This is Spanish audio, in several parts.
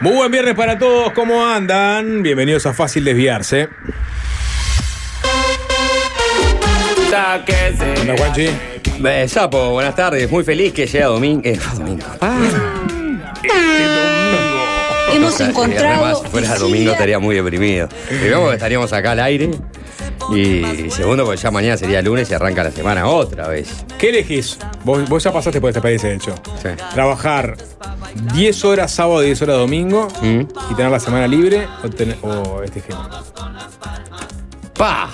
Muy buen viernes para todos, ¿cómo andan? Bienvenidos a Fácil Desviarse. Hola, Juanchi. Eh, Sapo, buenas tardes. Muy feliz que llega domingo. Eh, domingo. Hemos O sea, encontrado. además, si fuera domingo estaría muy deprimido. Primero porque estaríamos acá al aire. Y segundo porque ya mañana sería lunes y arranca la semana otra vez. ¿Qué elegís? Vos, vos ya pasaste por esta experiencia, de hecho. Sí. Trabajar 10 horas sábado y 10 horas domingo ¿Mm? y tener la semana libre o, o este ejemplo. ¡Pah!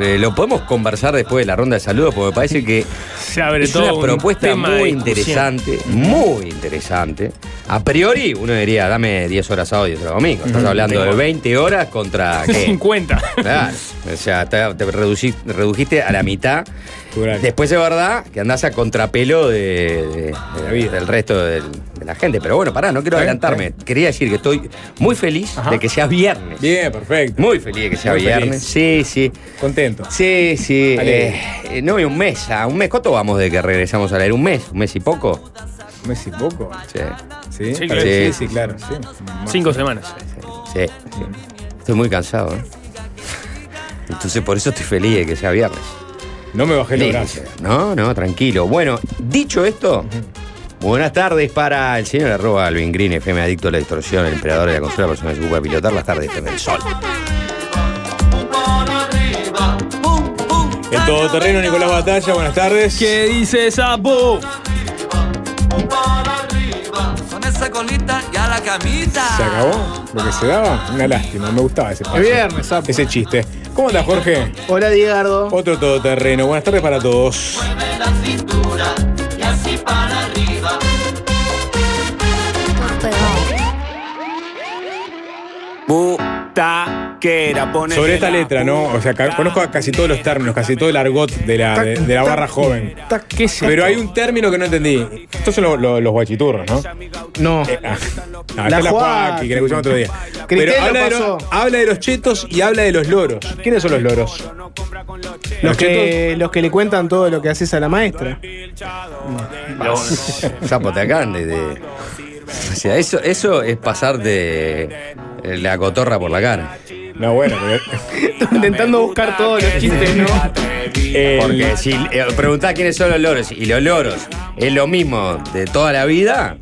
Eh, lo podemos conversar después de la ronda de saludos porque me parece que Se abre es todo una un propuesta tema muy interesante, muy interesante. A priori uno diría, dame 10 horas sábado y 10 horas domingo. Estás hablando de 20 horas contra ¿qué? 50. Claro, o sea, te, te reducí- redujiste a la mitad. Después es verdad que andás a contrapelo de, de- del resto del- de la gente. Pero bueno, pará, no quiero adelantarme. Quería decir que estoy muy feliz Ajá. de que sea viernes. Bien, perfecto. Muy feliz de que sea Muy viernes. Sí, sí. Contento. Sí, sí. Eh, eh, no, y un mes. ¿A un mes? ¿Cuánto vamos de que regresamos a leer? ¿Un mes? ¿Un mes y poco? ¿Un mes y poco? Sí. ¿Sí? Sí, claro, claro. sí, sí, claro. sí. Cinco semanas. Sí. Estoy muy cansado, ¿eh? Entonces por eso estoy feliz de que sea viernes. No me bajé los Listo. brazos. No, no, tranquilo. Bueno, dicho esto, buenas tardes para el señor arroba Alvin Green, FM adicto a la distorsión, el emperador de la consola persona que se ocupa de pilotar las tardes FM del sol. El todoterreno Nicolás Batalla, buenas tardes. ¿Qué dice Sapo? Con esa colita y a la camita. ¿Se acabó lo que se daba? Una lástima, me gustaba ese paso. Es viernes, sapo. Ese chiste. ¿Cómo anda, Jorge? Hola, Diegardo. Otro todoterreno. Buenas tardes para todos. 大背后。不打。Sobre esta letra, ¿no? O sea, conozco casi todos los términos, casi todo el argot de la, de, de la barra joven. ¿Qué es Pero hay un término que no entendí. Estos son lo- lo- los guachiturros, ¿no? No. Eh, ah, no, La es la Joaquín. Que la escuchamos otro día. Pero habla lo de, los, pasó. habla de los chetos y habla de los loros. ¿Quiénes son los loros? Los que, los que le cuentan todo lo que haces a la maestra. Sapo, te acaban de, de- O sea, eso, eso es pasar de eh, la cotorra por la cara. No, bueno, pero. Intentando buscar todos los chistes, ¿no? el- Porque si eh, preguntás quiénes son los loros y los loros es lo mismo de toda la vida,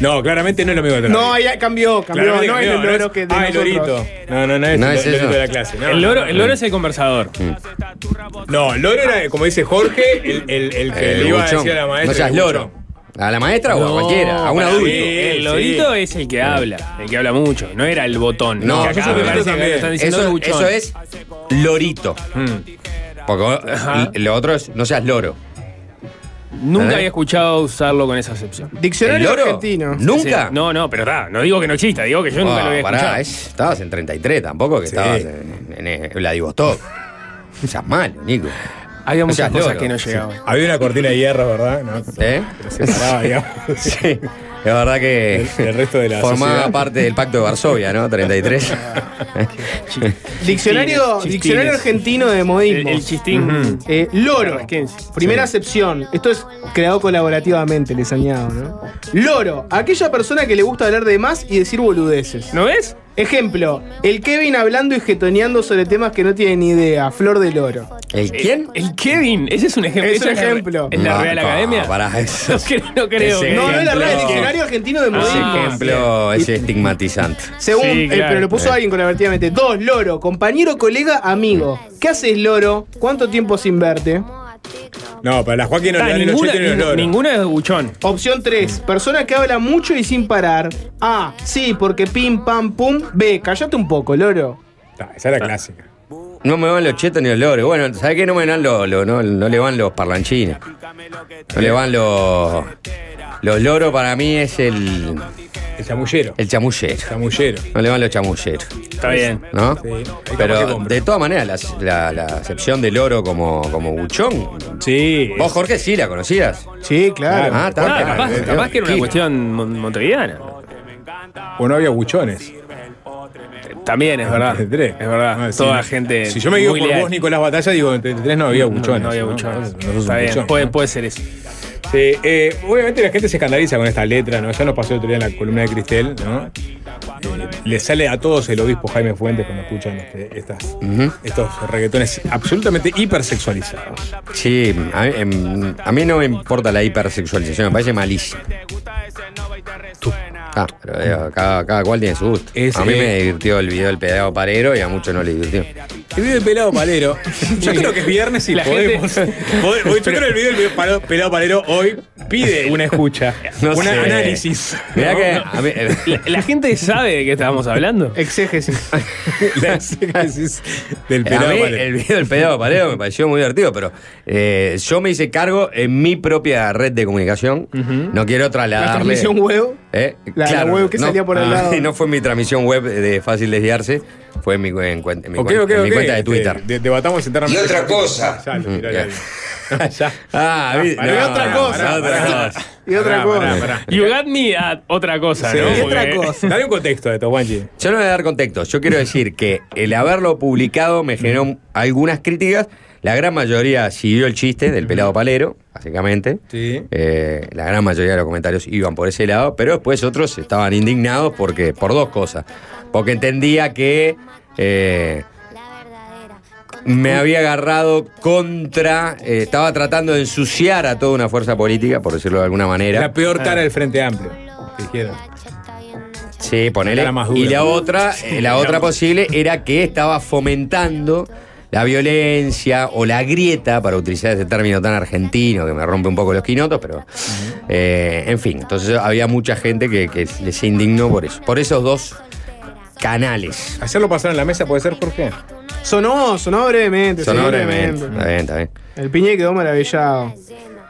no, claramente no es lo mismo que otra No, vez. ya cambió, cambió. Claramente No es cambió, el no loro que de Ah, el nosotros. lorito. No, no, no es, No el es lorito eso. de la clase. No, El loro, el no. loro es el conversador. No, el loro era, como dice Jorge, el, el- el que el le iba a buchón. decir a la maestra. No seas el loro. buchón. A la maestra o a No, cualquiera, a un adulto. mí. El lorito sí. es el que habla, el que habla mucho. No era el botón. No, que yo acá soy me parece que están diciendo el Eso, eso es lorito. Mm. Porque Ajá. lo otro es no seas loro. Nunca ¿Eh? había escuchado usarlo con esa acepción. ¿El Diccionario loro? argentino. ¿Nunca? Sí. No, no, pero está. No digo que no exista, digo que yo nunca lo había pará, escuchado. es- estabas en 33 tampoco, que Sí. estabas en, en, en Vladivostok. No seas malo, Nico. Había O muchas sea, cosas loro. que no llegaban. Había una cortina de hierro, ¿verdad? No, ¿Eh? Pero separaba, digamos. Sí, es verdad que El- el resto de la formaba sociedad. parte del pacto de Varsovia, ¿no? 33. Diccionario, Chistines. diccionario argentino de El, modismo. el chistín. Eh, loro. Primera acepción. Esto es creado colaborativamente, les añado, ¿no? Loro. Aquella persona que le gusta hablar de más y decir boludeces. ¿No ves? Ejemplo, el Kevin hablando y jetoneando sobre temas que no tiene ni idea. Flor de loro. ¿El quién? El Kevin. Ese es un ejemplo. Es un ¿Esa la- ejemplo. ¿Es la No, Real no, Academia? pará, eso. No creo, no creo. Ese No, no es la verdad, el diccionario argentino de Ese modismo. ejemplo es estigmatizante. Según, Sí, eh, pero lo puso Eh. alguien colaborativamente. Dos, loro, compañero, colega, amigo. ¿Qué haces, loro? ¿Cuánto tiempo sin verte? No, para la Joaquín no Ah, le dan ni los ninguna, chetos ni los loros. ninguna es buchón. Opción 3, persona que habla mucho y sin parar. A, sí, porque pim, pam, pum. B, callate un poco, loro. Ah, esa es la clásica. No me van los chetos ni los loros. Bueno, ¿sabes qué? No me van los, los- no, no le van los parlanchines. No le van los. Los loros para mí es el. El chamullero. el chamullero. Chamullero. No le van los chamulleros. Está bien. ¿No? Sí, Pero de todas maneras, la, la- la acepción del oro como, como buchón. Sí. Vos, Jorge, sí la conocías. Sí, claro. Ah, está. Ah, capaz, capaz que era una ¿Qué? cuestión mon- montevideana. O no había buchones. También es verdad. 33. Es verdad. Ah, sí. Toda gente. Si yo me muy por leal. vos, Nicolás Batalla, digo en 33 no había No, buchones. No, había buchones. No, Está bien, buchón. puede, puede ser eso. Sí, eh, obviamente la gente se escandaliza con esta letra, ¿no? Ya nos pasó el otro día en la columna de Cristel, ¿no? Eh, le sale a todos el obispo Jaime Fuentes cuando escuchan este- estas, estos reggaetones absolutamente hipersexualizados. Sí, a mí, em, a mí no me importa la hipersexualización, me parece malísimo. Ah, pero eh, cada, cada cual tiene su gusto. Es, a mí eh, me divirtió el video del pedado parero y a muchos no les divirtió. El video del pelado palero. Yo creo que es viernes y La podemos. yo creo que el video del pelado palero hoy pide una escucha, No un sé. análisis. Mirá ¿no? que a mí, eh, La, la gente sabe de qué estábamos hablando. Exégesis. La exégesis del a pelado mí palero. el video del pedado parero me pareció muy divertido, pero eh, yo me hice cargo en mi propia red de comunicación. No quiero La trasladarle. transmisión huevo. ¿Eh? La- la web que no, salía por el ah, lado. Y no fue mi transmisión web de fácil desviarse, fue en mi, en mi Ok, cuen- ok, en mi cuenta de Este, Twitter. de- debatamos internamente. Y otra cosa. Ya, lo tiró. Ah, Y otra cosa. otra cosa. Y otra cosa. You got me otra cosa, Sí. ¿no? Y otra cosa. Dale un contexto de esto, Juanchi. Yo no voy a dar contexto. Yo quiero decir que el haberlo publicado me generó algunas críticas. La gran mayoría siguió el chiste del pelado palero, básicamente. Sí. Eh, la gran mayoría de los comentarios iban por ese lado, pero después otros estaban indignados porque por dos cosas. Porque entendía que eh, me había agarrado contra, eh, estaba tratando de ensuciar a toda una fuerza política, por decirlo de alguna manera. La peor cara del Frente Amplio. dijeron. Sí, ponele. Más dura. Y la otra, la otra posible era que estaba fomentando la violencia o la grieta, para utilizar ese término tan argentino que me rompe un poco los quinotos, pero eh, en fin, entonces había mucha gente que, que les indignó por eso, por esos dos canales. Hacerlo pasar en la mesa puede ser, Jorge. Sonó, sonó brevemente. Sonó brevemente. Está bien, está bien. El piñe quedó maravillado.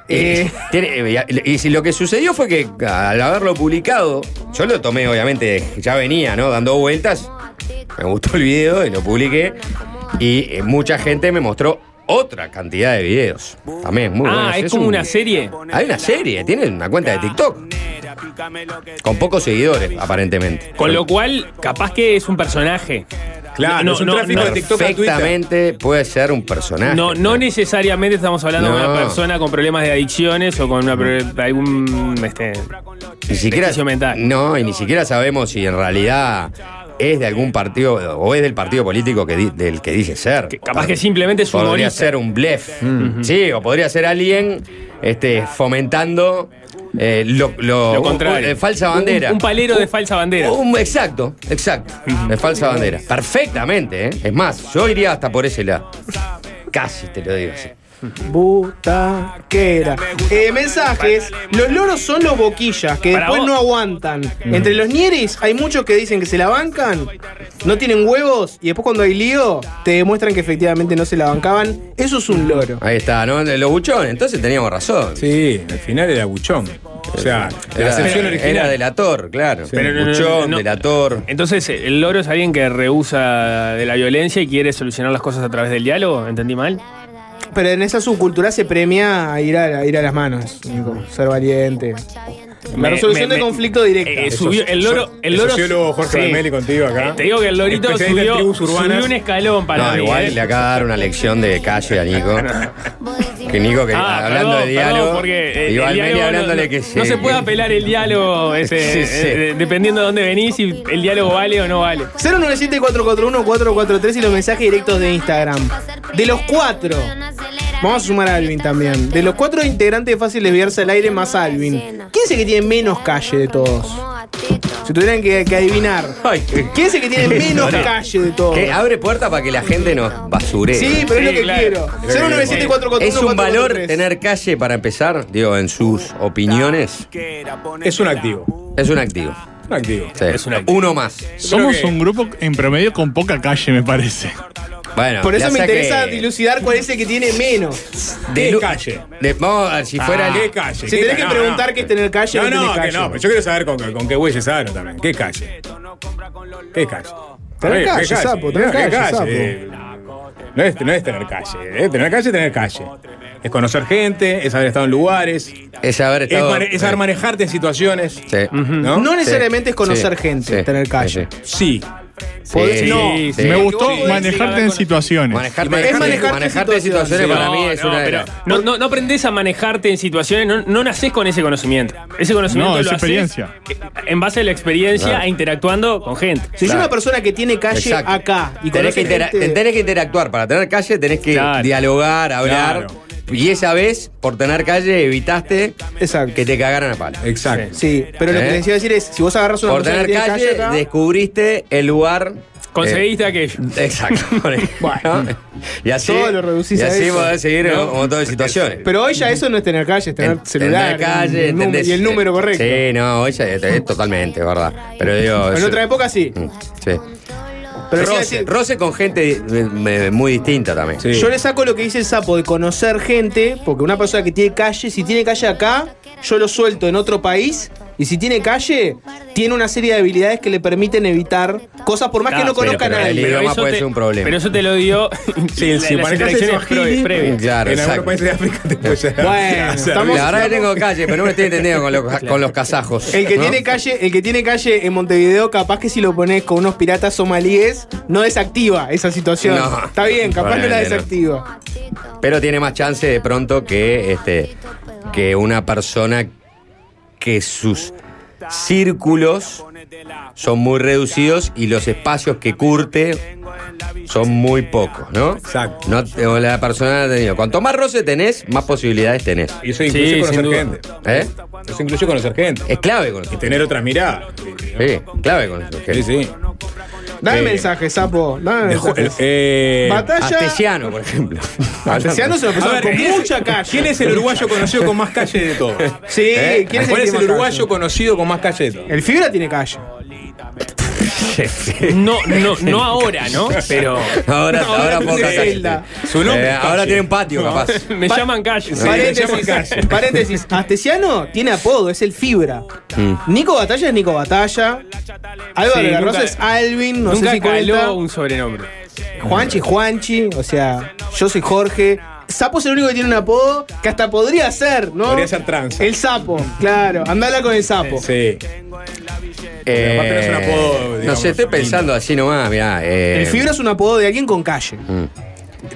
Eh, tiene- eh, y si lo que sucedió fue que al haberlo publicado, yo lo tomé obviamente, ya venía, ¿no? Dando vueltas. Me gustó el video y lo publiqué. Y eh, mucha gente me mostró otra cantidad de videos. También, muy Ah, buenos. es como un- una serie. Hay una serie, tiene una cuenta de TikTok. Con pocos seguidores, aparentemente. Con lo cual, capaz que es un personaje. Claro, No, es un no, tráfico no. de TikTok. Perfectamente puede ser un personaje. No, no necesariamente estamos hablando de una persona con problemas de adicciones o con una, algún este, Ni siquiera, mental. No, y ni siquiera sabemos si en realidad es de algún partido o es del partido político que di- del que dice ser. que capaz que simplemente es un Podría humorista. ser un blef. Sí, o podría ser alguien este, fomentando eh, lo, lo- Lo contrario. eh, falsa bandera. Un, palero de falsa bandera. Un- exacto, exacto. De falsa bandera. Perfectamente, ¿eh? Es más, yo iría hasta por ese lado. Casi te lo digo así. Butaquera. Eh, mensajes. Los loros son los boquillas que Para después vos. no aguantan. Entre los nieris hay muchos que dicen que se la bancan, no tienen huevos y después cuando hay lío te demuestran que efectivamente no se la bancaban. Eso es un loro. Ahí está, ¿no? De Los buchones, entonces teníamos razón. Sí, al final era buchón. O sea, la Era, acepción original. era delator, claro. Pero no, no, Buchón, no. delator. Entonces, el loro es alguien que rehúsa de la violencia y quiere solucionar las cosas a través del diálogo. ¿Entendí mal? Pero en esa subcultura se premia a ir a, ir a las manos. Ser valiente. La resolución me- de me- conflicto directa. Eh, subió, el loro. El, loro sociólogo Jorge Valmeli contigo acá. Eh, te digo que el lorito subió, subió un escalón para No, mí. igual ¿eh? le acaba de dar una lección de calle a Nico. Que Nico, que Ah, hablando perdón, de diálogo. perdón, porque eh, el Valmeli diálogo hablándole no, que no se puede apelar el diálogo ese, Sí, sí. eh, dependiendo de dónde venís si el diálogo vale o no vale. 097-441-443 y los mensajes directos de Instagram. De los cuatro, vamos a sumar a Alvin también. De los cuatro integrantes de Fácil Desviarse al Aire más Alvin, ¿quién es el que tiene menos calle de todos? Si tuvieran que, que adivinar. Ay, qué- ¿Quién es el que tiene menos No, no. calle de todos? que abre puerta para que la gente nos basure. Sí, pero es lo que claro. quiero. 097-441-443. Es un valor tener calle para empezar, digo, en sus opiniones. Es un activo. Es un activo. Un activo. Sí, Es un activo. Uno más. Somos que- un grupo en promedio con poca calle, me parece. Bueno, Por eso me interesa que- dilucidar cuál es el que tiene menos. de ¿Qué lu- calle? de- vamos a ver si fuera Ah, el- ¿Qué calle? Si ¿Qué tenés ca- que no, preguntar no. qué es tener calle, No, no que calle. no, pero yo quiero saber con, con qué güeyes hablo también. ¿Qué calle? ¿Qué calle? Tener calle, ¿qué sapo, tener ¿Qué calle, sapo. Eh, No es, no es tener calle, eh. tener calle es tener calle. Es conocer gente, es haber estado en lugares, es haber es, estado. mane- es saber manejarte en situaciones. Sí. ¿no? No necesariamente Sí, es conocer sí, gente, sí, tener calle. sí, sí. No. sí, sí. Me gustó manejarte en situaciones. Manejarte, Es manejarte manejarte en situaciones. para No, mí es no, una pero no, no, no aprendés a manejarte en situaciones, no, no nacés con ese conocimiento. Ese conocimiento No, es lo experiencia. en base a la experiencia Claro. e interactuando con gente. Si yo Claro. una persona que tiene calle Exacto. acá y tenés que, gente- tenés que interactuar. Para tener calle tenés que Claro. dialogar, hablar. Y esa vez, por tener calle, evitaste Exacto. que te cagaran a palo. Exacto. Sí, pero lo ¿Eh? que les iba a decir es, si vos agarras una Por tener que calle, acá, descubriste el lugar. Conseguiste aquello. eh, exacto. Bueno. ¿No? Y así, Todo lo reducís y a así eso. podés seguir ¿No? un montón de situaciones. Pero hoy ya eso no es tener calle, es tener En- celular. tener calle, y el, y el número correcto. Sí, no, hoy ya es, es totalmente, ¿verdad? Pero digo. En es- otra época sí. Mm, Sí. Pero roce, decir- roce con gente eh, muy distinta también. Sí. Yo le saco lo que dice el sapo de conocer gente, porque una persona que tiene calle, si tiene calle acá, yo lo suelto en otro país, y si tiene calle, tiene una serie de habilidades que le permiten evitar cosas por más que no pero- conozca a pero el nadie. idioma eso puede te- ser un problema. Pero eso te lo dio. Sí, la- si las interacciones el previas. Claro, en algunos países de África te puede llegar Bueno, a estamos- La verdad que tengo calle, pero no me estoy entendiendo con los, con los kazajos. El que ¿no? tiene calle, el que tiene calle en Montevideo, capaz que si lo pones con unos piratas somalíes, no desactiva esa situación. No. Está bien, capaz no la no. desactiva. Pero tiene más chance de pronto que este que una persona que sus círculos son muy reducidos y los espacios que curte son muy pocos, ¿no? Exacto. No, o la persona ha tenido. Cuanto más roce tenés, más posibilidades tenés. Y eso incluye Sí, conocer gente. ¿Eh? Eso incluye conocer gente. Es clave con Y tener otra mirada. Sí, clave con eso. Sí, sí. Dame Eh, mensaje, sapo. Dame mensaje. eh, Batalla. Artesiano, por ejemplo. Artesiano es una a persona ver, con ¿quién es- mucha calle. ¿Quién es el uruguayo conocido con más calle de todos? Sí, ¿Eh? ¿quién es ¿Cuál el, es el uruguayo calle? conocido con más calle de todos? El Fibra tiene calle. No, no, no ahora, ¿no? Pero Ahora, No, ahora ahora. Su nombre Eh, ahora tiene un patio, capaz. me llaman calle. Sí. paréntesis, calle. paréntesis. Astesiano tiene apodo, es el Fibra. Mm. Nico Batalla es Nico Batalla. Álvaro Sí, de la Rosa es Alvin, no Nunca sé si cuenta. caló un sobrenombre. Juanchi, Juanchi, o sea, yo soy Jorge. Sapo es el único que tiene un apodo que hasta podría ser, ¿no? Podría ser trans. El sapo, claro. Andala con el sapo. Sí. Eh, aparte no es un apodo, no digamos, sé, estoy pensando así nomás, mirá. eh, El Fibra es un apodo de alguien con calle.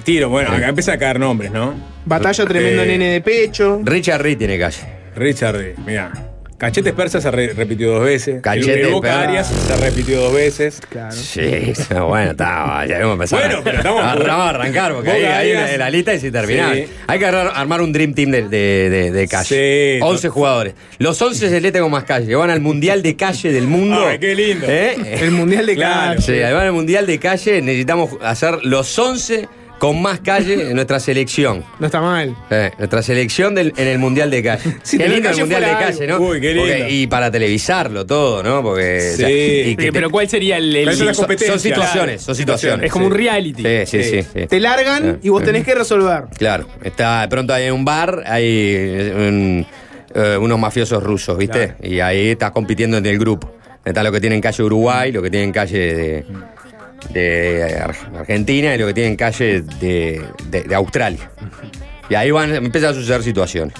Tiro, bueno, acá empieza a caer nombres, ¿no? Batalla tremendo Eh, nene de pecho. Richard Reed tiene calle. Richard, mira. Cachetes persas se re- repitió dos veces. Cachetes el, el Boca. Arias se repitió dos veces. Claro. Sí, bueno, está, ya hemos empezado. Bueno, pero estamos- Vamos a arrancar porque ahí, Boca ahí Arias. en la lista es interminable. Sí. Hay que armar un Dream Team de, de, de- de calle. Sí, 11 jugadores. Los 11 se le tengo más calle. Van al Mundial de Calle del Mundo. Ay, qué lindo. ¿Eh? El mundial de Claro. calle. Sí, además del Mundial de Calle necesitamos hacer los 11 con más calle en nuestra selección. No está mal. Eh, nuestra selección del- en el Mundial de Calle. Si qué tener lindo el Mundial de Calle, ¿no? Uy, qué lindo. Porque- y para televisarlo todo, ¿no? Porque. o sea, Sí. y que Eh, Pero te- ¿cuál sería el, el- ¿Cuáles son situaciones, Claro. son situaciones. Es como un reality. Sí, sí, sí. Sí. sí. Te largan y vos tenés que resolver. Claro, está de pronto hay en un bar, hay eh, un- eh, unos mafiosos rusos, ¿viste? Y ahí estás compitiendo en el grupo. Está lo que tienen calle Uruguay, lo que tienen calle de, de Ar- Argentina y lo que tienen calle de, de- de Australia. Y ahí van, empiezan a suceder situaciones.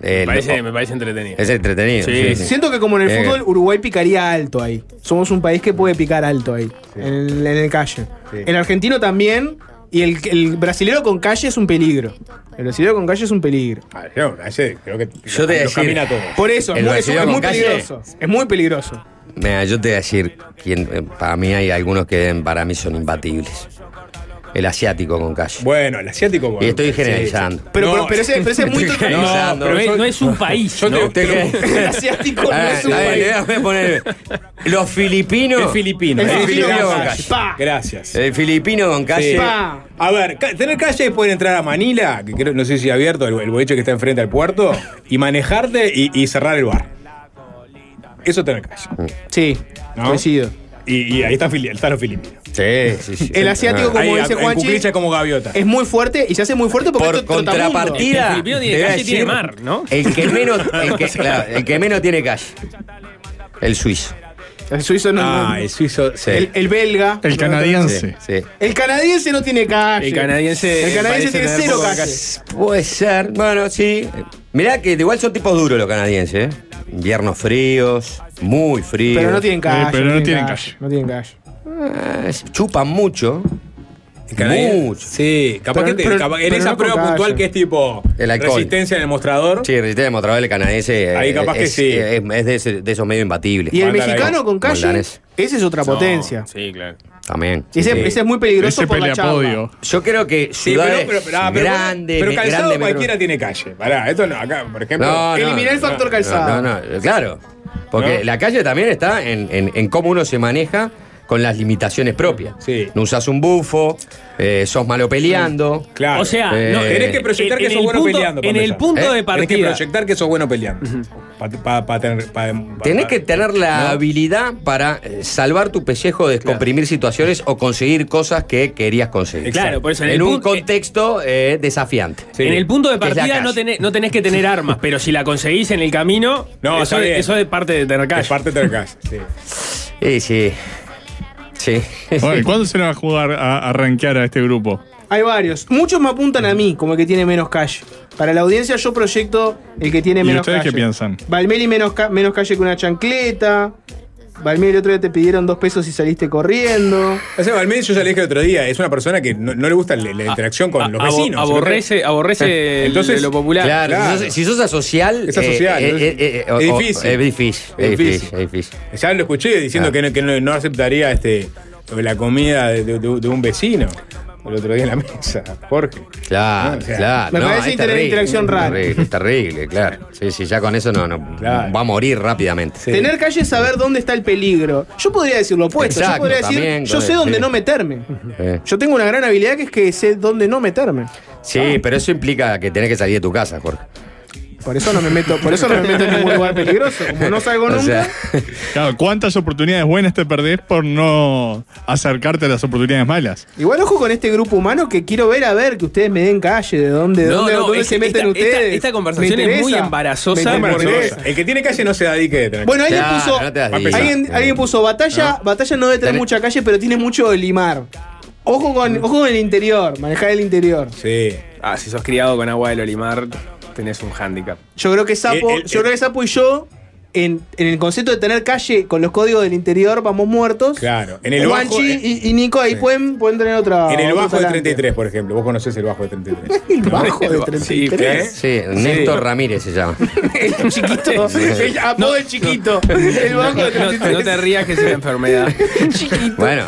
Eh, Me parece, lo- me parece entretenido. es entretenido. Sí, sí, sí. sí. Siento que como en el Eh, fútbol, Uruguay picaría alto ahí. Somos un país que puede picar alto ahí. En, el, en el calle. El argentino también. Y el, el brasilero con calle es un peligro. El brasilero con calle es un peligro. Ah, yo, ese creo que Yo te lo decir- camina todo. Por eso, es El muy, es brasileño muy con calle. peligroso. Es muy peligroso. Mira, yo te voy a decir, quién, eh, para mí hay algunos que para mí son imbatibles. El asiático con calle. Bueno, el asiático. Y bueno, estoy sí, generalizando. Pero, No. pero, pero ese, pero ese es muy Estoy generalizando. Pero yo- no es un país, yo ¿no? El asiático no Ah, es un bien, país. le voy a poner. Los filipinos. El filipino. El El filipino filipino con calle. Pa. Gracias. El filipino con calle. Sí. Pa. A ver, tener calle es poder entrar a Manila, que creo, no sé si abierto, el, el boliche que está enfrente al puerto, y manejarte y, y cerrar el bar. Eso es tener calle. Sí, ¿No? coincido. Y, y ahí están, fili- están los filipinos. Sí, sí, sí. El asiático, como Ahí, dice en Juanchi, cuclilla como gaviota. Es muy fuerte y se hace muy fuerte porque Por es trotamundo. contrapartida. El filipino tiene te voy a calle, tiene decir, mar, ¿no? El que menos, el que, claro, el que menos tiene calle. El suizo. El suizo no. Ah, el suizo. Sí. el, el belga. El canadiense. Sí, sí. El canadiense no tiene calle. El canadiense El canadiense tiene cero calle. Puede ser. Bueno, sí. Mirá que igual son tipos duros los canadienses, ¿eh? inviernos fríos, muy fríos. Pero no tienen calle. pero no tienen calle. No tienen calle. Eh, chupan mucho. Mucho. Sí, capaz Pero- que te- pero- capaz- en esa no prueba puntual calle. que es tipo El resistencia en el mostrador. Sí, resistente demostrador el canadiense. Ahí eh, capaz que sí. Es, es de, ese- de esos medio imbatibles. Y el mexicano con el calle, danés. ese es otra No, potencia. Sí, claro. También. Ese, Sí. ese es muy peligroso Ese por la podio. Yo creo que Sí, pero, pero, pero, ah, pero, grandes, pero calzado cualquiera metro- tiene calle. Pará, esto no, acá, por ejemplo. No, no, Eliminá el factor calzado. No, no, claro. Porque ¿No? la calle también está en, en- en cómo uno se maneja con las limitaciones propias. Sí. No usas un bufo, eh, sos malo peleando. Claro. O sea, Eh, no, Tenés que proyectar en- que en sos bueno punto- peleando. para En el punto ¿Eh? de Tenés que partida. proyectar que sos bueno peleando. Pa- pa- tener- pa- pa- Tenés que tener la ¿no? habilidad para salvar tu pellejo, descomprimir situaciones o conseguir cosas que querías conseguir. Claro, por eso en en, el un contexto eh, desafiante. Sí. En el punto de partida no tenés, no tenés que tener armas, pero si la conseguís en el camino, No, eso, es parte de tener calle. Es parte de tener calle. Sí. Sí, sí. Sí. Bueno, ¿y ¿Cuándo se le va a jugar a, a rankear a este grupo? Hay varios. Muchos me apuntan a mí como el que tiene menos calle. Para la audiencia yo proyecto el que tiene ¿Y menos ustedes calle. qué piensan? Valmeli menos, ca- menos calle que una chancleta. Valmeli el otro día te pidieron dos pesos y saliste corriendo. O sea, Valmedi, yo ya le dije el otro día, es una persona que no, no le gusta la, la interacción con A- los abo- vecinos. Aborrece, aborrece Entonces, el- lo popular. Claro, Claro. Si, sos, si sos asocial. Es asocial, eh, es- eh, eh, difícil. Es difícil. Es Es difícil. difícil. Es difícil. Ya lo escuché diciendo Ah. que, no, que no, no aceptaría este, la comida de, de- de un vecino. El otro día en la mesa, Jorge. Claro, No, o sea, claro. me no, parece tener terrible, interacción rara. Terrible, terrible, claro. Sí, sí, ya con eso no, no Claro. va a morir rápidamente. Sí. Tener calle es saber dónde está el peligro. Yo podría decir lo opuesto. yo podría decir, también, yo sé dónde sí. no meterme. Yo tengo una gran habilidad que es que sé dónde no meterme. Sí, pero eso implica que tenés que salir de tu casa, Jorge. Por eso no me meto, por eso no me meto en ningún lugar peligroso. Como no salgo O nunca. sea, Claro, ¿cuántas oportunidades buenas te perdés por no acercarte a las oportunidades malas? Igual ojo con este grupo humano que quiero ver a ver que ustedes me den calle, de dónde, No, dónde, no, dónde es se meten esta- ustedes. esta- esta conversación Me es muy embarazosa interesa. El que tiene calle no se da dique Bueno, alguien Claro, puso. no alguien, alguien puso batalla. Batalla no debe tener Tenés- mucha calle, pero tiene mucho limar. Ojo con, ojo con el interior, manejar el interior. Sí. Ah, si sos criado con agua del Olimar, tenés un hándicap. Yo creo que Sapo, El- el- yo creo que Sapo y yo, en, en el concepto de tener calle con los códigos del interior, vamos muertos. Claro. En el Juanchi bajo, y, y Nico ahí sí. pueden, pueden tener otra. en el bajo de talante. 33, por ejemplo. Vos conocés el bajo de 33. El bajo de Sí, 33. sí, Néstor Ramírez se llama. el chiquito. El apodo del chiquito. El bajo de No, 33. no te rías que es una enfermedad. chiquito. Bueno,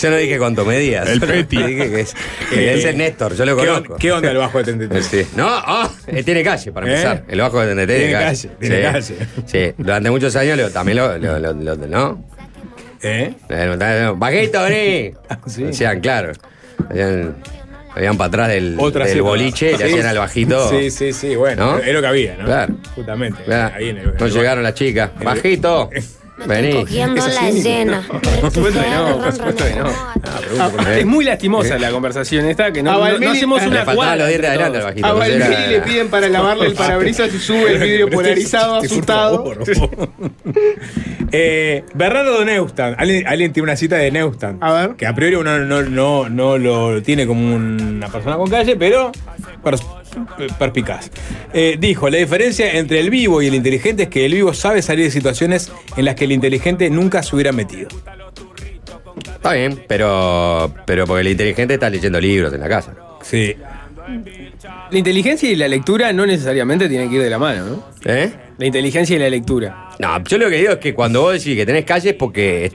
yo no dije cuánto medías. El Peti. Dije que es, que ese es Néstor, yo lo ¿Qué, conozco. on- qué onda el bajo de 33? Sí. No, ah, eh, tiene calle para ¿Eh? empezar. El bajo de TNT Tiene calle, tiene calle. Sí, durante muchos años lo- también lo, lo- lo- lo- ¿no? ¿Eh? Bajito, vení. Sí. Decían, claro. Habían, habían para atrás del, Otra del cepa. boliche y le hacían al bajito. Sí, sí, sí, bueno. ¿No? Es lo que había, ¿no? Claro. Justamente. Claro. Ahí en el, no llegaron las chicas. Bajito. Vení. Cogiendo la sí. escena. Por supuesto que no, por supuesto que no. Ah, pregunto. Es muy lastimosa la conversación esta, que no, A no- no Valmeli- hacemos le una Le faltaban cuadra los dientes entre adelante al todos. bajito. A entonces Valmeli era- le piden para lavarle el parabrisas y sube el vidrio polarizado por asustado. favor. eh, Bernardo de Neustadt. ¿Alguien, alguien tiene una cita de Neustadt. A ver. Que a priori uno no, no, no lo tiene como una persona con calle, pero pers- perspicaz. Eh, dijo, la diferencia entre el vivo y el inteligente es que el vivo sabe salir de situaciones en las que el inteligente nunca se hubiera metido. Está bien, pero, pero porque el inteligente está leyendo libros en la casa. Sí. La inteligencia y la lectura no necesariamente tienen que ir de la mano, ¿no? ¿Eh? La inteligencia y la lectura. No, yo lo que digo es que cuando vos decís que tenés calle es porque.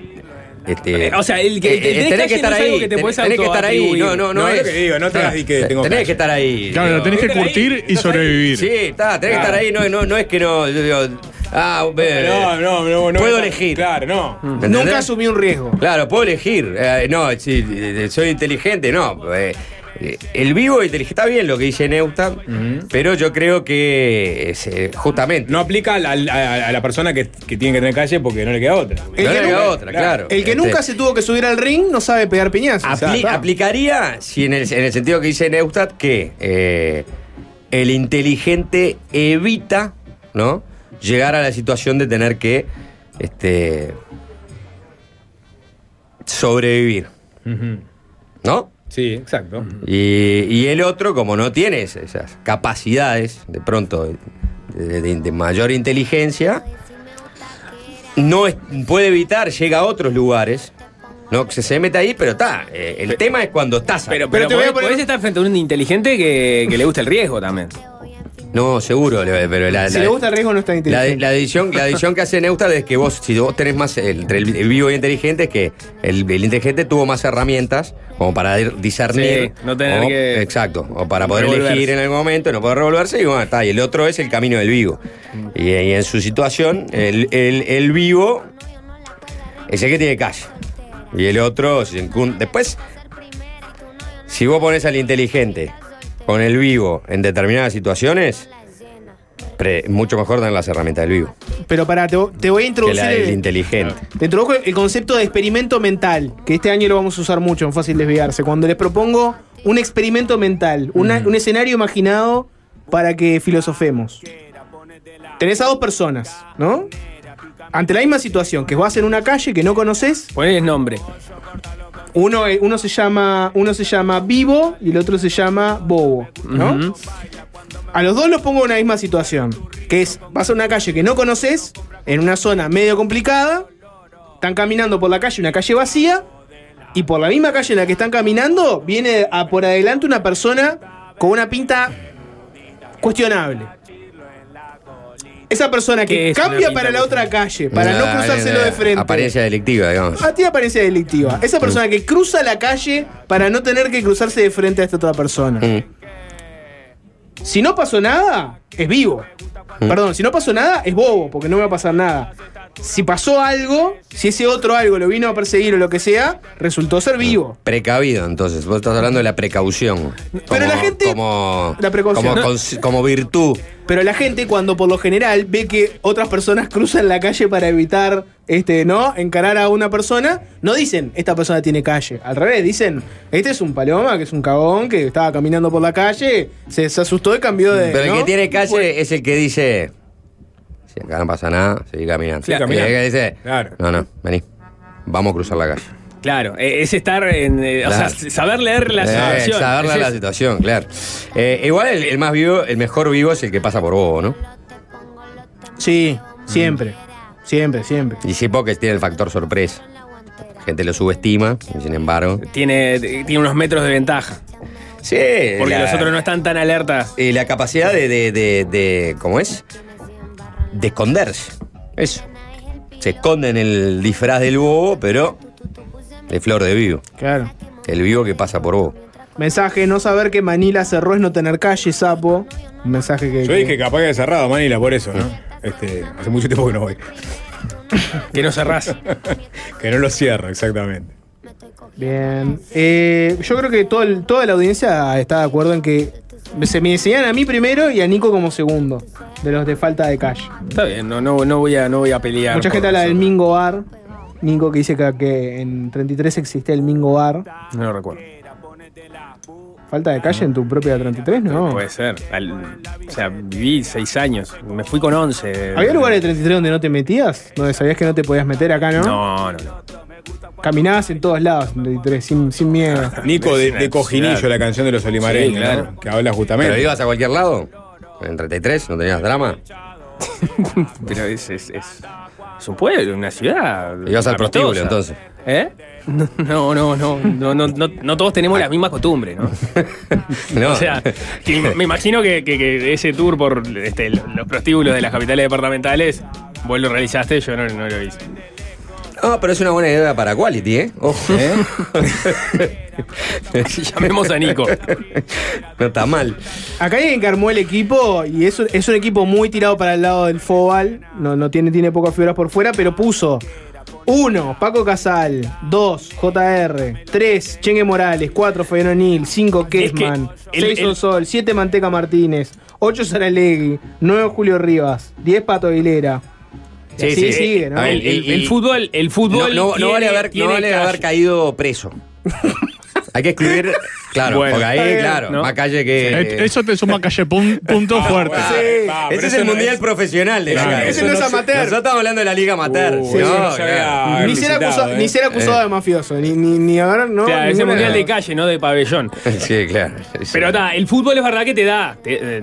Este, Eh, o sea, el que- el que tenés no es que te ten- podés tenés que estar ahí. No, no, no, No, es es. lo que digo, no te que tengo Tenés calle. que estar ahí. Claro, lo tenés que ahí, curtir y ahí. sobrevivir. Sí, está, tenés que estar ahí. No, no, no es que no. yo digo, ah, ve, No, no, no, no. Puedo no, elegir. Claro, no. Nunca asumí un riesgo. Claro, puedo elegir. Eh, no, si eh, soy inteligente, no. Eh, eh, el vivo inteligente está bien lo que dice Neustadt, pero yo creo que es, eh, justamente. No aplica a, a la persona que, que tiene que tener calle porque no le queda otra. El no que le queda nunca- otra, claro. El que Este, nunca se tuvo que subir al ring no sabe pegar piñazos. apli- aplicaría, si en el, en el sentido que dice Neustadt, que eh, el inteligente evita, ¿no? Llegar a la situación de tener que este, sobrevivir, ¿no? Sí, exacto. Y, y el otro, como no tiene es- esas capacidades, de pronto, de, de- de mayor inteligencia, no es- puede evitar, llega a otros lugares. No, se, se mete ahí, pero está. eh, el tema es cuando estás. Pero, Pero pero, te voy a podés, poner- podés estar frente a un inteligente que, que le gusta el riesgo también. No, seguro, pero la, Si la- le gusta el riesgo, no está la, inteligente. la edición, la edición que hace Neustad es que vos, si vos tenés más, el- entre el, el vivo y el inteligente, es que el, el inteligente tuvo más herramientas como para ir- discernir. Sí, no tener o- que- Exacto, o para poder revolverse. elegir en algún momento, no poder revolverse, y bueno, está. Y el otro es el camino del vivo. Y, y en su situación, el, el- el vivo es el que tiene calle. Y el otro, después, si vos pones al inteligente con el vivo en determinadas situaciones, pre- mucho mejor dan las herramientas del vivo Pero pará, te, te voy a que introducir. la del el- inteligente. Te introdujo el concepto de experimento mental, que este año lo vamos a usar mucho en Fácil Desviarse. Cuando les propongo un experimento mental, una- un escenario imaginado para que filosofemos. Tenés a dos personas, ¿no? Ante la misma situación, que vas en una calle que no conoces, Ponés nombre. Uno, eh, uno se llama uno se llama Vivo y el otro se llama Bobo, ¿no? A los dos los pongo en una misma situación, que es, vas a una calle que no conoces, en una zona medio complicada, están caminando por la calle, una calle vacía, y por la misma calle en la que están caminando, viene a por adelante una persona con una pinta cuestionable. Esa persona ¿Qué que cambia para la otra calle, para no cruzárselo de frente. Apariencia delictiva, digamos. A ti apariencia delictiva. Esa persona que cruza la calle para no tener que cruzarse de frente a esta otra persona. Mm. Si no pasó nada, es vivo. Perdón, si no pasó nada, es bobo, porque no me va a pasar nada. Si pasó algo, si ese otro algo lo vino a perseguir o lo que sea, resultó ser vivo. Precavido, entonces. Vos estás hablando de la precaución. Pero la gente- Como, La precaución. Como, No. cons- como virtud. Pero la gente, cuando por lo general ve que otras personas cruzan la calle para evitar, este, ¿no? Encarar a una persona, no dicen, esta persona tiene calle. Al revés, dicen, este es un paloma, que es un cagón, que estaba caminando por la calle, se, se asustó y cambió de. Pero el que tiene calle es el que dice. Si acá no pasa nada, seguí caminando. Sigue Y el caminando. que dice. Claro. No, no, vení. Vamos a cruzar la calle. Claro, eh, es estar en. eh, O sea, saber leer la Eh, situación. saber Es la eso. situación, claro. Eh, igual el, el más vivo, el mejor vivo es el que pasa por bobo, ¿no? Sí, siempre. Siempre, siempre. Y sí, porque tiene el factor sorpresa. La gente lo subestima, y sin embargo. Tiene, tiene unos metros de ventaja. Sí, Porque la- los otros no están tan alertas. eh, la capacidad de, de, de- de- ¿Cómo es? De esconderse. Eso. Se esconde en el disfraz del bobo, pero. De flor de vivo. Claro. El vivo que pasa por bobo. Mensaje, no saber que Manila cerró es no tener calle, sapo. Un mensaje que. Yo dije capaz que cerrado Manila, por eso, ¿no? Este, hace mucho tiempo que no voy. Que no cerrás. que no lo cierro, exactamente. Bien. Eh, yo creo que todo el- toda la audiencia está de acuerdo en que se me enseñan a mí primero y a Nico como segundo. De los de falta de calle. Está bien, no, no, no, voy, a, no voy a pelear. Mucha gente habla del. Mingo Bar. Nico que dice que, que en 33 existe el Mingo Bar. No lo recuerdo. ¿Falta de calle en tu propia 33? No. Puede ser. Al- o sea, viví seis años. Me fui con 11. ¿Había lugares de 33 donde no te metías? Donde sabías que no te podías meter acá, ¿no? No, no, no. Caminabas en todos lados en 33, sin, sin miedo. Nico de, Cojinillo, la canción de los olimareños, Sí, claro. ¿no? que habla justamente. ¿Pero ibas a cualquier lado? ¿En 33? ¿No tenías drama? Pero es, es, es, es un pueblo, una ciudad. Ibas al prostíbulo, entonces. ¿Eh? No, no, no, no, no, no, no, todos tenemos las mismas costumbres, ¿no? No. O sea, me me imagino que, que- que ese tour por este, los prostíbulos de las capitales departamentales, vos lo realizaste, yo no, no lo hice. No, pero es una buena idea para Quality, ¿eh? Ojo. Llamemos a Nico. No está mal. Acá hay alguien que armó el equipo y es, un- es un equipo muy tirado para el lado del Fobal. No, no tiene, tiene pocas figuras por fuera, pero puso 1. Paco Casal. 2. JR. 3. Chengue Morales. 4. Fabián O'Neill. 5. Kessman. el- 6. el- Sol. 7. Manteca Martínez. 8. Saralegui. 9. Julio Rivas. 10. Pato Aguilera. Y así sigue, ¿no? A ver, El, el- el fútbol, el No, fútbol. no- no tiene- vale, haber, no vale haber caído preso. Hay que excluir, claro, Bueno, porque ahí, bien, claro, ¿no? más calle que. Eh, Eso te suma calle pun- punto fuerte. Sí. ah, pero Ese es el no mundial profesional de la Claro, ese no es amateur. Nosotros estamos hablando de la liga amateur. Uh, Ni ser, acusado, ¿eh? ni ser acusado de mafioso. Ni, ni, ni ahora, ¿no? O sea, ese ninguna- mundial de calle, no de pabellón. Sí, claro. Sí. Pero está, el fútbol es verdad que te da, te, eh,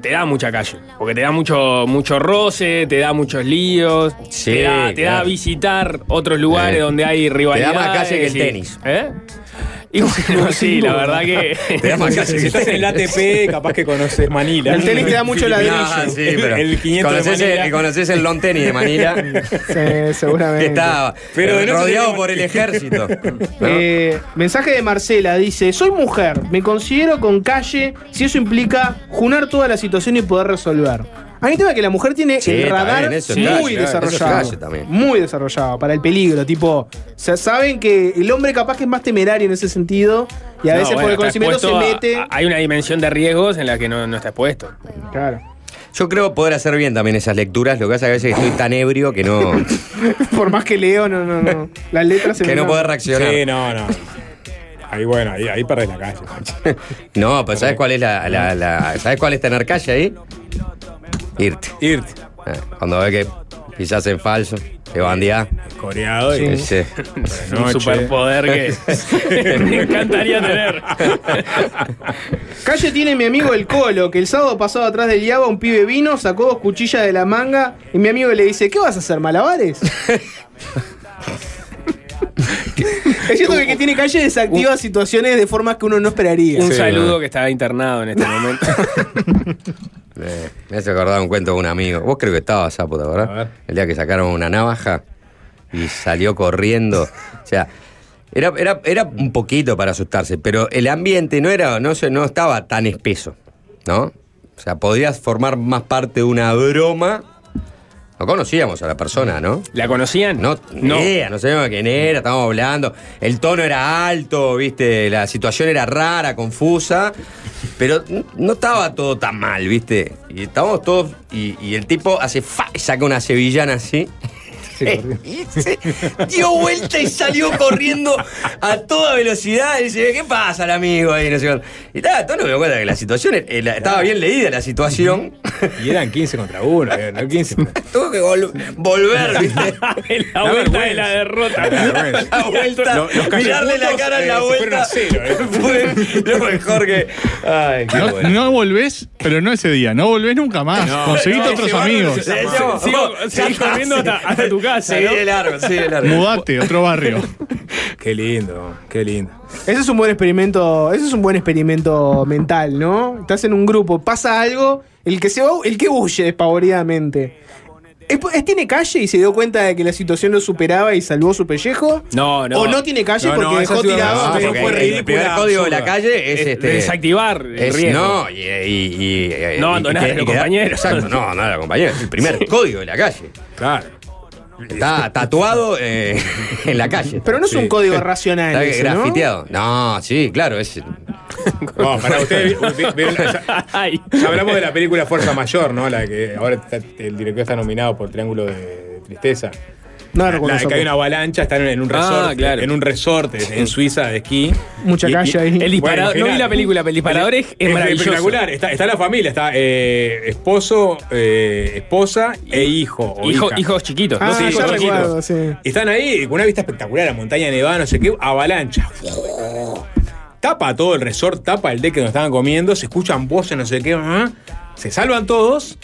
te da mucha calle. Porque te da mucho, mucho roce, te da muchos líos, Sí, te, da, te da visitar otros lugares Eh. donde hay rivalidades. más calle que el tenis. ¿Eh? Y bueno, sí, la verdad que. Te da más calle Si estás en el ATP, capaz que conoces Manila. El tenis te da mucho ladrillo. Ah, sí, pero El 500 de conoces, Manila. el, conoces el long tenis de Manila, Sí, seguramente. que está Pero eh, rodeado por el ejército. ¿no? Eh, mensaje de Marcela dice: Soy mujer, me considero con calle si eso implica junar toda la situación y poder resolver. Hay un tema que la mujer tiene Sí, el radar bien, muy calle, eso es desarrollado. calle. Muy desarrollado para el peligro. Tipo, o sea, saben que el hombre capaz que es más temerario en ese sentido y a No, veces bueno, por el conocimiento se mete. a- hay una dimensión de riesgos en la que no, no está expuesto. Claro. Yo creo poder hacer bien también esas lecturas. Lo que pasa es que a veces estoy tan ebrio que no, Por más que leo, no, no, no. Las letras se que me no van. puedo reaccionar. Sí, no, no. Ahí bueno, ahí, ahí perdés la calle. No, pero ¿sabes cuál es la, la- la- ¿Sabes cuál es tener calle ahí? Irte. Irte, Eh, Cuando ve que pisás en falso, te bandeás. coreado y Es un superpoder que me encantaría tener. Calle tiene mi amigo el Colo, que el sábado pasado atrás del Yaba un pibe vino, sacó dos cuchillas de la manga y mi amigo le dice, ¿qué vas a hacer, malabares? Es cierto que el que tiene calle desactiva situaciones de formas que uno no esperaría. Un Sí, saludo no. que está internado en este momento. Eh, me hace acordar un cuento de un amigo. Vos creo que estabas, Sapo, ¿te acordás? A ver. El día que sacaron una navaja y salió corriendo. O sea, era, era, era un poquito para asustarse, pero el ambiente no era, no, se- no estaba tan espeso, ¿no? O sea, podrías formar más parte de una broma. No conocíamos a la persona, ¿no? ¿La conocían? No, no. idea, no sabíamos quién era, estábamos hablando. El tono era alto, viste, la situación era rara, confusa, pero no estaba todo tan mal, viste. Y estábamos todos, y, y el tipo hace fa, y saca una sevillana así. Y se dio vuelta y salió corriendo a toda velocidad. Y dice, ¿qué pasa el amigo ahí? No sé y estaba, todo no me cuenta que la situación, eh, la- estaba bien leída la situación. Y eran 15 contra 1, no 15. Tuvo que vol- volver, viste. la Da vuelta de la derrota. Vergüenza. la vuelta, Lo- los mirarle la cara en eh, la vuelta. cero, eh. Fue lo mejor que. Ay, qué No, bueno. no volvés, pero no ese día. No volvés nunca más. No, Conseguiste no, otros amigos. sigo corriendo hasta, hasta tu casa, Sí, ¿no? de largo, sí, de largo. Mudate, otro barrio. Qué lindo, qué lindo. Ese es un buen experimento, ese es un buen experimento mental, ¿no? Estás en un grupo, pasa algo, el que se va, el que huye despavoridamente. ¿Es, es- ¿Tiene calle y se dio cuenta de que la situación lo superaba y salvó su pellejo? No, no. ¿O no tiene calle No, porque dejó tirado? no, porque fue el- ridícula, el primer código de la calle es Es este. desactivar el es- riesgo. no, y, y- y- y- No y- abandonar y- a los compañeros. Exacto, no, no a los compañeros. Es el primer código de la calle. Claro. Está tatuado eh, en la calle. Pero no es un código racional. Está grafiteado. ¿no? sí, claro, es. No, para ustedes, ya, hablamos de la película Fuerza Mayor, ¿no? La que ahora está- el director está nominado por Triángulo de Tristeza. No recuerdo la que hay una avalancha, están en un Ah, resort, claro. en un resort en Suiza de esquí. Mucha Y- calle y- ahí. El disparador, Bueno, no vi la película, pero el disparador es, es maravilloso. espectacular. Está, está la familia, está eh, esposo, eh, esposa e hijo. o Hijo- hija. hijos chiquitos. Ah, sí, hijos chiquitos. recuerdo, sí. Están ahí con una vista espectacular, la montaña nevada, no sé qué, avalancha. Tapa todo el resort, tapa el deck que nos estaban comiendo, se escuchan voces, no sé qué, ah, se salvan todos.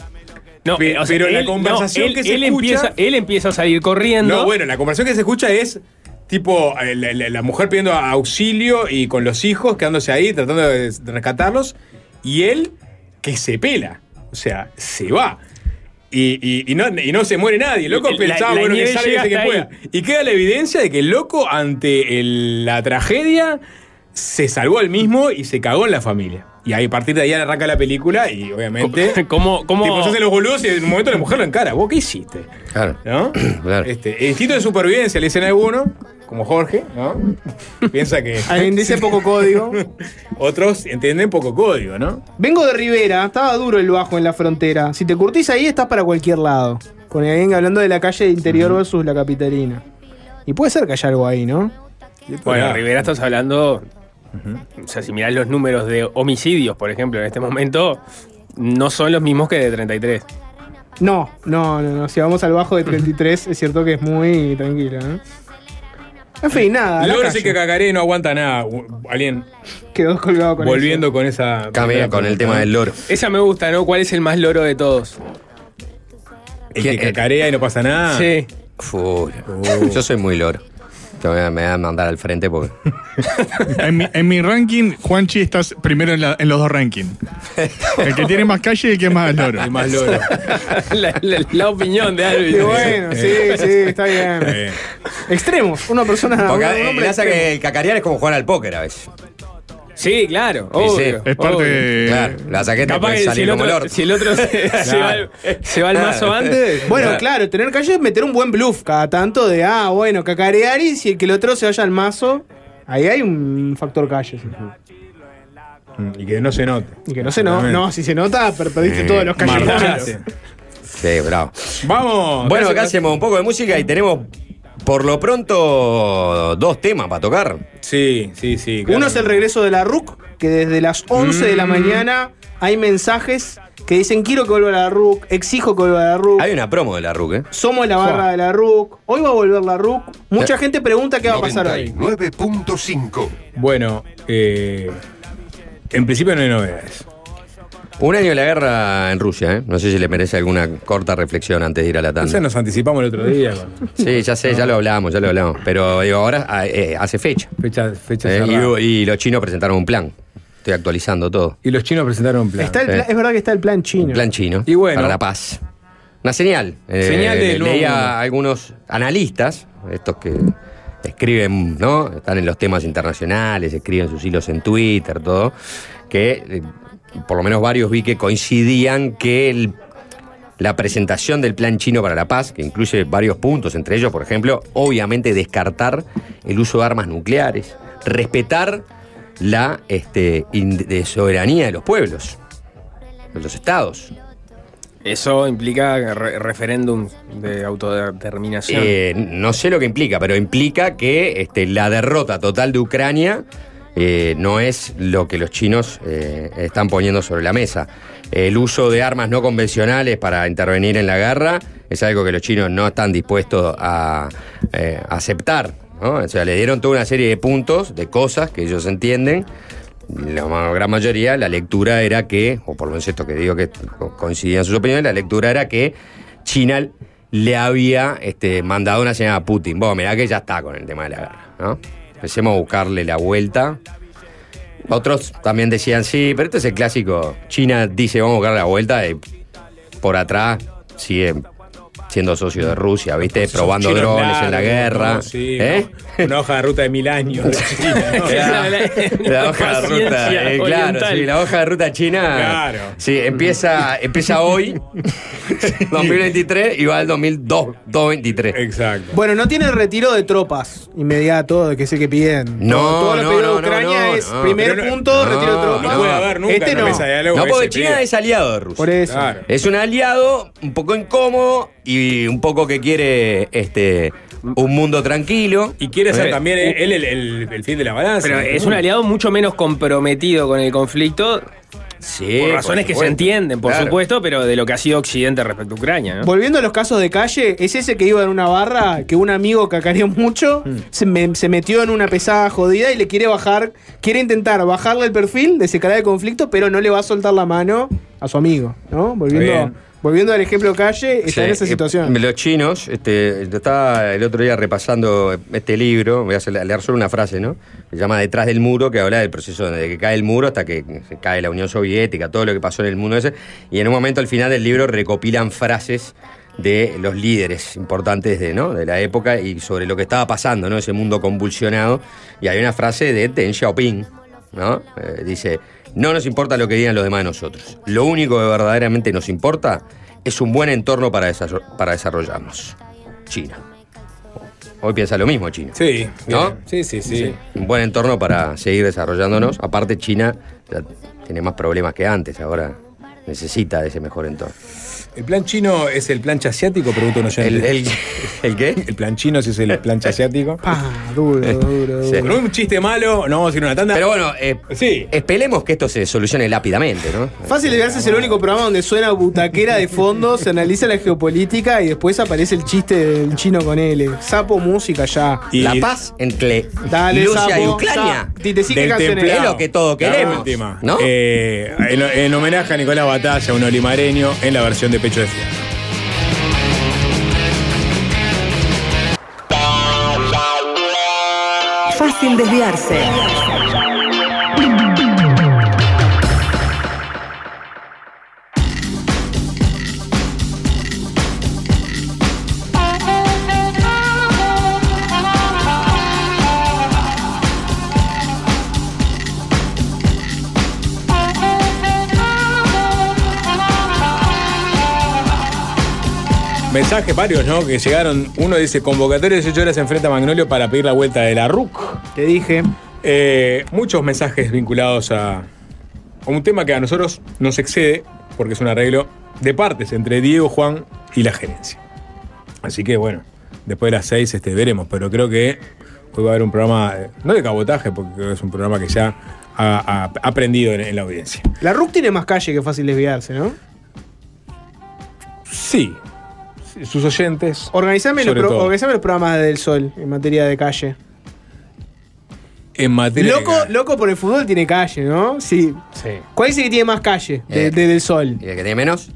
No, Pe- eh, o sea, pero la conversación él- que se él escucha- Empieza, él empieza a salir corriendo. No, bueno, la conversación que se escucha es tipo eh, la, la- la mujer pidiendo auxilio y con los hijos quedándose ahí tratando de, rescatarlos y él que se pela, o sea, se va. Y, y- y no, y no se muere nadie. El loco pensaba, la bueno, que salga que pueda. Y queda la evidencia de que el loco, ante el- la tragedia, se salvó él mismo y se cagó en la familia. Y ahí a partir de ahí arranca la película y obviamente. ¿Cómo, cómo, Tipo, se hacen los boludos y en un momento la mujer lo encara. ¿Vos qué hiciste? Claro. ¿No? Claro. Este, el instinto de supervivencia le dicen a alguno, como Jorge, ¿no? Piensa que. Alguien dice poco código. Otros entienden poco código, ¿no? Vengo de Rivera, estaba duro el bajo en la frontera. Si te curtís ahí, estás para cualquier lado. Con alguien hablando de la calle de interior versus la capitalina. Y puede ser que haya algo ahí, ¿no? Bueno. Rivera, estás hablando. O sea, si mirás los números de homicidios, por ejemplo, en este momento, no son los mismos que de 33. No, no, no, no. Si vamos al bajo de 33, es cierto que es muy tranquilo, ¿no? En fin, nada. calle. sí que cacaré y no aguanta nada. Alguien Quedó colgado con volviendo con esa. Cambia con el tema del loro. Esa me gusta, ¿no? ¿Cuál es el más loro de todos? El que cacarea y no pasa nada. Sí. Full. Yo soy muy loro. Te voy a- me voy a mandar al frente porque. En mi, en mi ranking, Juanchi está primero en, la- en los dos rankings. El que tiene más calle y el que más loro. El más loro. la, la- la opinión de Alvin. Y bueno, sí, sí, está bien. Eh, Extremos. Una persona. Porque un eh, hombre pasa extremo. que el cacarear es como jugar al póker a veces. Sí, claro. Sí, Obvio, sí. Es parte obvio. de. Claro, la saqueta Capaz puede que si salir el, como el otro, orto. si el otro se, se va, al, se va al mazo antes. Bueno, claro, tener calle es meter un buen bluff cada tanto de, ah, bueno, cacarear y si el que el otro se vaya al mazo, ahí hay un factor calle. sí. y que no se note. Y que no se no, Totalmente. no, si se nota, per- perdiste Eh, todos los callejones. Marchaste. Sí, bravo. Vamos. Bueno, ¿qué acá hace- hacemos un poco de música y tenemos por lo pronto dos temas para tocar. Sí, sí, sí. claro. Uno es el regreso de la RUC, que desde las 11 de la Mm. mañana hay mensajes que dicen quiero que vuelva la RUC, exijo que vuelva la RUC. Hay una promo de la RUC, ¿eh? Somos la barra de la RUC. Hoy va a volver la RUC. Mucha Eh. gente pregunta qué va a pasar hoy. 99.5. Bueno, eh, en principio no hay novedades. Un año de la guerra en Rusia, ¿eh? No sé si le merece alguna corta reflexión antes de ir a la O sea, tanda. nos anticipamos el otro día. con Sí, ya sé, ya lo hablamos, ya lo hablamos. Pero digo, ahora ah, eh, hace fecha. fecha, fecha Eh, y, y los chinos presentaron un plan. Estoy actualizando todo. Y los chinos presentaron un plan. Está el Sí. plan- es verdad que está el plan chino. Un plan chino Y bueno. para la paz. Una señal. Eh, Señal del nuevo leía mundo. a algunos analistas, estos que escriben, ¿no? Están en los temas internacionales, escriben sus hilos en Twitter, todo, que eh, por lo menos varios vi que coincidían que el- la presentación del plan chino para la paz, que incluye varios puntos, entre ellos, por ejemplo, obviamente descartar el uso de armas nucleares, respetar la este, de soberanía de los pueblos, de los estados. Eso implica re- referéndum de autodeterminación. Eh, no sé lo que implica, pero implica que este, la derrota total de Ucrania eh, no es lo que los chinos eh, están poniendo sobre la mesa. El uso de armas no convencionales para intervenir en la guerra es algo que los chinos no están dispuestos a eh, aceptar. O sea, le dieron toda una serie de puntos, de cosas que ellos entienden. La gran mayoría, la lectura era que, o por lo menos esto que digo que co- coincidían sus opiniones, la lectura era que China le había este, mandado una señal a Putin. Vos, mirá que ya está con el tema de la guerra, ¿no? Empecemos a buscarle la vuelta. Otros también decían, sí, pero este es el clásico. China dice, vamos a buscarle la vuelta y por atrás sigue siendo socio de Rusia, ¿viste? Probando drones en la guerra. ¿no? Sí, ¿Eh? ¿no? Una hoja de ruta de mil años. de China, ¿no? La, la hoja de ruta, eh, claro, sí, la hoja de ruta china. Claro. Sí, empieza, empieza hoy, 2023, y va al 2023. Exacto. Bueno, no tiene el retiro de tropas inmediato, de que sé que piden. No, todo, todo lo pedido de Ucrania no, es no. primer punto, no, retiro de tropas. No puede haber nunca Este no. mesa de diálogo No, porque China es aliado de Rusia. Por eso. Claro. Es un aliado un poco incómodo y un poco que quiere este un mundo tranquilo. Y quiere ser Eh, también él el, el, el fin de la balanza. Pero es un aliado mucho menos comprometido con el conflicto, Sí, por razones que se entienden, por Claro. supuesto, pero de lo que ha sido Occidente respecto a Ucrania. ¿no? Volviendo a los casos de calle, es ese que iba en una barra que un amigo cacareó mucho, Mm. se, me- se metió en una pesada jodida y le quiere bajar, quiere intentar bajarle el perfil, desencadenar el conflicto, pero no le va a soltar la mano a su amigo, ¿no? Volviendo, Bien. Volviendo al ejemplo calle, está Sí, en esa eh, situación. Los chinos, este, yo estaba el otro día repasando este libro, voy a hacer- leer solo una frase, ¿no? Se llama Detrás del muro, que habla del proceso de que cae el muro hasta que se cae la Unión Soviética, todo lo que pasó en el mundo ese. Y en un momento al final del libro recopilan frases de los líderes importantes de, ¿no? de la época y sobre lo que estaba pasando, ¿no? Ese mundo convulsionado. Y hay una frase de Deng Xiaoping, ¿no? Eh, dice, no nos importa lo que digan los demás de nosotros. Lo único que verdaderamente nos importa es un buen entorno para, para desarrollarnos. China. Hoy piensa lo mismo China. Sí, ¿No? Sí, sí, sí. Un buen entorno para seguir desarrollándonos. Aparte China ya tiene más problemas que antes, ahora necesita de ese mejor entorno. ¿El plan chino es el plancha asiático? Pregunta un oyente. ¿El, el, el qué? El plan chino si es el plancha asiático. Ah, duro, duro, Sí. duro. Con un chiste malo, no vamos a ir a una tanda. Pero bueno, eh, Sí. esperemos que esto se solucione lápidamente, ¿no? Fácil de verse es el único programa donde suena butaquera de fondo, se analiza la geopolítica y después aparece el chiste del chino con L. Sapo música ya. Y- La paz entre Dale, Rusia y sapo, Ucrania. sí, ¿qué Del canción templado. era? Es lo que todos La queremos, última. ¿no? Eh, en, en homenaje a Nicolás Batalla, un olimareño, en la versión de Pecho de Fierro. Fácil desviarse. Mensajes varios, ¿no? Que llegaron. Uno dice: Convocatoria de 18 horas enfrenta a Magnolio para pedir la vuelta de la RUC. Te dije. Eh, muchos mensajes vinculados a, a un tema que a nosotros nos excede, porque es un arreglo de partes entre Diego, Juan y la gerencia. Así que bueno, después de las seis este, veremos, pero creo que hoy va a haber un programa, eh, no de cabotaje, porque creo que es un programa que ya ha, ha aprendido en, en la audiencia. La RUC tiene más calle que fácil desviarse, ¿no? Sí, sus oyentes. Organizame los, sobre pro- todo, organizame los programas de del Sol en materia de calle. En materia Loco, de- loco por el fútbol tiene calle, ¿no? Sí. Sí. ¿Cuál dice que tiene más calle de, Eh. de del Sol? ¿Y el que tiene menos?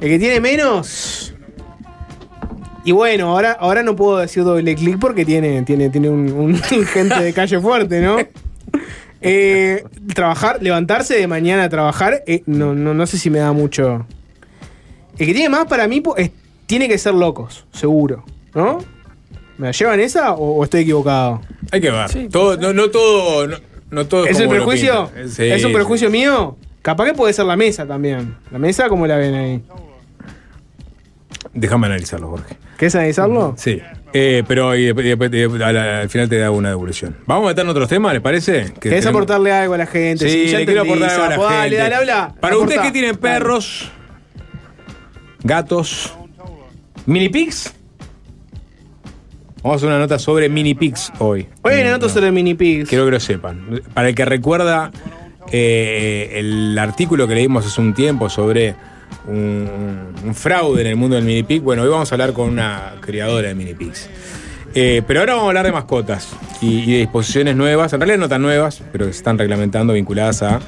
El que tiene menos. Y bueno, ahora, ahora no puedo decir doble clic porque tiene, tiene, tiene un, un gente de calle fuerte, ¿no? Eh, trabajar, levantarse de mañana a trabajar, eh, no, no, no sé si me da mucho. El que tiene más para mí po- es- tiene que ser locos, seguro, ¿no? ¿Me la llevan esa o, o estoy equivocado? Hay que ver. todo, no, no todo. No, no todo ¿Es el prejuicio? Sí, ¿Es un sí. prejuicio mío? Capaz que puede ser la mesa también. ¿La mesa cómo la ven ahí? Déjame analizarlo, Jorge. ¿Querés analizarlo? Sí. Eh, pero y después- y después- y al, al final te da una devolución. Vamos a meter en otros temas, ¿les parece? Que ¿Querés tenemos- aportarle algo a la gente? Sí, ya le quiero aportar algo a la. Dale, habla. Para ustedes que tienen perros, gatos, mini pigs. Vamos a hacer una nota sobre mini pigs hoy. Hoy hay una nota no. sobre mini pigs. Quiero que lo sepan. Para el que recuerda eh, el artículo que leímos hace un tiempo sobre un, un fraude en el mundo del mini pig, bueno, hoy vamos a hablar con una criadora de mini pigs. Eh, pero ahora vamos a hablar de mascotas y, y de disposiciones nuevas, en realidad no tan nuevas, pero que se están reglamentando vinculadas a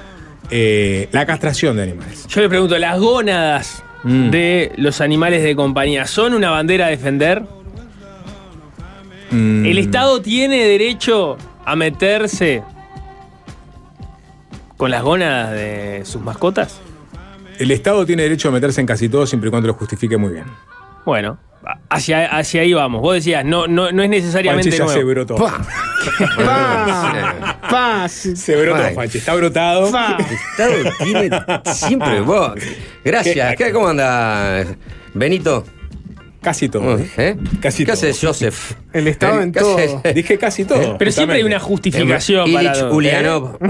eh, la castración de animales. Yo le pregunto, ¿las gónadas Mm. de los animales de compañía son una bandera a defender? Mm, ¿El Estado tiene derecho a meterse con las gónadas de sus mascotas? El Estado tiene derecho a meterse en casi todo siempre y cuando lo justifique muy bien. Bueno, hacia, hacia ahí vamos. Vos decías, no, no, no es necesariamente Juanchi ya se nuevo. brotó. Se brotó. Juanchi, está brotado. Pa. El Estado tiene siempre vos. Gracias. ¿Qué, ¿Cómo anda Benito? Casi todo. ¿Eh? Casi ¿Qué todo. haces, Joseph? El Estado en ¿Qué todo. Dije casi todo. Pero siempre hay una justificación para Ilich todo. Ulyanov.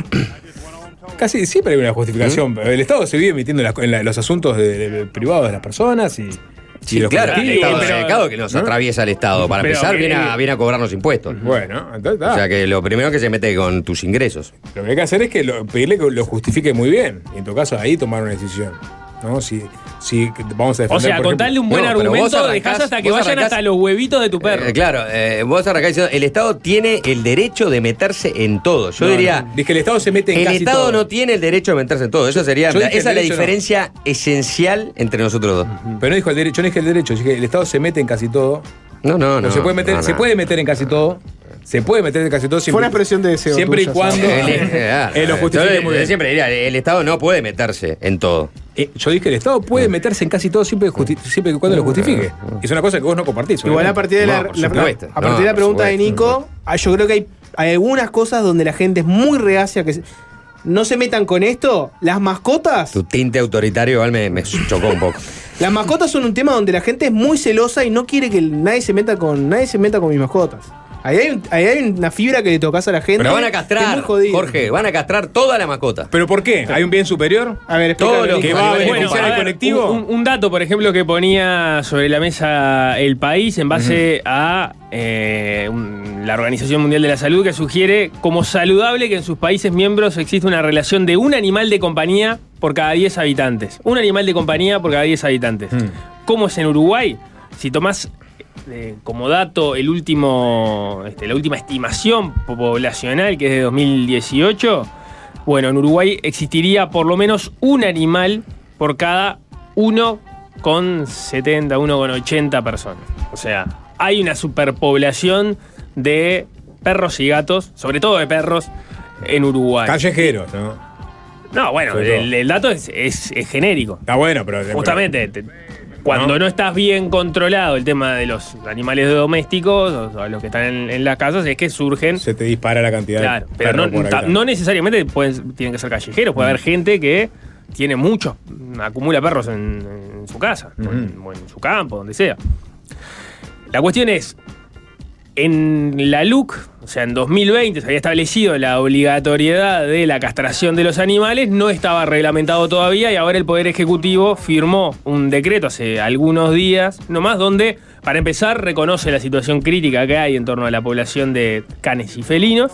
Casi siempre hay una justificación. El Estado se vive metiendo en, la- en la- los asuntos de- de- privados de las personas y. y Sí, los claro, el. Estado pero- mercado que nos ¿no? atraviesa el Estado. Para Pero, empezar, viene a, viene a cobrarnos impuestos. Bueno, entonces está. O sea que lo primero que se mete con tus ingresos. Lo que hay que hacer es que lo- pedirle que lo justifique muy bien. Y en tu caso, ahí tomar una decisión. ¿No? Si, si vamos a defender. O sea, por contarle un ejemplo- buen No, pero argumento, arrancás- dejás hasta que vayan arrancás- hasta los huevitos de tu perro. Eh, claro, eh, vos arrancás diciendo, el Estado tiene el derecho de meterse en todo. Yo No, diría, no. Dije que el Estado se mete en el casi Estado todo. no tiene el derecho de meterse en todo. Eso sería, Yo la- dije esa es la diferencia esencial entre nosotros dos. Pero no dijo el derecho, yo no dije el derecho, dije el Estado se mete en casi todo. No, no, no. No, se puede meter, no, se puede meter en casi todo. Se puede meter en casi todo siempre. Fue una expresión de deseo Siempre y cuando. Eh, eh, lo justifique yo, muy bien. siempre diría, el Estado no puede meterse en todo. Eh, yo dije el Estado puede meterse en casi todo siempre, siempre y cuando lo justifique. Es una cosa que vos no compartís. Igual a partir de la, No, a partir No, de la pregunta de. Nico, ah, yo creo que hay, hay algunas cosas donde la gente es muy reacia que se- no se metan con esto. Las mascotas, Tu tinte autoritario igual me, me chocó un poco. las mascotas son un tema donde la gente es muy celosa y no quiere que nadie se meta con nadie se meta con mis mascotas. Ahí hay, un- ahí hay una fibra que le tocas a la gente. Pero van a castrar, muy jodido. Jorge, van a castrar toda la mascota. ¿Pero por qué? ¿Hay un bien superior? A ver, Todo lo que va a Bueno, beneficiar a al ver, colectivo. Un, un dato, por ejemplo, que ponía sobre la mesa el país en base a eh, un- la Organización Mundial de la Salud que sugiere como saludable que en sus países miembros existe una relación de un animal de compañía por cada 10 habitantes. Un animal de compañía por cada 10 habitantes. ¿Cómo es en Uruguay? Si tomás eh, como dato el último, este, la última estimación poblacional, que es de 2018, bueno, en Uruguay existiría por lo menos un animal por cada 1,70, 1,80 personas. O sea, hay una superpoblación de perros y gatos, sobre todo de perros, en Uruguay. Callejeros, ¿no? No, bueno, el, el dato es, es- es genérico. Está bueno, pero. Justamente, te- cuando ¿No? ¿No? estás bien controlado el tema de los animales domésticos, o, los que están en, en las casas, es que surgen. Se te dispara la cantidad Claro, de pero no, ta- no necesariamente pueden, tienen que ser callejeros, puede haber gente que tiene muchos, acumula perros en, en su casa, o, en, o en su campo, donde sea. La cuestión es, en la LUC, o sea, en 2020 se había establecido la obligatoriedad de la castración de los animales, no estaba reglamentado todavía y ahora el Poder Ejecutivo firmó un decreto hace algunos días, nomás donde, para empezar, reconoce la situación crítica que hay en torno a la población de canes y felinos.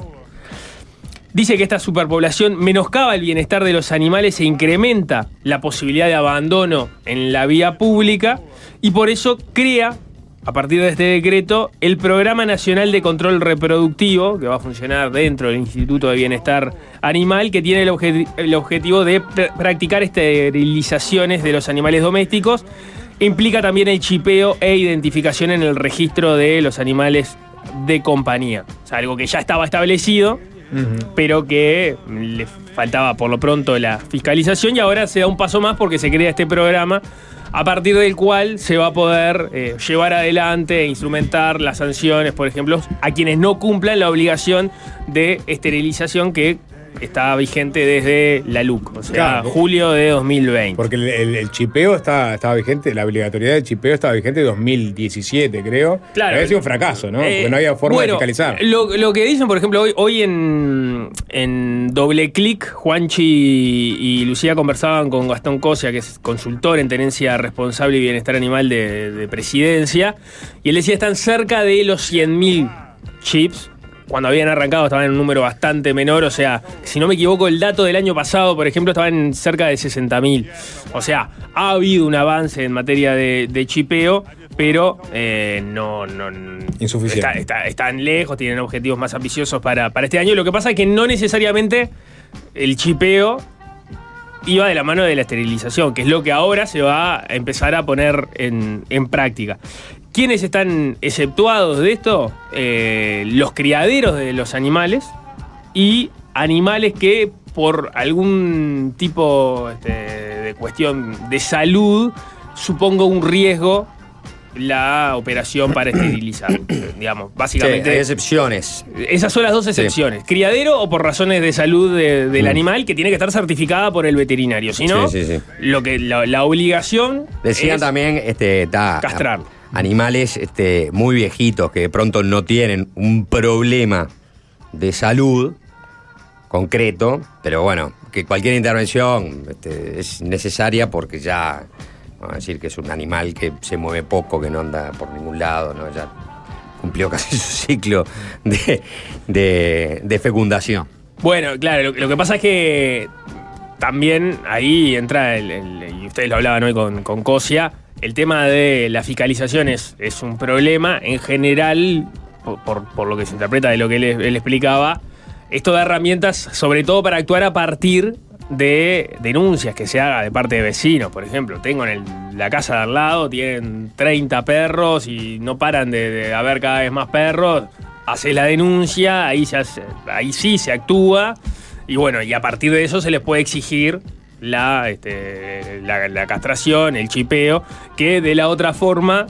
Dice que esta superpoblación menoscaba el bienestar de los animales e incrementa la posibilidad de abandono en la vía pública y por eso crea, a partir de este decreto, el Programa Nacional de Control Reproductivo, que va a funcionar dentro del Instituto de Bienestar Animal, que tiene el, obje- el objetivo de pr- practicar esterilizaciones de los animales domésticos. Implica también el chipeo e identificación en el registro de los animales de compañía. O sea, algo que ya estaba establecido, pero que le faltaba por lo pronto la fiscalización y ahora se da un paso más porque se crea este programa a partir del cual se va a poder eh, llevar adelante e instrumentar las sanciones, por ejemplo, a quienes no cumplan la obligación de esterilización que está vigente desde la LUC, o sea, Claro. julio de 2020. Porque el, el- el chipeo está, estaba vigente, la obligatoriedad del chipeo estaba vigente en 2017, creo. Claro. Había sido un fracaso, ¿no? Eh, Porque no había forma bueno, de fiscalizar. Lo, lo que dicen, por ejemplo, hoy, hoy en, en Doble Clic, Juanchi y Lucía conversaban con Gastón Cosia, que es consultor en tenencia responsable y bienestar animal de, de presidencia, y él decía están cerca de los 100.000 chips. Cuando habían arrancado estaban en un número bastante menor, o sea, si no me equivoco, el dato del año pasado, por ejemplo, estaba en cerca de 60.000. O sea, ha habido un avance en materia de, de chipeo, pero eh, no, no, Insuficiente. Está- está- están lejos, tienen objetivos más ambiciosos para, para este año. Lo que pasa es que no necesariamente el chipeo iba de la mano de la esterilización, que es lo que ahora se va a empezar a poner en, en práctica. ¿Quiénes están exceptuados de esto? Eh, los criaderos de los animales y animales que por algún tipo este, de cuestión de salud suponga un riesgo la operación para esterilizar. digamos, Sí, básicamente. hay excepciones. Esas son las dos excepciones. Criadero o por razones de salud de- del Mm. animal que tiene que estar certificada por el veterinario. Si no, Sí, sí, sí. Lo que, la, la obligación Decían es también, este, ta- castrar. Animales este, muy viejitos que de pronto no tienen un problema de salud concreto, pero bueno, que cualquier intervención este, es necesaria porque ya, vamos a decir que es un animal que se mueve poco, que no anda por ningún lado, ¿no? ya cumplió casi su ciclo de, de- fecundación. Bueno, claro, lo, que pasa es que también ahí entra, el, el- y ustedes lo hablaban hoy con, con Cosia, el tema de la fiscalización es, es un problema. En general, por, por- lo que se interpreta de lo que él, explicaba, esto da herramientas sobre todo para actuar a partir de denuncias que se haga de parte de vecinos. Por ejemplo, tengo en la casa de al lado, tienen 30 perros y no paran de, haber cada vez más perros. Haces la denuncia, ahí, ahí sí se actúa. Y bueno, y a partir de eso se les puede exigir la, este, la, la castración, el chipeo, que de la otra forma,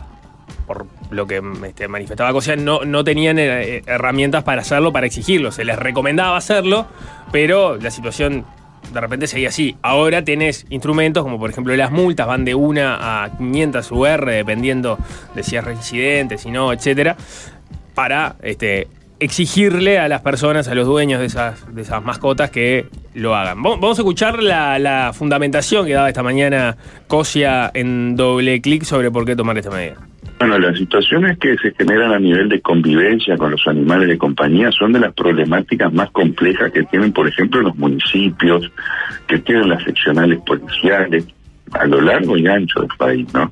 por lo que este, manifestaba Cosia, no, no tenían eh, herramientas para hacerlo, para exigirlo. Se les recomendaba hacerlo, pero la situación de repente seguía así. Ahora tenés instrumentos como por ejemplo las multas, van de 1 a 500 UR, dependiendo de si es residente, si no, etcétera para este, exigirle a las personas, a los dueños de esas, de esas mascotas que lo hagan. Vamos a escuchar la, la fundamentación que daba esta mañana Cosia en doble clic sobre por qué tomar esta medida. Bueno, las situaciones que se generan a nivel de convivencia con los animales de compañía son de las problemáticas más complejas que tienen, por ejemplo, los municipios, que tienen las seccionales policiales a lo largo y ancho del país, ¿no?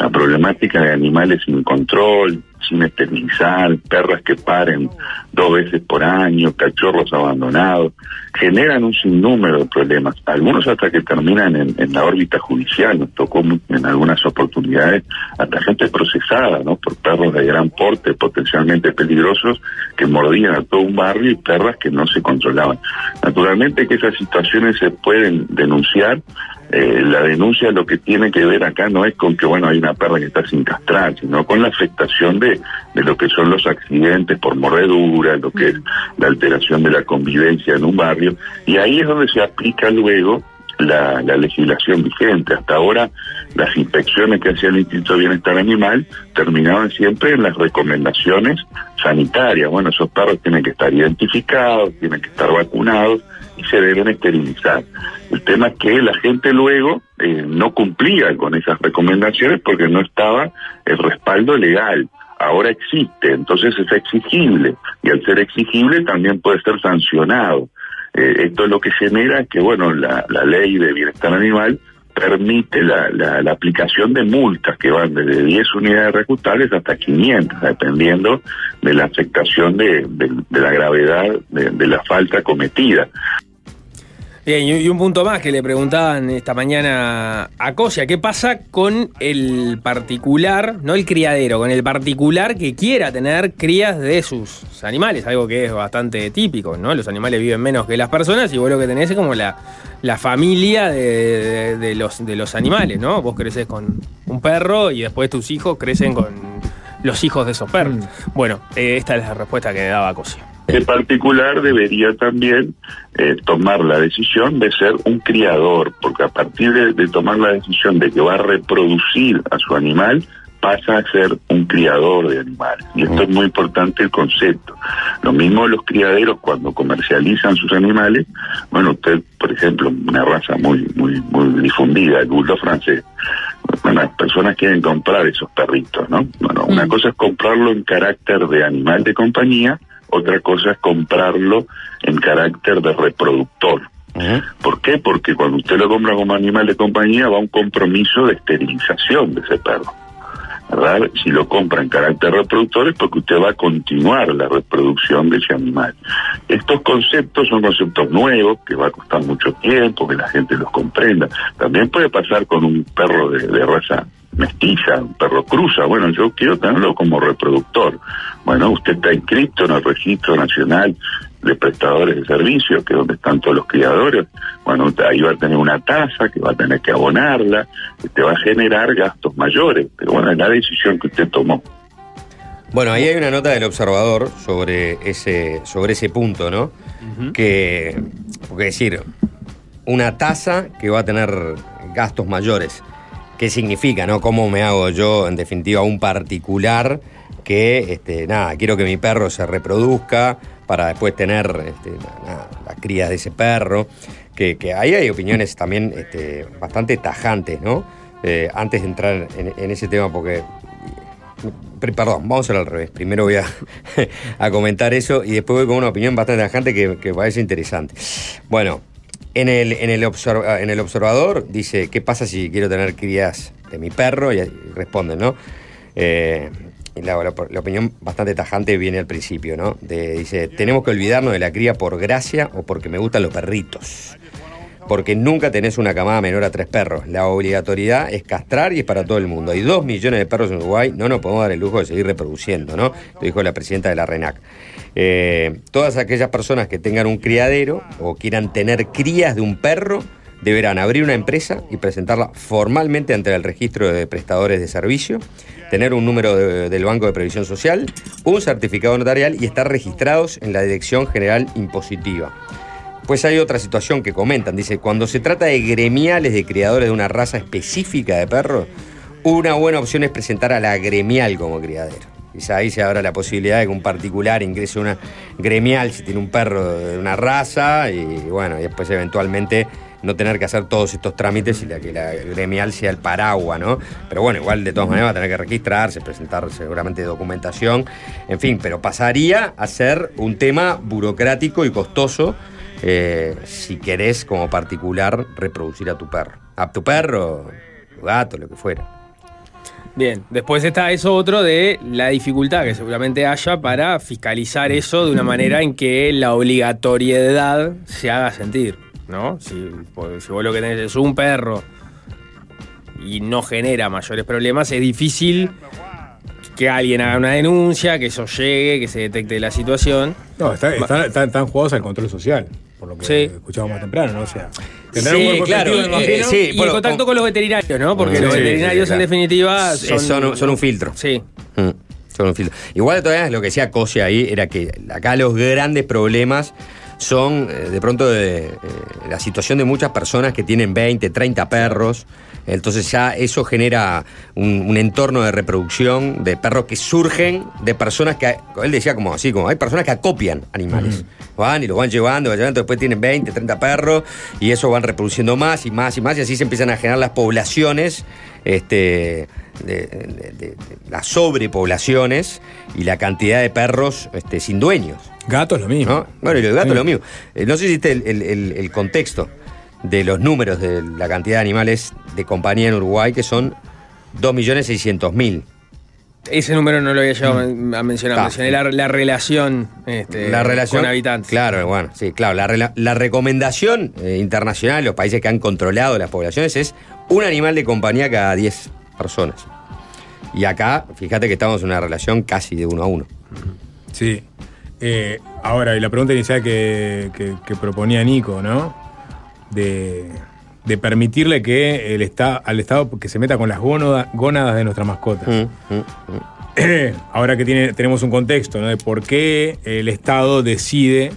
La problemática de animales sin control, sin esterilizar, perras que paren dos veces por año, cachorros abandonados, generan un sinnúmero de problemas, algunos hasta que terminan en, la órbita judicial, nos tocó en algunas oportunidades hasta gente procesada, ¿no? Por perros de gran porte, potencialmente peligrosos, que mordían a todo un barrio y perras que no se controlaban. Naturalmente que esas situaciones se pueden denunciar, eh, la denuncia lo que tiene que ver acá no es con que, bueno, hay una perra que está sin castrar, sino con la afectación de, de lo que son los accidentes por mordedura, lo que es la alteración de la convivencia en un barrio, y ahí es donde se aplica luego la, la legislación vigente. Hasta ahora las inspecciones que hacía el Instituto de Bienestar Animal terminaban siempre en las recomendaciones sanitarias. Bueno, esos perros tienen que estar identificados, tienen que estar vacunados y se deben esterilizar. El tema es que la gente luego eh, no cumplía con esas recomendaciones porque no estaba el respaldo legal. Ahora existe, entonces es exigible y al ser exigible también puede ser sancionado. Eh, esto es lo que genera que, bueno, la, ley de bienestar animal permite la, aplicación de multas que van desde 10 unidades recutables hasta 500, dependiendo de la afectación de, la gravedad de la falta cometida. Bien, y un punto más que le preguntaban esta mañana a Cosia, ¿qué pasa con el particular, no el criadero, con el particular que quiera tener crías de sus animales? Algo que es bastante típico, ¿no? Los animales viven menos que las personas y vos lo que tenés es como la, la familia de, de- de los, de los animales, ¿no? Vos creces con un perro y después tus hijos crecen con los hijos de esos perros. Bueno, eh, esta es la respuesta que daba Cosia. En particular debería también eh, tomar la decisión de ser un criador, porque a partir de, de tomar la decisión de que va a reproducir a su animal, pasa a ser un criador de animales. Y esto es muy importante el concepto. Lo mismo los criaderos cuando comercializan sus animales, bueno, usted, por ejemplo, una raza muy, muy, muy difundida, el bulldog francés, bueno, las personas quieren comprar esos perritos, ¿no? Bueno, una cosa es comprarlo en carácter de animal de compañía, otra cosa es comprarlo en carácter de reproductor. ¿Por qué? Porque cuando usted lo compra como animal de compañía va un compromiso de esterilización de ese perro. ¿verdad? Si lo compra en carácter reproductor es porque usted va a continuar la reproducción de ese animal. Estos conceptos son conceptos nuevos que va a costar mucho tiempo que la gente los comprenda. También puede pasar con un perro de, de raza mestiza, un perro cruza. Bueno, yo quiero tenerlo como reproductor. Bueno, usted está inscrito en el Registro Nacional de Prestadores de Servicios, que es donde están todos los criadores. Bueno, usted ahí va a tener una tasa que va a tener que abonarla, que te va a generar gastos mayores. Pero bueno, es la decisión que usted tomó. Bueno, ahí hay una nota del observador sobre ese, sobre ese punto, ¿no? Que, porque decir, una tasa que va a tener gastos mayores. ¿Qué significa, no? ¿Cómo me hago yo, en definitiva, un particular que, este, nada, quiero que mi perro se reproduzca para después tener este, las crías de ese perro? Que, que ahí hay opiniones también este, bastante tajantes, ¿no? Eh, antes de entrar en, ese tema, porque Pre- Perdón, vamos a hacerlo al revés. Primero voy a, a comentar eso y después voy con una opinión bastante tajante que, que parece interesante. Bueno, en el, en, el observa- en el observador dice, ¿qué pasa si quiero tener crías de mi perro? Y, responden, ¿no? Eh, la, opinión bastante tajante viene al principio, ¿no? Dice, tenemos que olvidarnos de la cría por gracia o porque me gustan los perritos porque nunca tenés una camada menor a tres perros. La obligatoriedad es castrar y es para todo el mundo. Hay dos millones de perros en Uruguay, no nos podemos dar el lujo de seguir reproduciendo, ¿no? Lo dijo la presidenta de la RENAC. Eh, todas aquellas personas que tengan un criadero o quieran tener crías de un perro deberán abrir una empresa y presentarla formalmente ante el registro de prestadores de servicio, tener un número de- del Banco de Previsión Social, un certificado notarial y estar registrados en la Dirección General Impositiva. Pues hay otra situación que comentan. Dice, cuando se trata de gremiales de criadores de una raza específica de perros, una buena opción es presentar a la gremial como criadero. Quizá ahí se abra la posibilidad de que un particular ingrese una gremial si tiene un perro de una raza y bueno, y después eventualmente no tener que hacer todos estos trámites y la que la gremial sea el paraguas, ¿no? Pero bueno, igual de todas maneras va a tener que registrarse, presentar seguramente documentación, en fin, pero pasaría a ser un tema burocrático y costoso eh, si querés como particular reproducir a tu perro. A tu perro, gato, lo que fuera. Bien, después está eso otro de la dificultad que seguramente haya para fiscalizar eso de una manera en que la obligatoriedad se haga sentir, ¿no? Si, vos lo que tenés es un perro y no genera mayores problemas, es difícil que alguien haga una denuncia, que eso llegue, que se detecte la situación. No, está- están, están- están jugados al control social, por lo que Sí. escuchábamos más temprano, ¿no? O sea, tendrán Sí, un buen claro, efectivo, eh, sí. y bueno, el contacto con- con los veterinarios, ¿no? Porque Sí, los veterinarios sí, en claro. definitiva Eh, son, son, son un filtro. Sí. Mm, son un filtro. Igual todavía lo que decía Cose ahí era que acá los grandes problemas son eh, de pronto de, la situación de muchas personas que tienen 20, 30 perros. Entonces ya eso genera un, un entorno de reproducción de perros que surgen de personas que, él decía como así, como hay personas que acopian animales. Van y los van llevando, van llevando, después tienen 20, 30 perros y eso van reproduciendo más y más y más y así se empiezan a generar las poblaciones, este, de, de- de- de- las sobrepoblaciones y la cantidad de perros este, sin dueños. Gatos lo mismo. ¿no? Bueno, y los gatos Sí. lo mismo. Eh, no sé si el, el- el- el contexto de los números de la cantidad de animales de compañía en Uruguay, que son 2.600.000. Ese número no lo había llegado a mencionar. Mencioné la, la relación, este, la relación con habitantes. Claro, bueno, sí, claro. La, recomendación eh, internacional, los países que han controlado las poblaciones, es un animal de compañía cada 10 personas. Y acá, fíjate que estamos en una relación casi de uno a uno. Sí. Eh, ahora, y la pregunta inicial que, que- que proponía Nico, ¿no? De, de permitirle que el esta- al Estado que se meta con las gónoda- gónadas de nuestras mascotas. Mm, mm, mm. Ahora que tiene, tenemos un contexto, ¿no? De por qué el Estado decide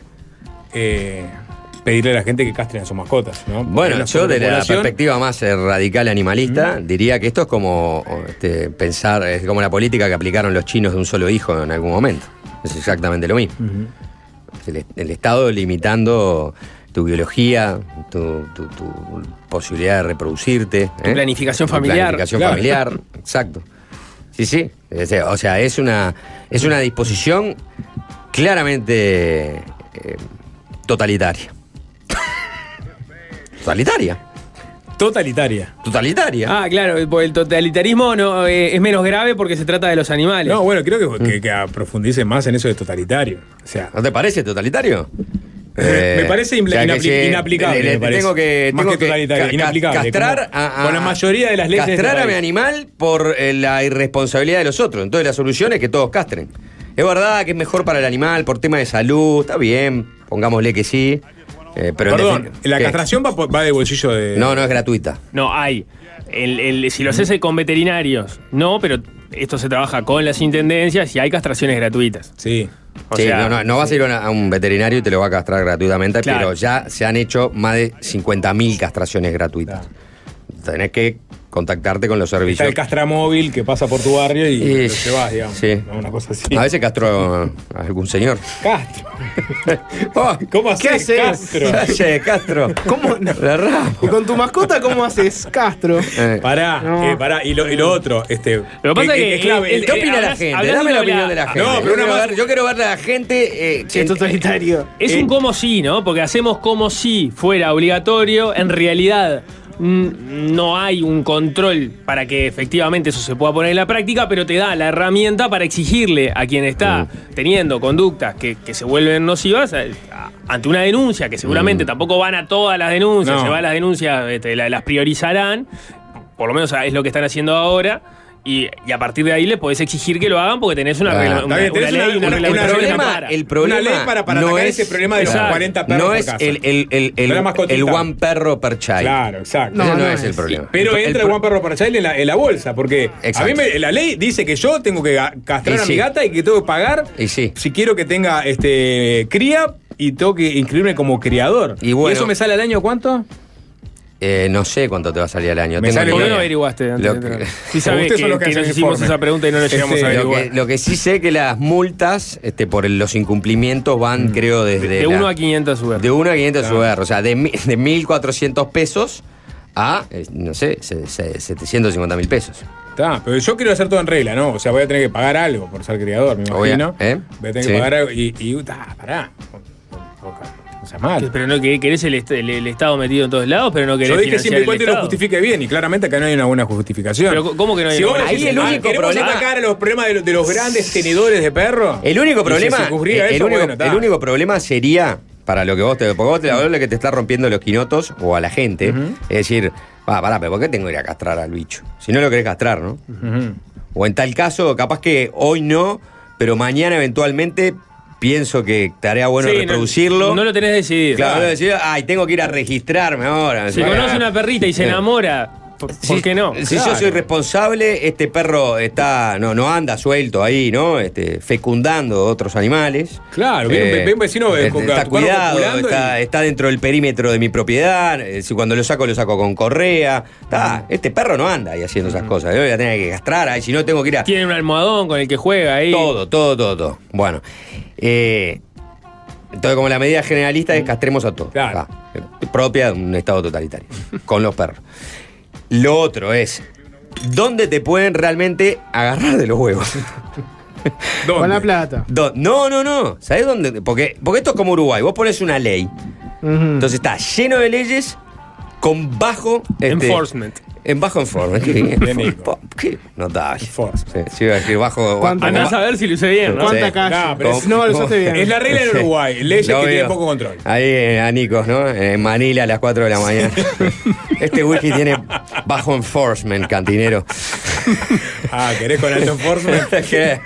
eh, pedirle a la gente que castren a sus mascotas, ¿no? Bueno, yo de la perspectiva más eh, radical animalista, diría que esto es como este, pensar, es como la política que aplicaron los chinos de un solo hijo en algún momento. Es exactamente lo mismo. el, el Estado limitando tu biología, tu, tu- tu posibilidad de reproducirte. Tu ¿eh? planificación Tu familiar. Planificación Claro. familiar, exacto. Sí, sí. Es- O sea, es una, es una disposición claramente eh, totalitaria. totalitaria. Totalitaria. Totalitaria. Ah, claro, porque el totalitarismo no, eh, es menos grave porque se trata de los animales. No, bueno, creo que, que, que profundice más en eso de totalitario. O sea, ¿No te parece totalitario? Me parece impla- o sea, que inapli- si- inapplicable, le- me parece. Tengo que, Más tengo que totalitario, ca- inapplicable, Castrar a, a- con la mayoría de las leyes este Castrar a mi animal por eh, la irresponsabilidad de los otros. Entonces la solución es que todos castren. Es verdad que es mejor para el animal por tema de salud, está bien, pongámosle que sí. eh, pero Perdón, la ¿qué? castración va, de bolsillo de. No, no es gratuita. No, hay. El- el- si lo haces con veterinarios, no, pero esto se trabaja con las intendencias y hay castraciones gratuitas. Sí. O Sí, sea, no, no, no vas a ir a, un veterinario y te lo va a castrar gratuitamente, Claro. pero ya se han hecho más de 50.000 castraciones gratuitas. Tenés que contactarte con los Está servicios. el castramóvil que pasa por tu barrio y, Y- lo llevas, digamos. sí. ¿no? Una cosa así. A veces castró a algún señor. Castro. Oh, ¿Cómo ¿Qué haces, haces? Castro? Oye, Castro. ¿Cómo? No. La. ¿Y con tu mascota cómo haces, Castro? Eh, Pará, No. eh, pará. Y lo, y lo otro, este. Lo que pasa es que es clave. el- ¿Qué eh, opina la gente? Dame la opinión de la gente. no, yo, pero una ver, yo quiero ver a la gente. eh, es totalitario. Es Eh, un como si, ¿no? Porque hacemos como si fuera obligatorio. En realidad no hay un control para que efectivamente eso se pueda poner en la práctica, pero te da la herramienta para exigirle a quien está teniendo conductas que, que se vuelven nocivas a- a- ante una denuncia, que seguramente tampoco van a todas las denuncias, No. se van las denuncias, este, la- las priorizarán, por lo menos es lo que están haciendo ahora. Y, y a partir de ahí le podés exigir que lo hagan porque tenés una, regla- una- una ley y una- el problema- clara. el problema Una ley para- para no atacar es, ese problema de los Exacto. 40 perros no por es casa. el, el, el, el- No el one perro per child. Claro, exacto. No, Ese no, no es el problema. Pero El entra el Juan Perro para Child en la, en la bolsa, porque Exacto. a mí me- la ley dice que yo tengo que castrar Y a sí. mi gata y que tengo que pagar Y sí. si quiero que tenga este cría y tengo que inscribirme como criador. Y bueno. eso me sale al año cuánto? Eh, no sé cuánto te va a salir al año. Me Tengo sale ¿Por qué no averiguaste antes Lo que-? Sí sabés Ustedes que, son los que que nos hicimos esa pregunta y no nos llegamos Este, a Lo averiguar. que, lo que sí sé que las multas este, por el- los incumplimientos van, creo, desde. De la- 1 a 500 UR. De 1 a 500 Claro. UR. O sea, de, de 1.400 pesos a, eh, no sé, se- se- 750 mil pesos. Está, pero yo quiero hacer todo en regla, ¿no? O sea, voy a tener que pagar algo por ser criador, me Obvia- imagino. ¿eh? Voy a tener Sí. que pagar algo y. y ah, pará. No sea mal. Pero no que querés el, est- el- el Estado metido en todos lados, pero no querés Yo dije financiar siempre y cuando lo justifique bien, y claramente acá no hay una buena justificación. Pero, ¿cómo que no hay Si una buena Ahí el único queremos problema- atacar a los problemas de, los- de los grandes tenedores de perro. El único si problema. se ocurría el, eso, único, bueno, el único problema sería. Para lo que vos te. Porque vos te la que te está rompiendo los quinotos o a la gente. Es decir, va, pará, pero ¿por qué tengo que ir a castrar al bicho? Si no lo querés castrar, ¿no? Ujú. O en tal caso, capaz que hoy no, pero mañana eventualmente pienso que estaría bueno Sí, no- reproducirlo. No, lo tenés decidido. Claro, decir, ay, tengo que ir a registrarme ahora. Si conoce una perrita y se enamora, ¿por, qué no? Si Claro. yo soy responsable, este perro está no, no anda suelto ahí, ¿no? Este, fecundando otros animales. Claro, un ve- un vecino, eh, con- está cuidado, está, y- está dentro del perímetro de mi propiedad. eh, Si cuando lo saco, lo saco con correa. Está, este perro no anda ahí haciendo esas cosas. Yo voy a tener que castrar ahí, si no tengo que ir a. Tiene un almohadón con el que juega ahí. Todo, todo, todo, todo. Bueno. eh, entonces, como la medida generalista es castremos a todos. Claro. Ah, eh, propia de un estado totalitario. con los perros. Lo otro es. ¿Dónde te pueden realmente agarrar de los huevos? ¿Dónde? Con la plata. Do- No, no, no. ¿Sabes dónde? Porque, porque esto es como Uruguay. Vos pones una ley. Entonces está lleno de leyes con bajo. este, Enforcement. En bajo enforcement. Qué bien. Bien, Nico. Qué notable. Enforcement. Sí, sí, iba a decir bajo. A ver si lo hice bien, ¿no? ¿Cuánta Sí. calle? No, pero No, es- lo usaste bien. Es la regla en. Uruguay, leyes que tienen poco control. Ahí eh, a Nicos, ¿no? En Manila a las 4 de la mañana. este whisky tiene bajo enforcement, cantinero. Ah, ¿querés con alto enforcement? ¿Qué?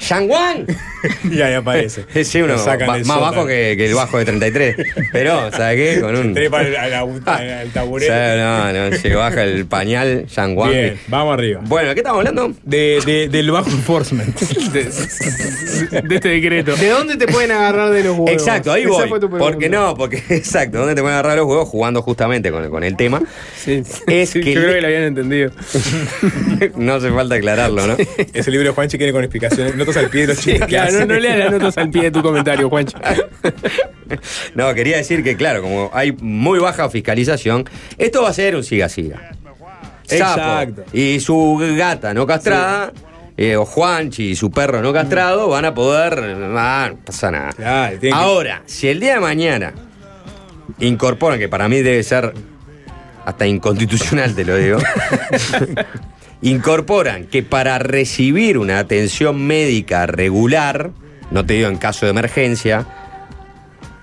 ¡Shangwan! y ahí aparece. Sí, uno del más bajo que, que el bajo de 33. Pero, ¿sabes qué? Con un. Trepa al, al- al- al O taburete. sea, no, no, se baja el pañal, Shangwan. Bien, vamos arriba. Bueno, ¿de qué estamos hablando? De, de- del bajo enforcement. De, de este decreto. ¿De dónde te pueden agarrar de los huevos? Exacto, ahí voy. Porque no, porque exacto, ¿dónde te pueden agarrar los huevos? Jugando justamente con, con el tema. Sí, Es sí, que yo creo que lo habían entendido. no hace falta aclararlo, ¿no? Ese libro de Juanchi viene con explicaciones, notas al pie de los chistes. Claro, no, no leas las notas al pie de tu comentario, Juancho. No, quería decir que, claro, como hay muy baja fiscalización, esto va a ser un siga-siga. Sapo Exacto. Y su gata no castrada, eh, o Juanchi y su perro no castrado, van a poder. Ah, no pasa nada. Claro, tienen que- Ahora, si el día de mañana incorporan, que para mí debe ser hasta inconstitucional, te lo digo, incorporan que para recibir una atención médica regular, no te digo en caso de emergencia,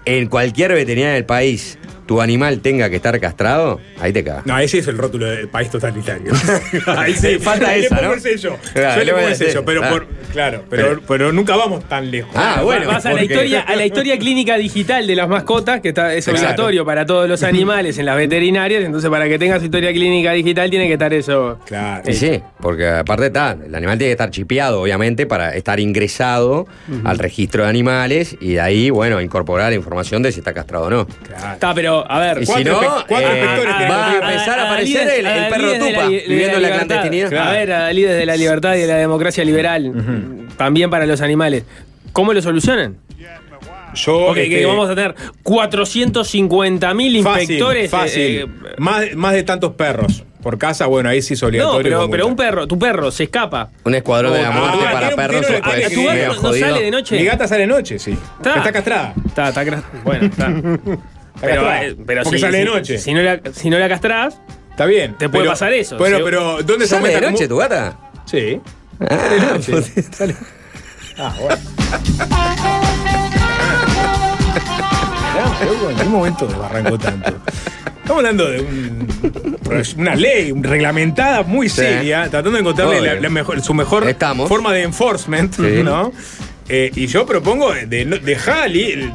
en cualquier veterinaria del país tu animal tenga que estar castrado, ahí te cagas. No, sí es el rótulo del país totalitario. ahí sí, Falta pongo ¿no? el sello. Claro, Yo le pongo voy a el sello, pero Ah. por, claro, pero, pero nunca vamos tan lejos. Ah, bueno. Vas a la, historia, a la historia clínica digital de las mascotas, que está, es Claro. obligatorio para todos los animales en las veterinarias. Entonces, para que tengas historia clínica digital, tiene que estar eso. Claro. Y sí, porque aparte está, el animal tiene que estar chipeado, obviamente, para estar ingresado al registro de animales y de ahí, bueno, incorporar la información de si está castrado o no. claro. Está, pero, a ver. Si Cuatro no, eh, inspectores va a empezar a aparecer el, el perro la- tupa de viviendo en la libertad. clandestinidad. A ver, Adalides de la libertad y de la democracia liberal, también para los animales. ¿Cómo lo solucionan? Yo. Ok, este, que vamos a tener 450 mil inspectores. Fácil. eh, eh, más, más de tantos perros por casa, bueno, ahí sí es obligatorio. no, pero, un perro, tu perro se escapa. Un escuadrón de la Ah, muerte para perros tiene decir tu perro no jodido. sale de noche. Mi gata sale de noche, sí. Está. Está castrada. Está, está cra- Bueno, está. Pero, eh, pero Porque si, sale de si- noche. Si no la, si no la castrás, Está bien. Te puede pero- pasar eso, Bueno, si- pero ¿dónde se ¿Sale de noche mu- tu gata? Sí. Ah, Sale de noche. Sale- Ah, bueno. ¿En qué momento barranco tanto? Estamos hablando de un- una ley reglamentada muy Sí. seria, tratando de encontrarle la- la mejor- su mejor Estamos. forma de enforcement, Sí. ¿no? Eh, y yo propongo de,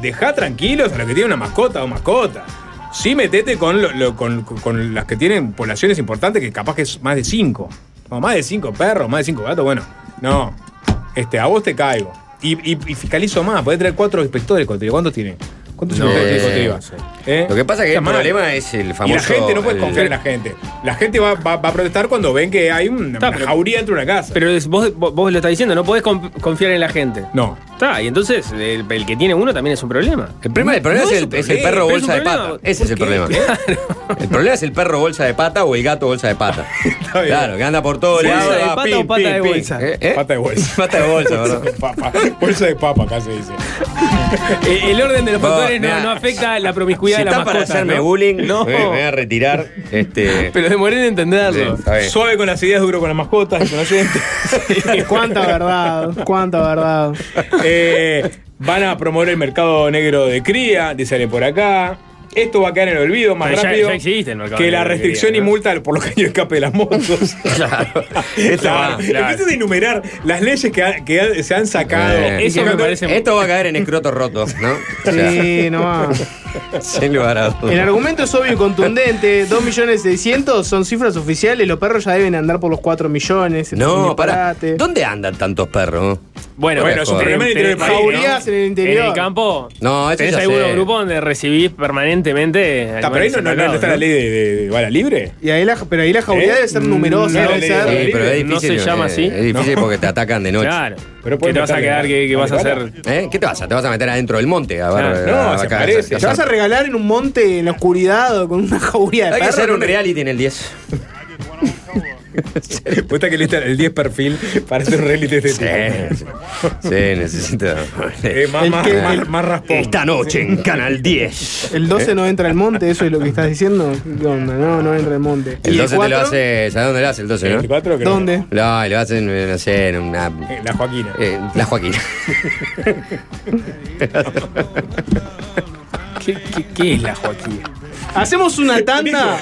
dejá tranquilos a los que tienen una mascota o mascota. Sí, metete con, lo- con, con las que tienen poblaciones importantes, que capaz que es más de cinco. No, más de cinco perros, más de cinco gatos, bueno. No. Este, a vos te caigo. Y, fiscalizo más, podés traer cuatro inspectores contigo. ¿Cuántos tiene? ¿Eh? Lo que pasa es que el mal. problema es el famoso. Y la gente no puede el- confiar en la gente. La gente va, va- va a protestar cuando ven que hay una, Está, una pero- jauría dentro de una casa. Pero es- vos, vos, lo estás diciendo, no podés con- confiar en la gente. no. Está, y entonces el, el que tiene uno también es un problema. El problema, el problema No es, es el, el perro bolsa de pata. Ese es el problema. El problema es el perro bolsa de pata o el gato bolsa de pata. Claro, que anda por todos ¿Bolsa lados. de va, pata o pata pim, de pim. bolsa? ¿Eh? ¿Eh? Pata de bolsa. Pata de bolsa, ¿verdad? Bolsa de papa, acá se dice. Eh, el orden de los Vos, no, afecta la promiscuidad Si de la está para hacerme ¿no? bullying, No. me, me voy a retirar. Este, Pero demoré en entenderlo. sí. Suave con las ideas, duro con las mascotas, con oyentes. Cuánta verdad, cuánta verdad. Eh, van a promover el mercado negro de cría, dice por acá. Esto va a quedar en el olvido más ya- rápido ya existe el mercado que la restricción y ¿no? multa por los caños de escape de las motos. Claro. Claro, claro. Empiezan a enumerar las leyes que, ha- que ha- se han sacado. Eh, Eso me parece- Esto va a caer en escroto roto, ¿no? O sea, Sí, no va. sin lugar a dudas. El argumento es obvio y contundente. 2.600.000 son cifras oficiales. Los perros ya deben andar por los 4 millones. No, pará. ¿Dónde andan tantos perros? Bueno, Bueno, es un problema del interior del país. ¿no? Jaurías en el interior. En el campo, No, eso tenés ya algunos sé. grupos donde recibís permanentemente. Está, pero ahí no, no- no está la ley de, de- de bala libre. Y ahí la, pero ahí la jauría ¿Eh? debe ser numerosa, No, debe ser. Sí, pero es No difícil. se llama eh, así. Es difícil porque te atacan de noche. Claro. Pero ¿Qué te vas a quedar? ¿Qué, qué vas a hacer? ¿Eh? ¿Qué te vas a? ¿Te vas a meter adentro del monte? A ver, Claro. No, a- se parece. ¿Te vas a regalar en un monte en la oscuridad o con una jauría de Hay que hacer un reality en el 10. Puesta que lista el 10 perfil para hacer un reality de este Sí, tipo. sí. Sí, necesito. Eh, más, El más, que- más, el- más raspón. Esta noche en Canal 10. El 12 no entra al monte, eso es lo que estás diciendo. ¿Qué onda? No, no entra al monte. El ¿Y 12 te lo 4? hace. ¿Sabes dónde lo hace el 12, ¿El no? 24 creo? ¿Dónde? No, lo hacen, eh, no sé, en una. Eh, La Joaquina. eh, la Joaquina. ¿Qué, qué, qué es la Joaquín? Hacemos una tanda.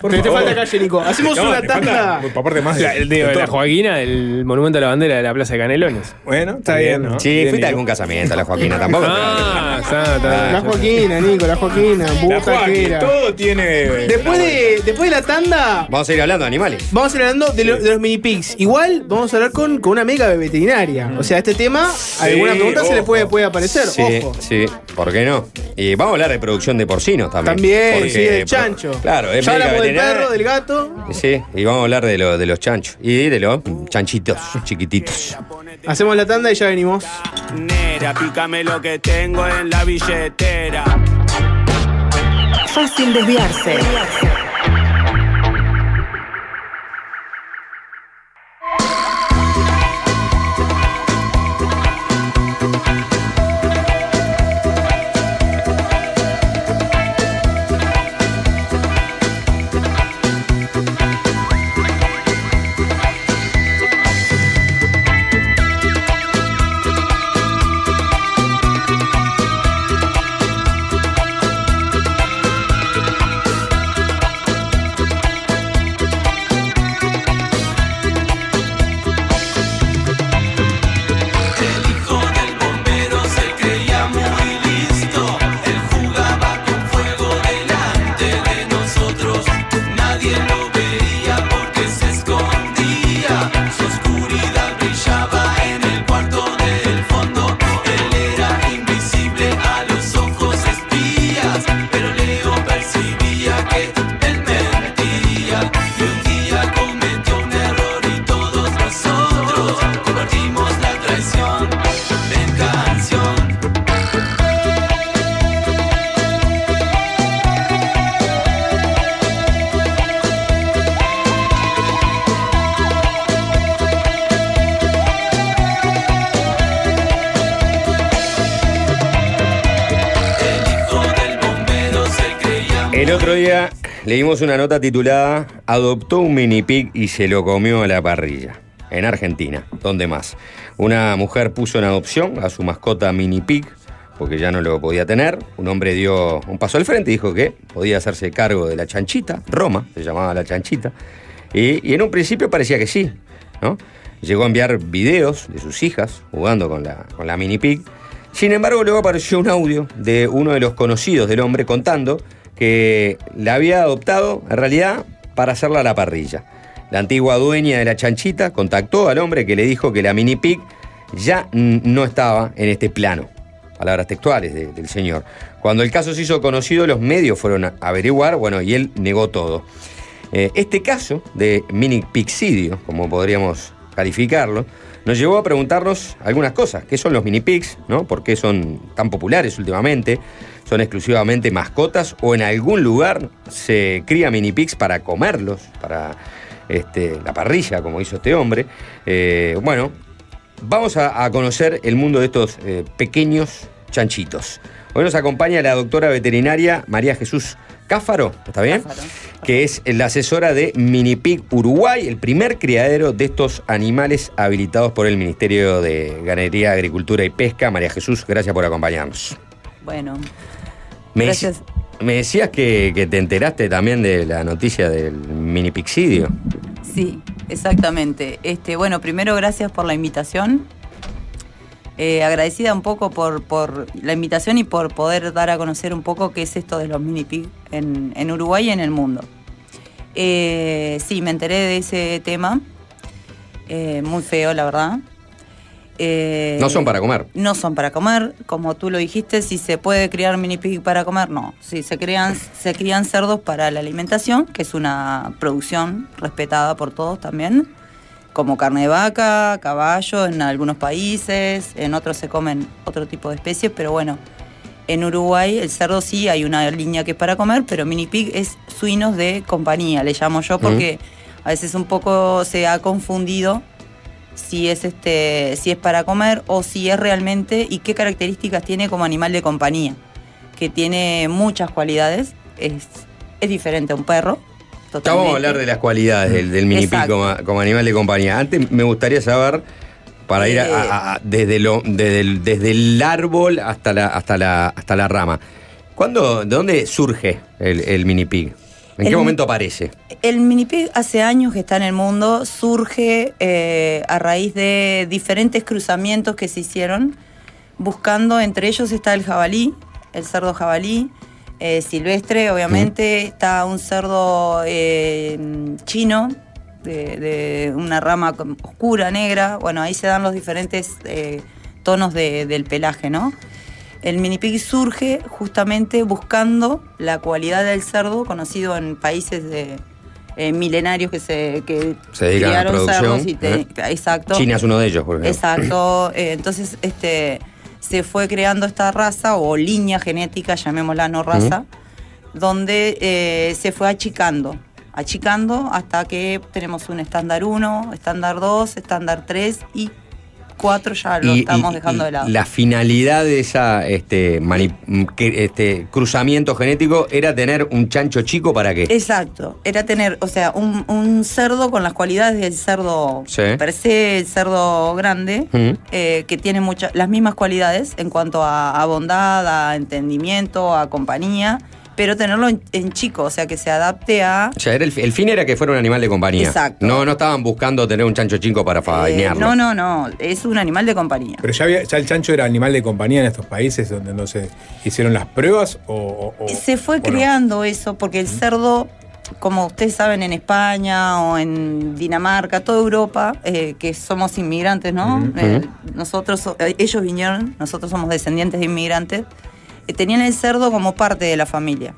Por Te, falta calle, Nico. Hacemos No, una falta, tanda. por parte más de- La, el de, de la todo. Joaquina, el monumento a la bandera de la Plaza de Canelones. Bueno, está bien, ¿no? Sí, Bien, fuiste a algún casamiento, la Joaquina tampoco. Ah, está, está. La Joaquina, Nico, la Joaquina. La Joaquín, todo tiene. Después de, después de la tanda, Vamos a ir hablando de animales. vamos a ir hablando de, lo- de los mini pigs. Igual vamos a hablar con, con una amiga veterinaria. O sea, este tema, alguna pregunta se le puede, puede aparecer. Sí, Ojo. sí, ¿por qué no? Y vamos a hablar de producción de porcinos también. También, Porque, sí, del por- chancho. Claro, es ya hablamos del perro, del gato. Sí, y vamos a hablar de, lo- de los chanchos y de los chanchitos chiquititos. Hacemos la tanda y ya venimos. Nera, pícame lo que tengo en la billetera. Fácil desviarse. El una nota titulada Adoptó un mini pig y se lo comió a la parrilla. En Argentina, ¿dónde más? Una mujer puso en adopción a su mascota mini pig porque ya no lo podía tener. Un hombre dio un paso al frente y dijo que podía hacerse cargo de la chanchita, Roma, se llamaba la chanchita. Y, y en un principio parecía que sí, ¿no? Llegó a enviar videos de sus hijas jugando con la, con la mini pig. Sin embargo, luego apareció un audio de uno de los conocidos del hombre contando que la había adoptado en realidad para hacerla a la parrilla. La antigua dueña de la chanchita contactó al hombre que le dijo que la mini pig ya no estaba en este plano. palabras textuales de- del señor. Cuando el caso se hizo conocido, los medios fueron a averiguar, bueno, y él negó todo. Eh, este caso de mini pixidio, como podríamos calificarlo, nos llevó a preguntarnos algunas cosas. ¿Qué son los mini pigs? ¿no? ¿Por qué son tan populares últimamente? ¿Son exclusivamente mascotas o en algún lugar se cría mini pigs para comerlos, para este, la parrilla, como hizo este hombre? Eh, bueno, vamos a, conocer el mundo de estos eh, pequeños chanchitos. Hoy nos acompaña la doctora veterinaria María Jesús Cáfaro, ¿está bien? Que es la asesora de Minipig Uruguay, el primer criadero de estos animales habilitados por el Ministerio de Ganadería, Agricultura y Pesca. María Jesús, gracias por acompañarnos. Bueno, Me, Gracias. dec- me decías que, que te enteraste también de la noticia del minipixidio. sí, exactamente. Este, bueno, primero gracias por la invitación. Eh, agradecida un poco por, por la invitación y por poder dar a conocer un poco qué es esto de los mini pig en, en Uruguay y en el mundo. Eh, sí, me enteré de ese tema. Eh, muy feo, la verdad. Eh, No son para comer. No son para comer, como tú lo dijiste, si se puede criar mini pig para comer, no. Si se crían, se crían cerdos para la alimentación, que es una producción respetada por todos también, como carne de vaca, caballo en algunos países, en otros se comen otro tipo de especies, pero bueno, en Uruguay el cerdo sí hay una línea que es para comer, pero mini pig es suinos de compañía, le llamo yo, porque a veces un poco se ha confundido si es este si es para comer o si es realmente y qué características tiene como animal de compañía que tiene muchas cualidades es, es diferente a un perro Ya totalmente. vamos a hablar de las cualidades del, del minipig Exacto. como, como animal de compañía. Antes me gustaría saber, para ir a- Eh. a- desde, lo, desde, el, desde el árbol hasta la, hasta la, hasta la rama. ¿Cuándo, ¿De dónde surge el, el minipig? ¿En qué momento aparece? El minipig hace años que está en el mundo, surge eh, a raíz de diferentes cruzamientos que se hicieron, buscando, entre ellos está el jabalí, el cerdo jabalí, eh, silvestre, obviamente, está un cerdo eh, chino, de, de una rama oscura, negra, bueno, ahí se dan los diferentes eh, tonos de- del pelaje, ¿no? El minipig surge justamente buscando la cualidad del cerdo, conocido en países de, eh, milenarios que se que Se dedican a la criaron producción, cerdos y te- ¿eh? exacto. China es uno de ellos, por ejemplo. Exacto. entonces, este se fue creando esta raza o línea genética, llamémosla no raza, donde eh, se fue achicando, achicando hasta que tenemos un estándar 1, estándar 2, estándar 3 y 4 ya lo Y- estamos y- dejando de lado. La finalidad de esa este, este cruzamiento genético era tener un chancho chico para qué? Exacto, era tener, o sea, un, un cerdo con las cualidades del cerdo Sí. per se, el cerdo grande, eh, que tiene muchas las mismas cualidades en cuanto a, a bondad, a entendimiento, a compañía, pero tenerlo en, en chico, o sea, que se adapte a... O sea, era el, el fin era que fuera un animal de compañía. Exacto. No, no estaban buscando tener un chancho chico para eh, faenearlo. no, no, no, es un animal de compañía. Pero ya, había- ya el chancho era animal de compañía en estos países donde no se hicieron las pruebas o. Se fue o no? creando eso porque el cerdo, como ustedes saben, en España o en Dinamarca, toda Europa, eh, que somos inmigrantes, ¿no? Eh, nosotros, so- eh, ellos vinieron, nosotros somos descendientes de inmigrantes, tenían el cerdo como parte de la familia.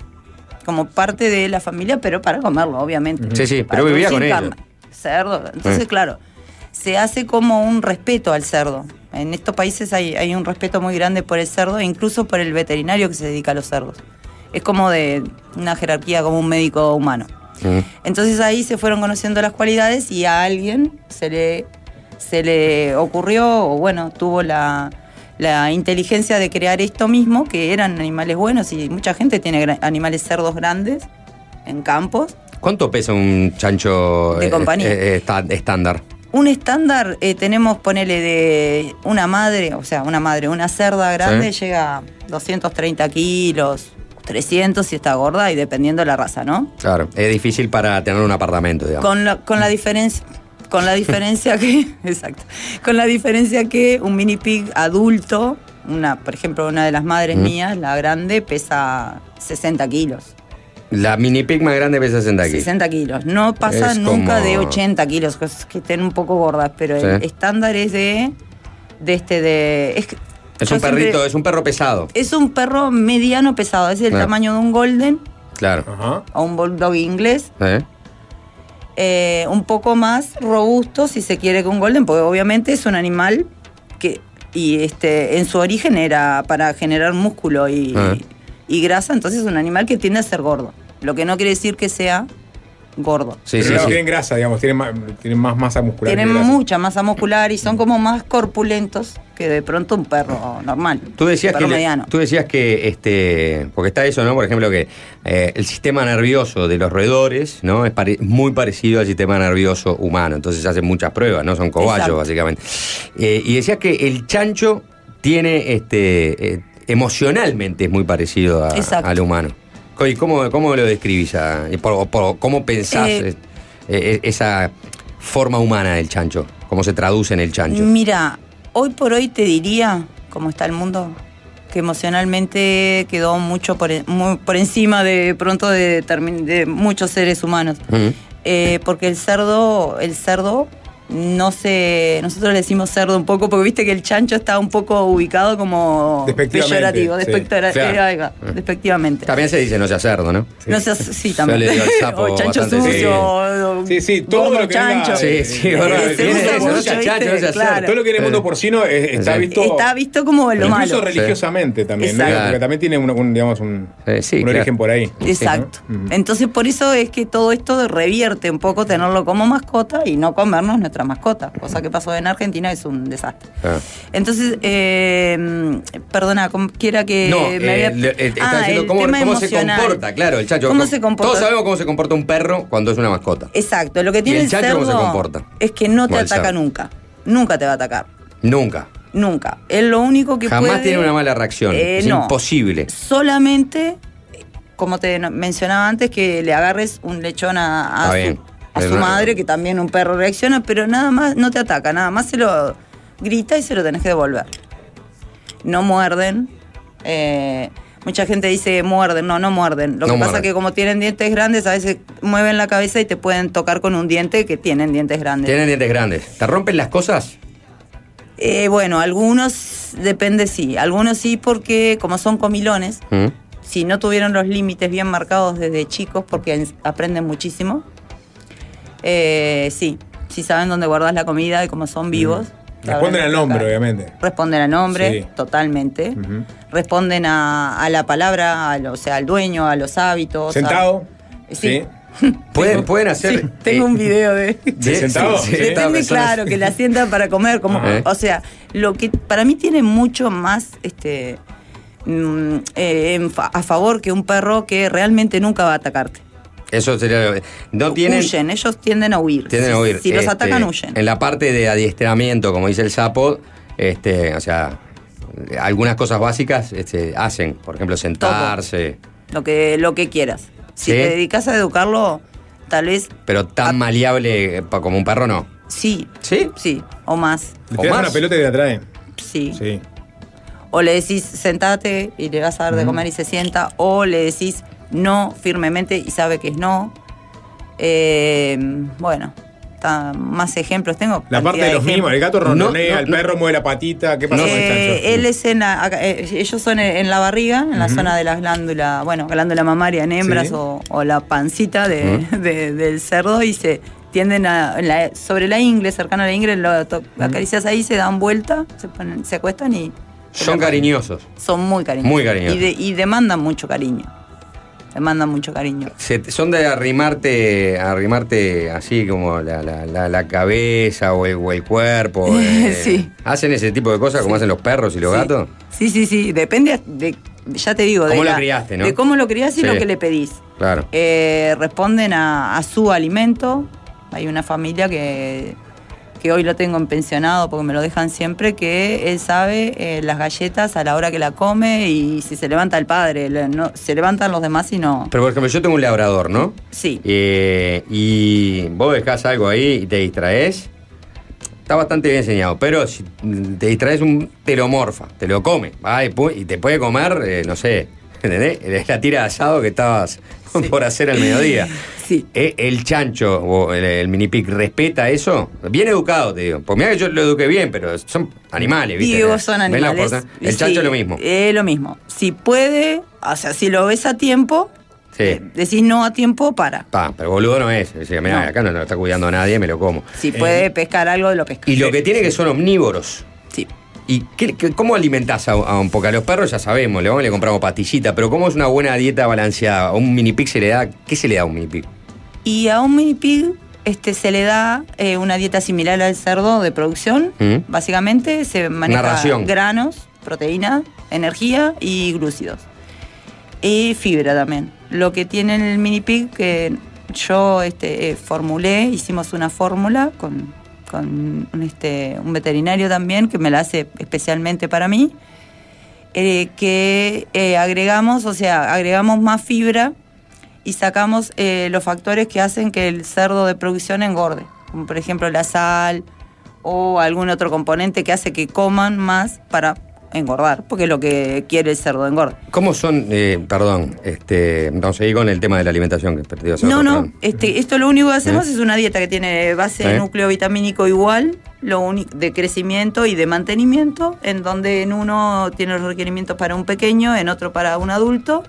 Como parte de la familia, pero para comerlo, obviamente. Sí, sí, Para pero vivía con ellos. Cerdo. Entonces, Eh. claro, se hace como un respeto al cerdo. En estos países hay, hay un respeto muy grande por el cerdo e incluso por el veterinario que se dedica a los cerdos. Es como de una jerarquía como un médico humano. Mm. Entonces ahí se fueron conociendo las cualidades y a alguien se le, se le ocurrió, o bueno, tuvo la, la inteligencia de crear esto mismo, que eran animales buenos y mucha gente tiene animales cerdos grandes en campos. ¿Cuánto pesa un chancho De eh, compañía. eh, eh, estándar? Un estándar eh, tenemos, ponele de una madre, o sea, una madre, una cerda grande Sí. llega a 230 kilos, 300 si está gorda y dependiendo de la raza, ¿no? Claro, es difícil para tener un apartamento, digamos. Con la, con la diferencia. Con la diferencia que. Exacto. Con la diferencia que un mini pig adulto, una, por ejemplo, una de las madres Mm. mías, la grande, pesa 60 kilos. La mini pig más grande pesa 60 kilos. 60 kilos. No pasa Es nunca como- de 80 kilos, cosas que estén un poco gordas, pero el Sí. estándar es de. de este de. es Es un perrito, siempre- es un perro pesado. Es un perro mediano pesado, es del Claro. tamaño de un golden Claro. Ajá. o un bulldog inglés. ¿Eh? Eh, un poco más robusto, si se quiere, que un golden, porque obviamente es un animal que y este en su origen era para generar músculo y, Ah. y grasa, entonces es un animal que tiende a ser gordo. Lo que no quiere decir que sea gordo. Sí, Pero sí, no, sí. Tienen grasa, digamos, tienen más, tienen más masa muscular. Tienen mucha masa muscular y son como más corpulentos que de pronto un perro normal. Tú decías, un que mediano. tú decías que, este, porque está eso, ¿no? Por ejemplo, que eh, el sistema nervioso de los roedores, ¿no? Es pare- muy parecido al sistema nervioso humano. Entonces hacen muchas pruebas, ¿no? Son cobayos, Exacto. básicamente. Eh, y decías que el chancho tiene, este, eh, emocionalmente es muy parecido a- al humano. ¿Y cómo, cómo lo describís? por- por- ¿Cómo pensás Eh, eh, eh, esa forma humana del chancho? ¿Cómo se traduce en el chancho? Mira, hoy por hoy te diría, cómo está el mundo, que emocionalmente quedó mucho por, muy por encima de pronto de, muchos seres humanos. Eh, porque el cerdo, el cerdo no se. Nosotros le decimos cerdo un poco, porque viste que el chancho está un poco ubicado como Despectivamente, peyorativo, sí, despectora- claro. eh, despectivamente. También se dice no sea cerdo, ¿no? No sé, sí, también. sapo o chancho bastante sucio. o- Sí, sí, todo lo que chancho. Sí, sí, sea sea. Todo lo que viene del mundo porcino es- está Sí. visto. Está visto como lo incluso malo. religiosamente también. Porque también tiene un, un, digamos, un, sí, un claro. origen por ahí. Exacto. Entonces, por eso es que todo esto revierte un poco tenerlo como mascota y no comernos nuestra mascota, cosa que pasó en Argentina es un desastre. Ah. Entonces, eh, perdona, como quiera que No, me eh, había- le- eh, está Ah, diciendo cómo, se comporta, claro, el chancho. ¿Cómo se comporta? Todos sabemos cómo se comporta un perro cuando es una mascota. Exacto, lo que tiene el cerdo cómo se comporta? es que no te ataca cerdo. nunca. Nunca te va a atacar. Nunca. Nunca. Es lo único que Jamás puede- tiene una mala reacción. Eh, es no. imposible. solamente, como te mencionaba antes, que le agarres un lechón a, a su. A su madre, que también un perro reacciona, pero nada más no te ataca, nada más se lo grita y se lo tenés que devolver. No muerden. eh, mucha gente dice muerden, no, no muerden. Lo No que pasa es que como tienen dientes grandes, a veces mueven la cabeza y te pueden tocar con un diente que tienen dientes grandes. Tienen dientes grandes. ¿Te rompen las cosas? Eh, bueno, algunos depende sí, algunos sí porque como son comilones, ¿Mm? si no tuvieron los límites bien marcados desde chicos, porque en- aprenden muchísimo, eh, sí, si saben dónde guardas la comida y como son vivos. Mm. Responden al nombre, obviamente. Responden al nombre, Sí. totalmente. Responden a, a la palabra, al- o sea, al dueño, a los hábitos. a- Sentado. Sí. ¿Pueden, pueden hacer. Sí, tengo eh, un video de... de- sentado? sí, Sí. sí, Depende, claro, que la sientan para comer, como, o sea, lo que para mí tiene mucho más este mm, eh, a favor que un perro que realmente nunca va a atacarte. Eso sería. lo- No tienen. Huyen, ellos tienden a huir. Tienden a huir. Si los Este, atacan, huyen. En la parte de adiestramiento, como dice el sapo, este, o sea, algunas cosas básicas este, hacen. Por ejemplo, sentarse. Lo que, lo que quieras. Si Sí. te dedicas a educarlo, tal vez Pero tan maleable como un perro, no. sí. ¿Sí? Sí, o más. Le ¿O más? una pelota y te la traen. Sí. Sí. O le decís sentate y le vas a dar de comer y se sienta. O le decís no firmemente y sabe que es no. Eh, bueno, ta- más ejemplos tengo. La parte de los mimos, ejemplos. el gato ronronea, No, no, el no. perro mueve la patita. ¿Qué pasa con el Eh, chancho? él es en la, acá, eh, ellos son en, en la barriga, en la zona de la glándula, bueno, glándula mamaria en hembras Sí. o, o la pancita de, de- del cerdo y se tienden a, en la- sobre la ingle, cercana a la ingle, lo to- acaricias ahí, se dan vuelta, se, ponen- se acuestan y Son cariñosos. son muy cariñosos. Muy cariñosos. Y, de- y demandan mucho cariño. Demandan mucho cariño. Se- son de arrimarte, arrimarte así como la, la- la- la cabeza o el, o el cuerpo. eh. Sí. ¿Hacen ese tipo de cosas como hacen los perros y los Sí. gatos? Sí, sí, sí, depende de, ya te digo, de, ¿Cómo lo criaste, no? de cómo lo criás y Sí. lo que le pedís. Claro. Eh, responden a, a su alimento. Hay una familia que, que hoy lo tengo en pensionado porque me lo dejan siempre, que él sabe eh, las galletas a la hora que la come y si se levanta el padre, le- no, se levantan los demás y no. Pero por ejemplo, yo tengo un labrador, ¿no? Sí. Eh, y vos dejás algo ahí y te distraes. Está bastante bien enseñado, pero si te distraes, un, te lo morfa, te lo come. va, y, y te puede comer, eh, no sé, ¿Entendés? La tira de asado que estabas por hacer al mediodía. Sí. Eh, ¿El chancho o el, el mini pig respeta eso? Bien educado, te digo. Pues mira que yo lo eduqué bien, pero son animales, ¿viste? Digo, son ¿Ves la animales. El Sí, chancho es lo mismo. Es lo mismo. Si puede, o sea, si lo ves a tiempo, Sí. decís no a tiempo, para. Pa, pero boludo no es. Decía, No. acá no lo está cuidando nadie, me lo como. Si puede pescar algo, lo pesca. Y lo que tiene que son omnívoros. ¿Y qué- qué- cómo alimentás a, a un poco? A los perros ya sabemos, le, vamos le compramos pastillita, pero ¿cómo es una buena dieta balanceada? ¿A un mini pig se le da? ¿Qué se le da a un mini pig? Y a un mini pig este, se le da eh, una dieta similar al cerdo de producción. ¿Mm? Básicamente se maneja granos, proteína, energía y glúcidos. Y fibra también. Lo que tiene el mini pig que yo este, eh, formulé, hicimos una fórmula con, con un, este, un veterinario también que me la hace especialmente para mí, eh, que eh, agregamos, o sea, agregamos más fibra y sacamos eh, los factores que hacen que el cerdo de producción engorde, como por ejemplo la sal o algún otro componente que hace que coman más para engordar, porque es lo que quiere el cerdo engorde. ¿Cómo son, eh, perdón, este, vamos a seguir con el tema de la alimentación que hace No, no, perdón. este, esto lo único que hacemos ¿Eh? es una dieta que tiene base ¿Eh? núcleo vitamínico igual, lo único de crecimiento y de mantenimiento, en donde en uno tiene los requerimientos para un pequeño, en otro para un adulto,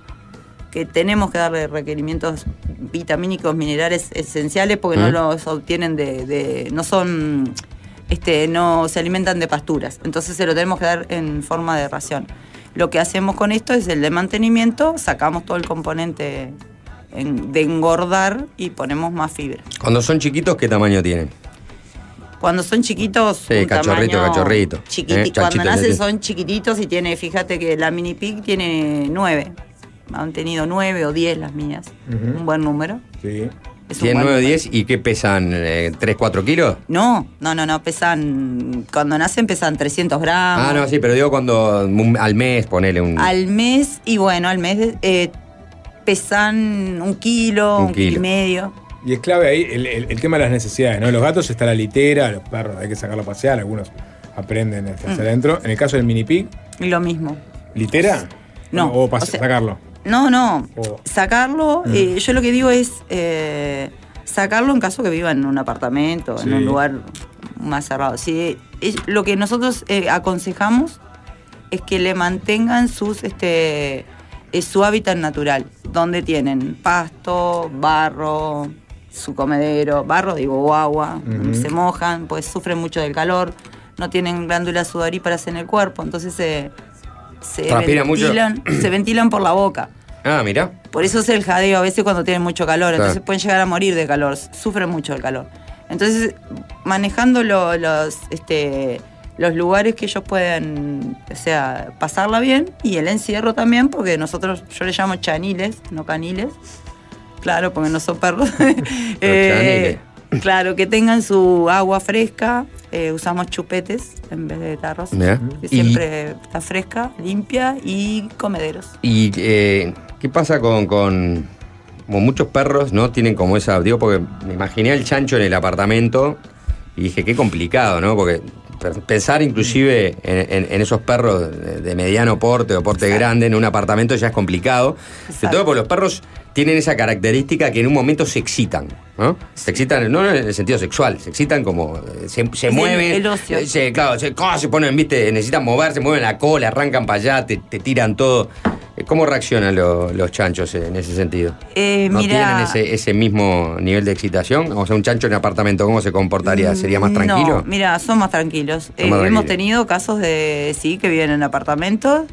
que tenemos que darle requerimientos vitamínicos, minerales esenciales, porque no ¿Mm? los obtienen de, de- no son, este, no se alimentan de pasturas, entonces se lo tenemos que dar en forma de ración. Lo que hacemos con esto es el de mantenimiento, sacamos todo el componente en- de engordar y ponemos más fibra. Cuando son chiquitos, ¿qué tamaño tienen? Cuando son chiquitos, Sí, un cachorrito, tamaño cachorrito. chiquiti- Eh, Cuando nacen son chiquititos y tiene, fíjate que la mini pig tiene nueve. Han tenido nueve o diez las mías. Un buen número. Sí. ¿Tienen buen 9, número. 10 y qué pesan? Eh, ¿3, 4 kilos? No, no, no, no, pesan, cuando nacen pesan 300 gramos. Ah, no, sí, pero digo cuando un- al mes ponele un... Al mes, y bueno, al mes eh, pesan un kilo, Un un, kilo. kilo. y medio. Y es clave ahí el, el- el tema de las necesidades, ¿no? Los gatos está la litera, los perros hay que sacarlo a pasear, algunos aprenden este, hacia Mm. adentro. En el caso del mini pig, Y lo mismo. ¿litera? No, O, pas- o sea- sacarlo. No, no. O- Sacarlo, Mm. eh, yo lo que digo es eh, sacarlo en caso que viva en un apartamento, Sí. en un lugar más cerrado. Es- lo que nosotros eh, aconsejamos es que le mantengan sus, este, eh, su hábitat natural, donde tienen pasto, barro, su comedero, barro digo o agua, se mojan, pues sufren mucho del calor, no tienen glándulas sudoríparas en el cuerpo, entonces se, ventilan, se ventilan por la boca. Ah, mira. Por eso es el jadeo a veces cuando tienen mucho calor. Claro. Entonces pueden llegar a morir de calor. Sufren mucho el calor. Entonces, manejando lo- los, este, los lugares que ellos puedan, o sea, pasarla bien y el encierro también, porque nosotros, yo le llamo chaniles, no caniles. Claro, porque no son perros. Eh, claro, que tengan su agua fresca. eh, usamos chupetes en vez de tarros. Mirá. Que Y- siempre está fresca, limpia y comederos. ¿Y eh, qué pasa con, con como muchos perros, no? Tienen como esa, digo, porque me imaginé al chancho en el apartamento y dije, qué complicado, ¿no? Porque pensar inclusive en, en- en esos perros de, mediano porte o porte grande en un apartamento ya es complicado. Exacto. todo porque los perros tienen esa característica que en un momento se excitan, ¿no? Se excitan, no en el sentido sexual, se excitan como, eh, se, se el- mueven. el ocio. eh, se, claro, se, se ponen, viste, necesitan moverse, mueven la cola, arrancan para allá, te, te tiran todo. Eh, ¿Cómo reaccionan lo- los chanchos en ese sentido? Eh, ¿No mira, tienen ese, ese mismo nivel de excitación? O sea, un chancho en apartamento, ¿cómo se comportaría? ¿Sería más tranquilo? No, mira, son más tranquilos. Son Eh, hemos tenido casos de, sí, que viven en apartamentos.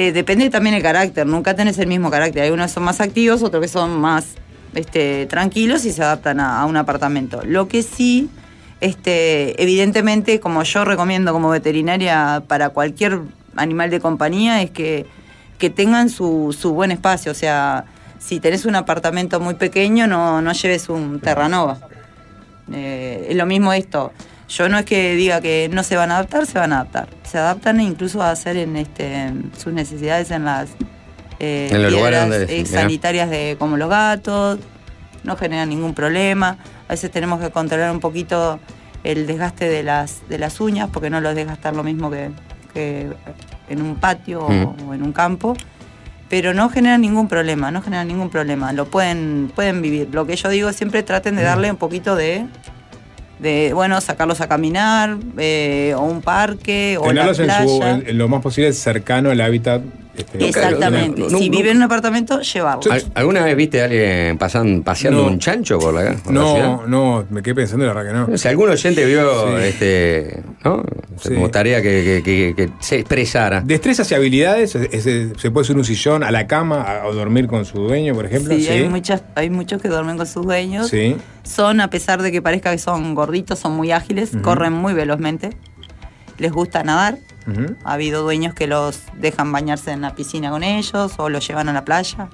Eh, depende también el carácter, nunca tenés el mismo carácter. Hay unos que son más activos, otros que son más este, tranquilos y se adaptan a, un apartamento. Lo que sí, este, evidentemente, como yo recomiendo como veterinaria para cualquier animal de compañía, es que, que tengan su, su buen espacio. O sea, si tenés un apartamento muy pequeño, no, no lleves un Terranova. Eh, es lo mismo esto. Yo no es que diga que no se van a adaptar, se van a adaptar. Se adaptan incluso a hacer en este, sus necesidades en las eh, En los piedras, eh, sanitarias de como los gatos. No generan ningún problema. A veces tenemos que controlar un poquito el desgaste de las, de las uñas porque no los desgastar lo mismo que, que en un patio o- Mm. o en un campo. pero no generan ningún problema, no generan ningún problema, lo pueden, pueden vivir. Lo que yo digo siempre traten de darle un poquito de, de bueno, sacarlos a caminar, eh, o un parque, o la Tenerlos en, playa. su, en- en lo más posible cercano al hábitat. Este, Exactamente. No, no, si no. vive en un apartamento, llevarlo. ¿Al- ¿Alguna vez viste a alguien pasan, paseando No. un chancho por la, por la ciudad? No, no, me quedé pensando y la verdad que no. Sé, algún oyente vio Sí. este, ¿no? Sí. Me gustaría que, que- que- que se expresara. Destrezas y habilidades, es- es- se puede subir un sillón a la cama a- o dormir con su dueño, por ejemplo. Sí, Sí, Hay, muchas, hay muchos que duermen con sus dueños. Sí. Son, a pesar de que parezca que son gorditos, son muy ágiles, corren muy velozmente. Les gusta nadar. Ha habido dueños que los dejan bañarse en la piscina con ellos o los llevan a la playa.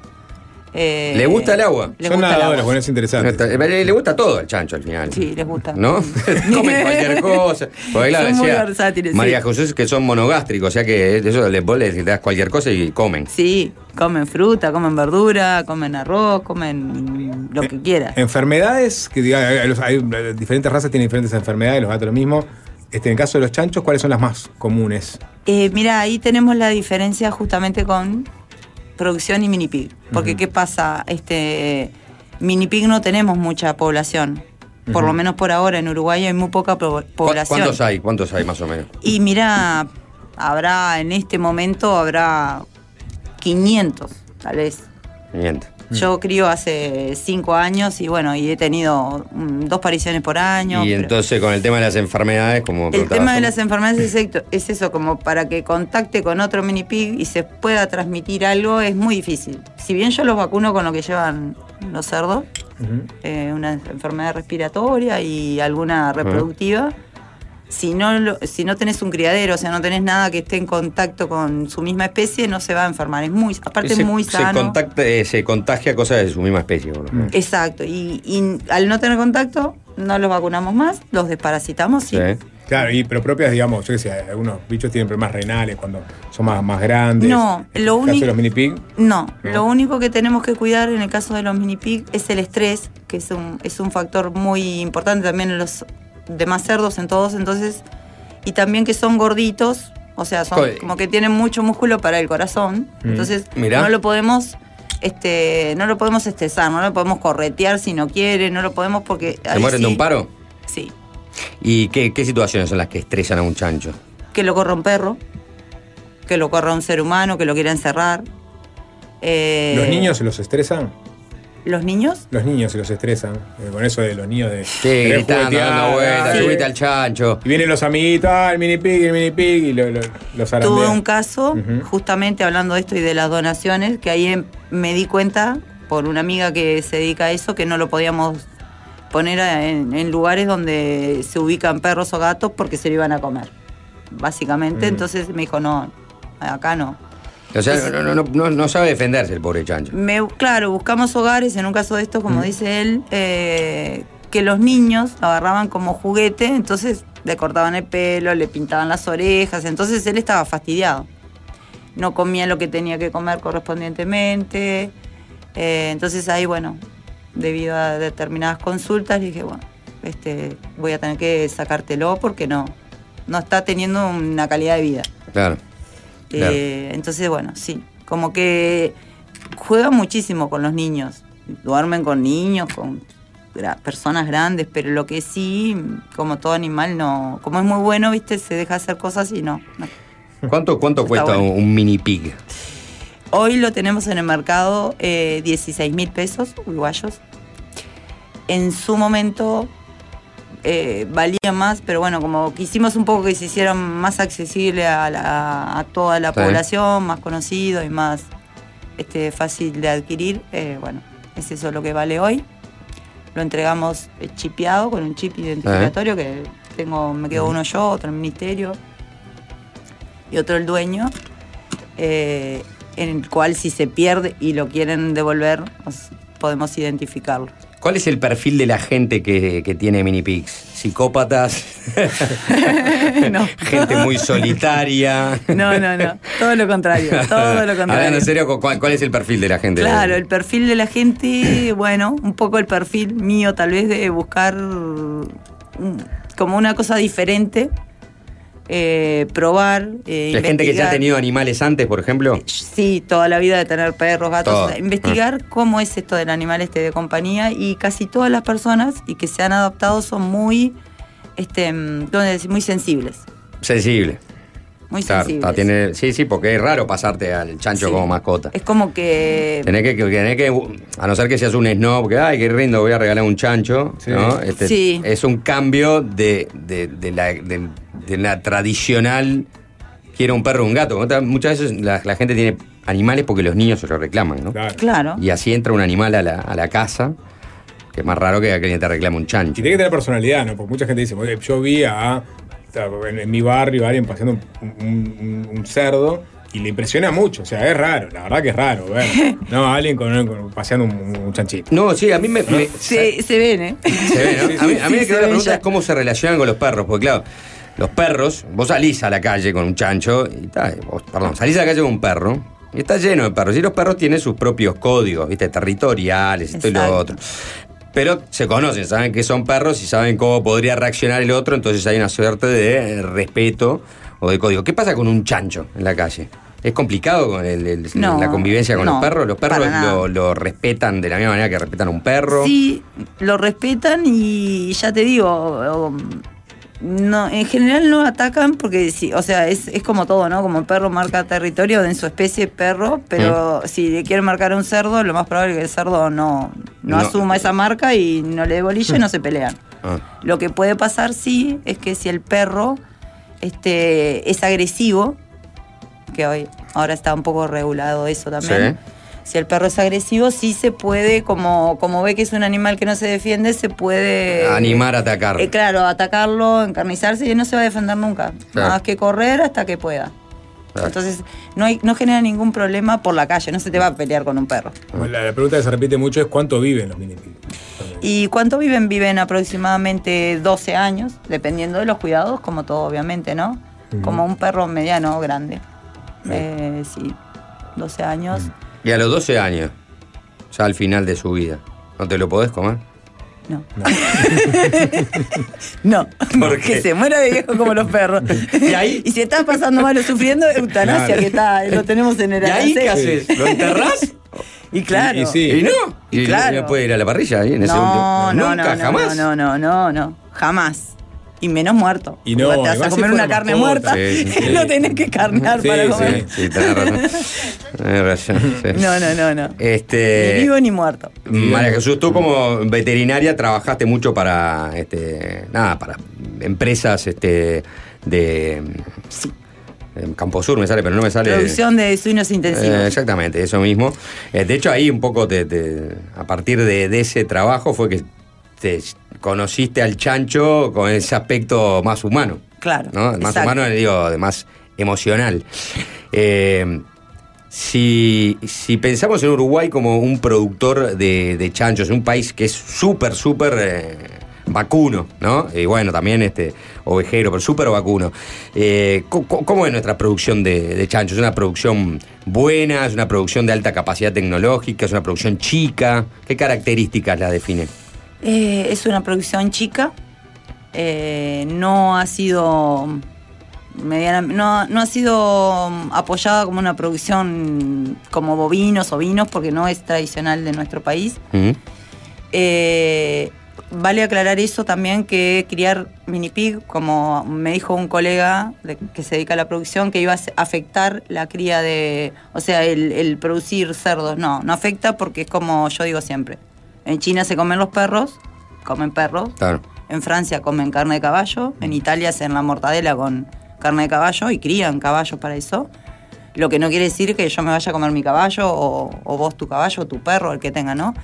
Eh, ¿Le gusta el agua? les Son agua. bueno, es interesante. Le, le gusta todo al chancho al final. Sí, les gusta. ¿No? Comen cualquier cosa. Porque claro, Son muy versátiles, sí. María José es que son monogástricos, o sea que eso les vos les das cualquier cosa y comen. Sí, comen fruta, comen verdura, comen arroz, comen lo que quieran. Enfermedades, que diga, hay, los- hay- diferentes razas tienen diferentes enfermedades, los gatos lo mismo. Este, en el caso de los chanchos, ¿cuáles son las más comunes? Eh, mira, ahí tenemos la diferencia justamente con producción y mini pig. Porque ¿qué pasa? Este mini pig no tenemos mucha población. Por lo menos por ahora en Uruguay hay muy poca po- ¿Cu- población. ¿Cuántos hay? ¿Cuántos hay más o menos? Y mira, habrá en este momento habrá 500, tal vez. 500. Yo crío hace cinco años y bueno, y he tenido mm, dos pariciones por año. y pero- entonces con el tema de las enfermedades, como el tema de las enfermedades es, es eso, como para que contacte con otro mini pig y se pueda transmitir algo es muy difícil. Si bien yo los vacuno con lo que llevan los cerdos, eh, una enfermedad respiratoria y alguna reproductiva, si no, lo- si no tenés un criadero, o sea, no tenés nada que esté en contacto con su misma especie, no se va a enfermar. Es muy, aparte se, es muy se sano. contacta- eh, se contagia cosas de su misma especie. por lo menos. Exacto, y, y al no tener contacto, no los vacunamos más, los desparasitamos, sí. Claro, y, pero propias, digamos, yo qué sé, algunos bichos tienen problemas renales cuando son más, más grandes. No, En lo el caso único- de los mini pig, No, No. lo único que tenemos que cuidar en el caso de los mini pig es el estrés, que es un, es un factor muy importante también en los demás cerdos, en todos, entonces, y también que son gorditos, o sea, son Joder. como que tienen mucho músculo para el corazón, Mm. entonces Mirá. no lo podemos, este, no lo podemos estresar, no lo podemos corretear si no quiere, no lo podemos porque ¿Se ahí mueren de un paro? Sí, ¿Y qué, qué situaciones son las que estresan a un chancho? que lo corra un perro, que lo corra un ser humano, que lo quiera encerrar. Eh, ¿los niños se los estresan? ¿Los niños? Los niños se los estresan. eh, con eso de los niños de. Sí, gritando, dando vueltas, Sí. subite al chancho. Y vienen los amiguitos, ah, el mini pig, el mini pig, y lo- lo- los Tuve zarandean. un caso, justamente hablando de esto y de las donaciones, que ahí em- me di cuenta por una amiga que se dedica a eso, que no lo podíamos poner en lugares donde se ubican perros o gatos porque se lo iban a comer, básicamente. Mm. Entonces me dijo, no, acá no. O sea, no, no, no, no- no sabe defenderse el pobre chancho. Me, claro, buscamos hogares, en un caso de esto, como dice él, eh, que los niños agarraban como juguete, entonces le cortaban el pelo, le pintaban las orejas, entonces él estaba fastidiado. No comía lo que tenía que comer correspondientemente. eh, entonces ahí, bueno, debido a determinadas consultas, dije, bueno, este, voy a tener que sacártelo porque no, no está teniendo una calidad de vida. Claro. Claro. Eh, entonces, bueno, sí, como que juegan muchísimo con los niños. Duermen con niños, con gra- personas grandes, pero lo que sí, como todo animal, no. Como es muy bueno, viste, se deja hacer cosas y no. no. ¿Cuánto, cuánto cuesta bueno. un mini pig? Hoy lo tenemos en el mercado eh, 16 mil pesos uruguayos. En su momento eh, valía más, pero bueno, como quisimos un poco que se hiciera más accesible a, la- a toda la Sí. población, más conocido y más este, fácil de adquirir, eh, bueno, es eso lo que vale hoy. Lo entregamos eh, chipeado con un chip identificatorio que tengo, me quedo uno yo, otro el ministerio y otro el dueño, eh, en el cual si se pierde y lo quieren devolver, os- podemos identificarlo. ¿Cuál es el perfil de la gente que, que tiene mini pigs? ¿Psicópatas? no. ¿Gente muy solitaria? No, no, no. Todo lo contrario. Todo lo Hablando en serio, ¿cu- ¿cuál, cuál es el perfil de la gente? Claro, el perfil de la gente, bueno, un poco el perfil mío tal vez de buscar como una cosa diferente eh, probar. eh, ¿Hay gente que ya ha tenido animales antes, por ejemplo? Sí, toda la vida de tener perros, gatos. Todo. o sea, investigar cómo es esto del animal este de compañía y casi todas las personas y que se han adoptado son muy, este, mm, ¿cómo decir? muy sensibles. Sensible. Muy Claro, sensibles. está, tiene- sí, sí, porque es raro pasarte al chancho Sí. como mascota. Es como que Tenés que, que- tenés que, a no ser que seas un snob, que ay, qué rindo, voy a regalar un chancho, Sí. ¿no? Este, Sí. Es un cambio de, de- de la, de- de la tradicional, quiero un perro o un gato. Otra- Muchas veces la, la gente tiene animales porque los niños se lo reclaman, ¿no? Claro. claro. Y así entra un animal a la, a la casa, que es más raro que que te reclame un Y chancho. tiene que tener personalidad, ¿no? Porque mucha gente dice, "Oye, yo vi a, en, en mi barrio a alguien paseando un, un- un- un cerdo y le impresiona mucho. O sea, es raro, la verdad que es raro ver. No, a alguien con, con- paseando un, un chanchito. No, sí, a mí me... me- Se, se ven, ¿eh? Se ve, ¿no? A mí, a mí Sí, me quedó la ven pregunta ya. es cómo se relacionan con los perros, porque claro, los perros, vos salís a la calle con un chancho, y ta, vos, perdón, salís a la calle con un perro, y está lleno de perros, y los perros tienen sus propios códigos, ¿viste? Territoriales, esto y lo Exacto. otro. Pero se conocen, saben que son perros y saben cómo podría reaccionar el otro, entonces hay una suerte de eh, respeto o de código. ¿Qué pasa con un chancho en la calle? ¿Es complicado con el- el- No, la convivencia con no, los perros? ¿Los perros lo, lo respetan de la misma manera que respetan a un perro? Sí, lo respetan y ya te digo, no, en general no atacan porque sí, o sea, es, es como todo, ¿no? Como el perro marca territorio en su especie perro, pero Mm. si le quieren marcar a un cerdo, lo más probable es que el cerdo no, no, No. asuma esa marca y no le dé bolilla y no se pelean. Ah. Lo que puede pasar, sí, es que si el perro este, es agresivo, que hoy ahora está un poco regulado eso también. Sí. Si el perro es agresivo, sí se puede, como, como ve que es un animal que no se defiende, se puede... Animar a atacar. Eh, claro, atacarlo, encarnizarse y no se va a defender nunca. Claro. Más que correr hasta que pueda. Claro. Entonces, no, hay, no genera ningún problema por la calle, no se te va a pelear con un perro. La, la pregunta que se repite mucho es cuánto viven los mini. ¿Y cuánto viven? Viven aproximadamente 12 años, dependiendo de los cuidados, como todo, obviamente, ¿no? Como un perro mediano o grande. Eh, sí, 12 años. Y a los 12 años, ya al final de su vida, ¿no te lo podés comer? No. No, ¿Por qué? que se muera de viejo como los perros. ¿Y ahí? Y si estás pasando mal o sufriendo, eutanasia, Claro. que está, lo tenemos en el ¿Y ahí qué haces? ¿Lo enterrás? Y claro. Y- y sí. ¿Y no? ¿Y, claro. no puede ir a la parrilla ahí en ese No, último? no, ¿Nunca, no, jamás? no, no, no, no, jamás. Y menos muerto. Y no, te vas a comer una carne muerta. Sí, sí, sí. Lo tenés que carnear Sí, para sí. comer. Sí, tenés razón. Sí. No, no, no, no. Este, Ni vivo ni muerto. María Jesús, tú como veterinaria trabajaste mucho para, este, nada, para empresas, este, de en Camposur me sale, pero no me sale. Producción de sueños intensivos. Eh, exactamente, eso mismo. Eh, de hecho, ahí un poco te- te- a partir de, de ese trabajo fue que te conociste al chancho con ese aspecto más humano. Claro, ¿no? Más exacto. humano, digo, de más emocional. Eh, si, si pensamos en Uruguay como un productor de, de chanchos, un país que es súper, súper eh, vacuno, ¿no? Y bueno, también este ovejero, pero súper vacuno. Eh, ¿cómo, cómo es nuestra producción de, de chanchos? ¿Es una producción buena? ¿Es una producción de alta capacidad tecnológica? ¿Es una producción chica? ¿Qué características la definen? Eh, es una producción chica. eh, no ha sido mediana, no, no ha sido apoyada como una producción como bovinos o vinos, porque no es tradicional de nuestro país. Eh, vale aclarar eso también que criar mini pig, como me dijo un colega de- que se dedica a la producción, que iba a afectar la cría de, o sea, el, el producir cerdos. No, no afecta porque es como yo digo siempre. En China se comen los perros, comen perros. Claro. En Francia comen carne de caballo. En Italia hacen la mortadela con carne de caballo y crían caballos para eso. Lo que no quiere decir que yo me vaya a comer mi caballo o, o vos tu caballo o tu perro, el que tenga, ¿no?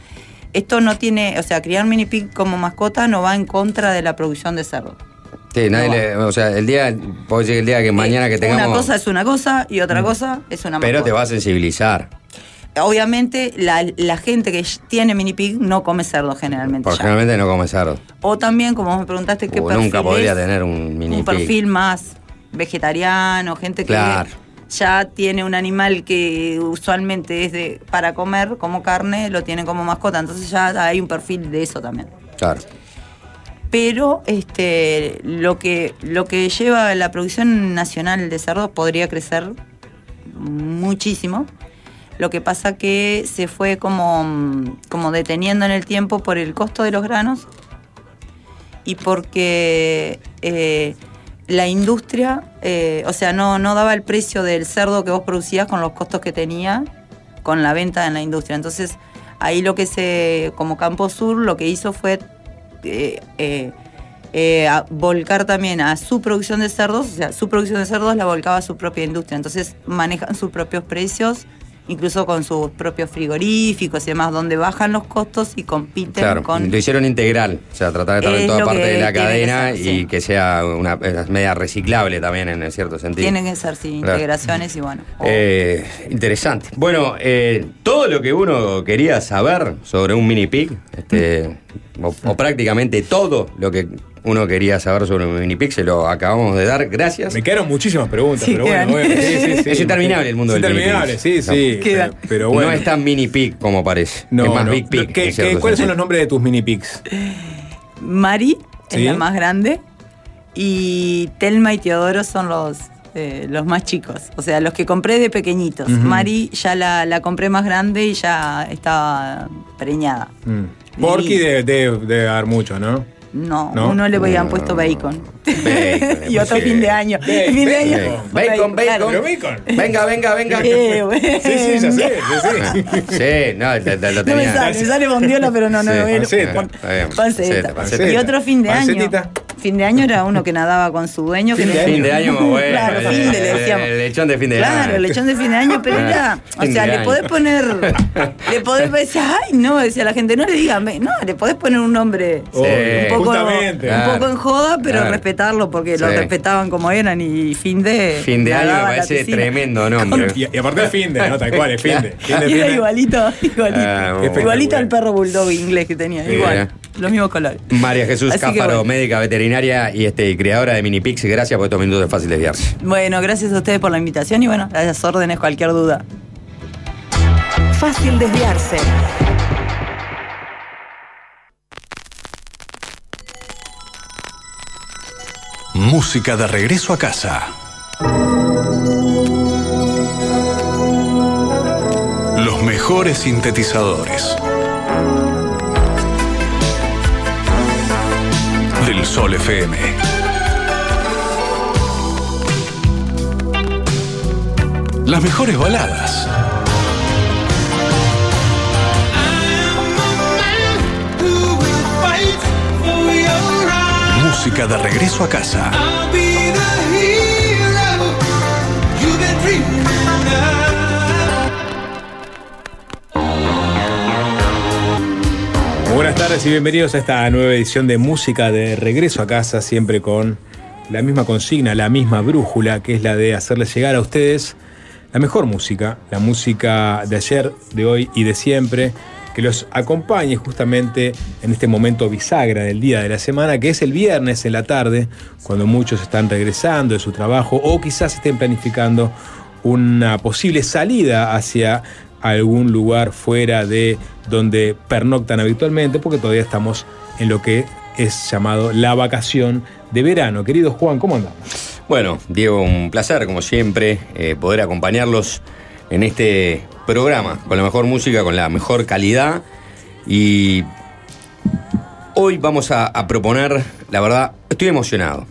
Esto no tiene, o sea, criar mini pig como mascota no va en contra de la producción de cerdo. Sí, nadie No. le- o sea, el día, puedo decir el día que mañana que tengamos... Una cosa es una cosa y otra cosa es una Pero mascota. te va a sensibilizar. Obviamente, la, la gente que tiene mini pig no come cerdo generalmente. Porque generalmente no come cerdo. O también, como me preguntaste, ¿qué O perfil nunca podría es? tener un mini un pig. perfil más vegetariano, gente que Claro. ya tiene un animal que usualmente es de para comer como carne, lo tiene como mascota, entonces ya hay un perfil de eso también. Claro. pero este, lo, que, lo que lleva la producción nacional de cerdos podría crecer muchísimo. Lo que pasa que se fue como, como deteniendo en el tiempo por el costo de los granos y porque eh, la industria, eh, o sea, no, no daba el precio del cerdo que vos producías con los costos que tenía con la venta en la industria. Entonces, ahí lo que se, como Campo Sur, lo que hizo fue eh, volcar también a su producción de cerdos, o sea, su producción de cerdos la volcaba a su propia industria. Entonces, manejan sus propios precios. Incluso con sus propios frigoríficos y demás, donde bajan los costos y compiten Claro, con lo hicieron integral, o sea, tratar de estar en toda parte de la que cadena ser, y sí. que sea una media reciclable también en cierto sentido. Tienen que ser, sí, Claro. integraciones y bueno. Eh, interesante. Bueno, eh, todo lo que uno quería saber sobre un mini pig, este, o, o prácticamente todo lo que uno quería saber sobre un mini pig, se lo acabamos de dar. Gracias. Me quedaron muchísimas preguntas, Sí, pero bueno, bueno, sí, sí, sí. Es interminable el mundo Es del mini interminable, sí, sí. No. Pero, pero bueno. No es tan mini pig como parece. No, es más no. big pig. ¿Qué- qué- ¿Cuáles son los nombres de tus mini pigs? Mari Sí. es la más grande y Telma y Teodoro son los, eh, los más chicos, o sea, los que compré de pequeñitos. Mari ya la, la compré más grande y ya estaba preñada. Mm. Porky debe de, de dar mucho, ¿no? No, ¿No? uno le habían puesto bacon. Bacon, y otro sí. fin de año. Bacon, fin de año. Bacon, bacon. Venga, venga, venga. Eh, bueno. Sí, sí, ya sé, sí, sí. Sí, no, te- te lo No me tenía. sale, me sale bondiola, pero no, no, Sí, panceta. panceta. panceta, Y otro fin de año. Fin de año era uno que nadaba con su dueño. que Fin de no- año. Fin de año bueno. Claro, fin de, le El- decíamos. El lechón de fin de año. Claro, el lechón de fin de año, pero era, o sea, le podés poner, le podés decir, ay, no, decía la gente, no le digan, no, le podés poner un nombre Oh, un, poco, justamente. un poco en joda, pero Claro. respetarlo, porque lo respetaban como eran y fin de... Fin de año me parece tremendo nombre. Y, y aparte es fin de, ¿no? Tal cual, es fin de. Fin de, Y fin era igualito, igualito. Ah, bueno. igualito al perro bulldog inglés que tenía, Sí, igual, era. los mismos colores. María Jesús Cáfaro, bueno. médica veterinaria y este, creadora de Mini Pix. Gracias por estos minutos de fácil desviarse. Bueno, gracias a ustedes por la invitación y bueno, a las órdenes, cualquier duda. Fácil desviarse. Música de regreso a casa. Los mejores sintetizadores. Del Sol FM. Las mejores baladas. Música de regreso a casa. Buenas tardes y bienvenidos a esta nueva edición de Música de Regreso a Casa, siempre con la misma consigna, la misma brújula, que es la de hacerles llegar a ustedes la mejor música, la música de ayer, de hoy y de siempre, que los acompañe justamente en este momento bisagra del día de la semana, que es el viernes en la tarde, cuando muchos están regresando de su trabajo o quizás estén planificando una posible salida hacia algún lugar fuera de donde pernoctan habitualmente, porque todavía estamos en lo que es llamado la vacación de verano. Querido Juan, ¿cómo andamos? Bueno, Diego, un placer, como siempre, eh, poder acompañarlos en este programa, con la mejor música, con la mejor calidad. Y hoy vamos a, a proponer, la verdad, estoy emocionado.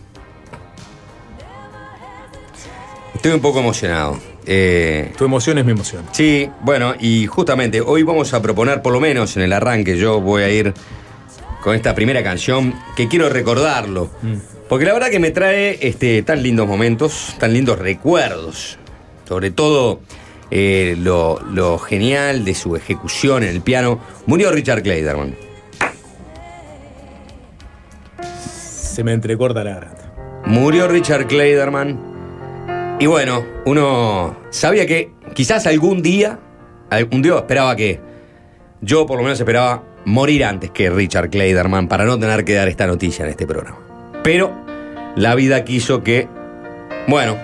Estoy un poco emocionado. Eh, Tu emoción es mi emoción. Sí, bueno, y justamente hoy vamos a proponer, por lo menos en el arranque, yo voy a ir con esta primera canción que quiero recordarlo. Porque la verdad que me trae este, tan lindos momentos, tan lindos recuerdos. Sobre todo eh, lo, lo genial de su ejecución en el piano. Murió Richard Clayderman. Se me entrecorta la garganta. Murió Richard Clayderman. Y bueno, uno sabía que quizás algún día, algún día esperaba que, yo por lo menos esperaba morir antes que Richard Clayderman para no tener que dar esta noticia en este programa. Pero la vida quiso que, bueno,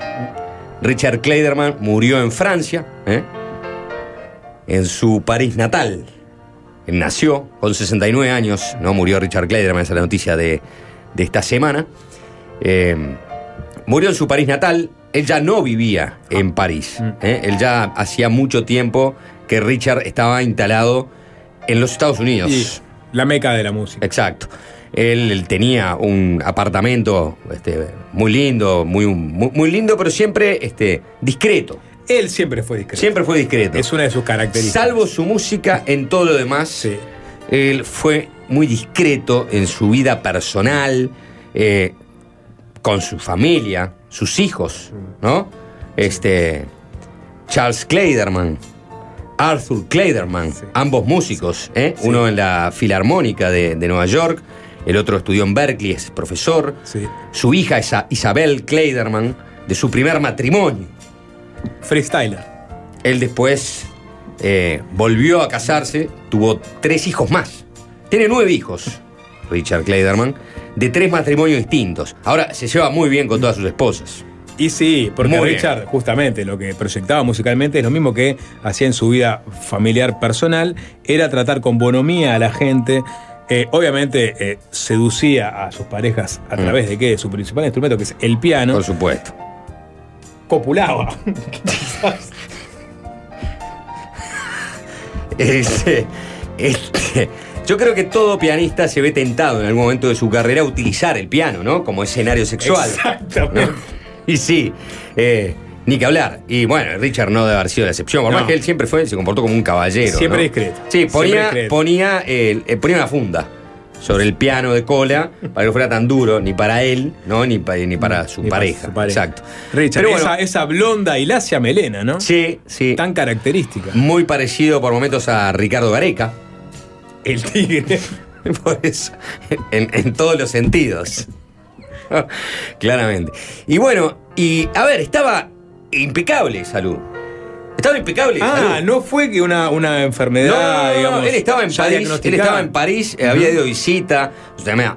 Richard Clayderman murió en Francia, ¿eh? en su París natal. Él nació con 69 años, no murió Richard Clayderman, esa es la noticia de de esta semana. Eh, murió en su París natal. Él ya no vivía en París. ¿eh? Él ya hacía mucho tiempo que Richard estaba instalado en los Estados Unidos. Y la meca de la música. Exacto. Él, él tenía un apartamento este, muy lindo, muy, muy, muy lindo, pero siempre este, discreto. Él siempre fue discreto. Siempre fue discreto. Es una de sus características. Salvo su música, en todo lo demás, Sí. él fue muy discreto en su vida personal, eh, con su familia, sus hijos, ¿no? Este. Charles Kleiderman, Arthur Kleiderman, Sí. ambos músicos, ¿eh? Sí. uno en la Filarmónica de, de Nueva York, el otro estudió en Berkeley, es profesor. Sí. Su hija es Isabel Kleiderman, de su primer matrimonio. Freestyler. Él después eh, volvió a casarse, tuvo tres hijos más. Tiene nueve hijos, Richard Kleiderman, de tres matrimonios distintos. Ahora se lleva muy bien con todas sus esposas. Y sí, porque Muy bien. Richard, justamente, lo que proyectaba musicalmente es lo mismo que hacía en su vida familiar personal, era tratar con bonomía a la gente. Eh, obviamente eh, seducía a sus parejas a Mm. través de qué? De su principal instrumento, que es el piano. Por supuesto. Copulaba. Este, este, yo creo que todo pianista se ve tentado en algún momento de su carrera a utilizar el piano, ¿no? Como escenario sexual. Exactamente. ¿no? Y sí, eh, ni que hablar. Y bueno, Richard no debe haber sido la excepción. Por No. más que él siempre fue, se comportó como un caballero. Siempre ¿no? discreto. Sí, ponía, discreto. ponía, eh, ponía una funda sobre el piano de cola para que no fuera tan duro ni para él, ¿no? Ni, pa- ni para su Ni para pareja. su pareja. Exacto. Richard, Pero bueno, esa, esa blonda y lacia melena, ¿no? sí, sí. Tan característica. Muy parecido por momentos a Ricardo Gareca. El tigre. Por eso, en, en todos los sentidos. Claramente. Y bueno, y a ver, estaba impecable salud. Estaba impecable Ah, salud. no fue que una, una enfermedad, No, no, no, digamos. él estaba en París, él estaba en París, eh, había ido visita,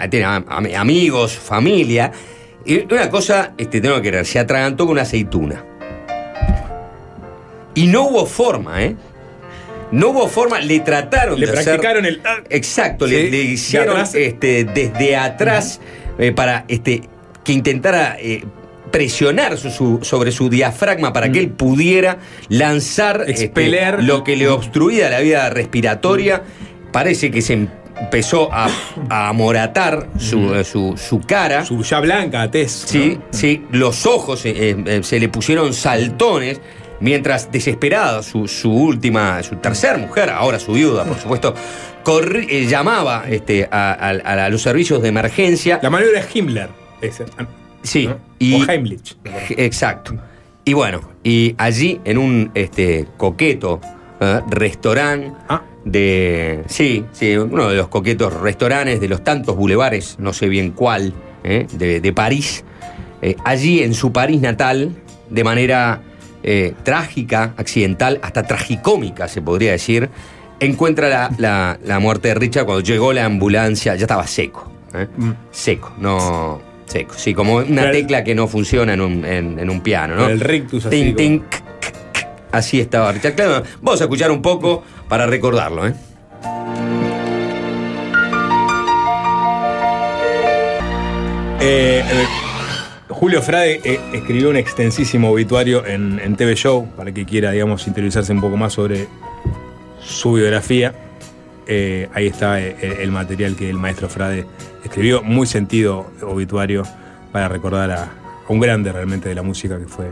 tiene am- am- amigos, familia. Y una cosa, este, tengo que creer, se atragantó con una aceituna. Y no hubo forma, ¿eh? No hubo forma, le trataron Le de hacer- practicaron el. ah, Exacto, Sí, le, hicieron este, desde atrás eh, para este, que intentara eh, presionar su- su- sobre su diafragma para que él pudiera lanzar este, Expeler. lo que le obstruía la vida respiratoria. Parece que se empezó a, a amoratar su, eh, su- su cara. Su ya blanca, tez. Sí, sí, los ojos eh, eh, se le pusieron saltones. Mientras desesperada, su, su última, su tercera mujer, ahora su viuda, por supuesto, corri- eh, llamaba este, a, a- a los servicios de emergencia. La maniobra es Himmler. Ese, Sí, ¿no? y, O Heimlich. Exacto. Y bueno, y allí en un este, coqueto eh, restaurante Ah. de. Sí, sí, uno de los coquetos restaurantes de los tantos bulevares, no sé bien cuál, eh, de, de París. eh, allí en su París natal, de manera eh, trágica, accidental, hasta tragicómica, se podría decir, encuentra la, la- la muerte de Richard cuando llegó la ambulancia, ya estaba seco. Mm. Seco, no. Seco, sí, como una Pero tecla que no funciona en un, en- en un piano, ¿no? El rictus así. Tin, tin. Así estaba Richard Clayton. Vamos a escuchar un poco para recordarlo, ¿eh? Eh, eh, Julio Frade eh, escribió un extensísimo obituario en, en TV Show para que quiera, digamos, interiorizarse un poco más sobre su biografía. Eh, ahí está el, el material que el maestro Frade escribió, muy sentido obituario para recordar a, a un grande realmente de la música que fue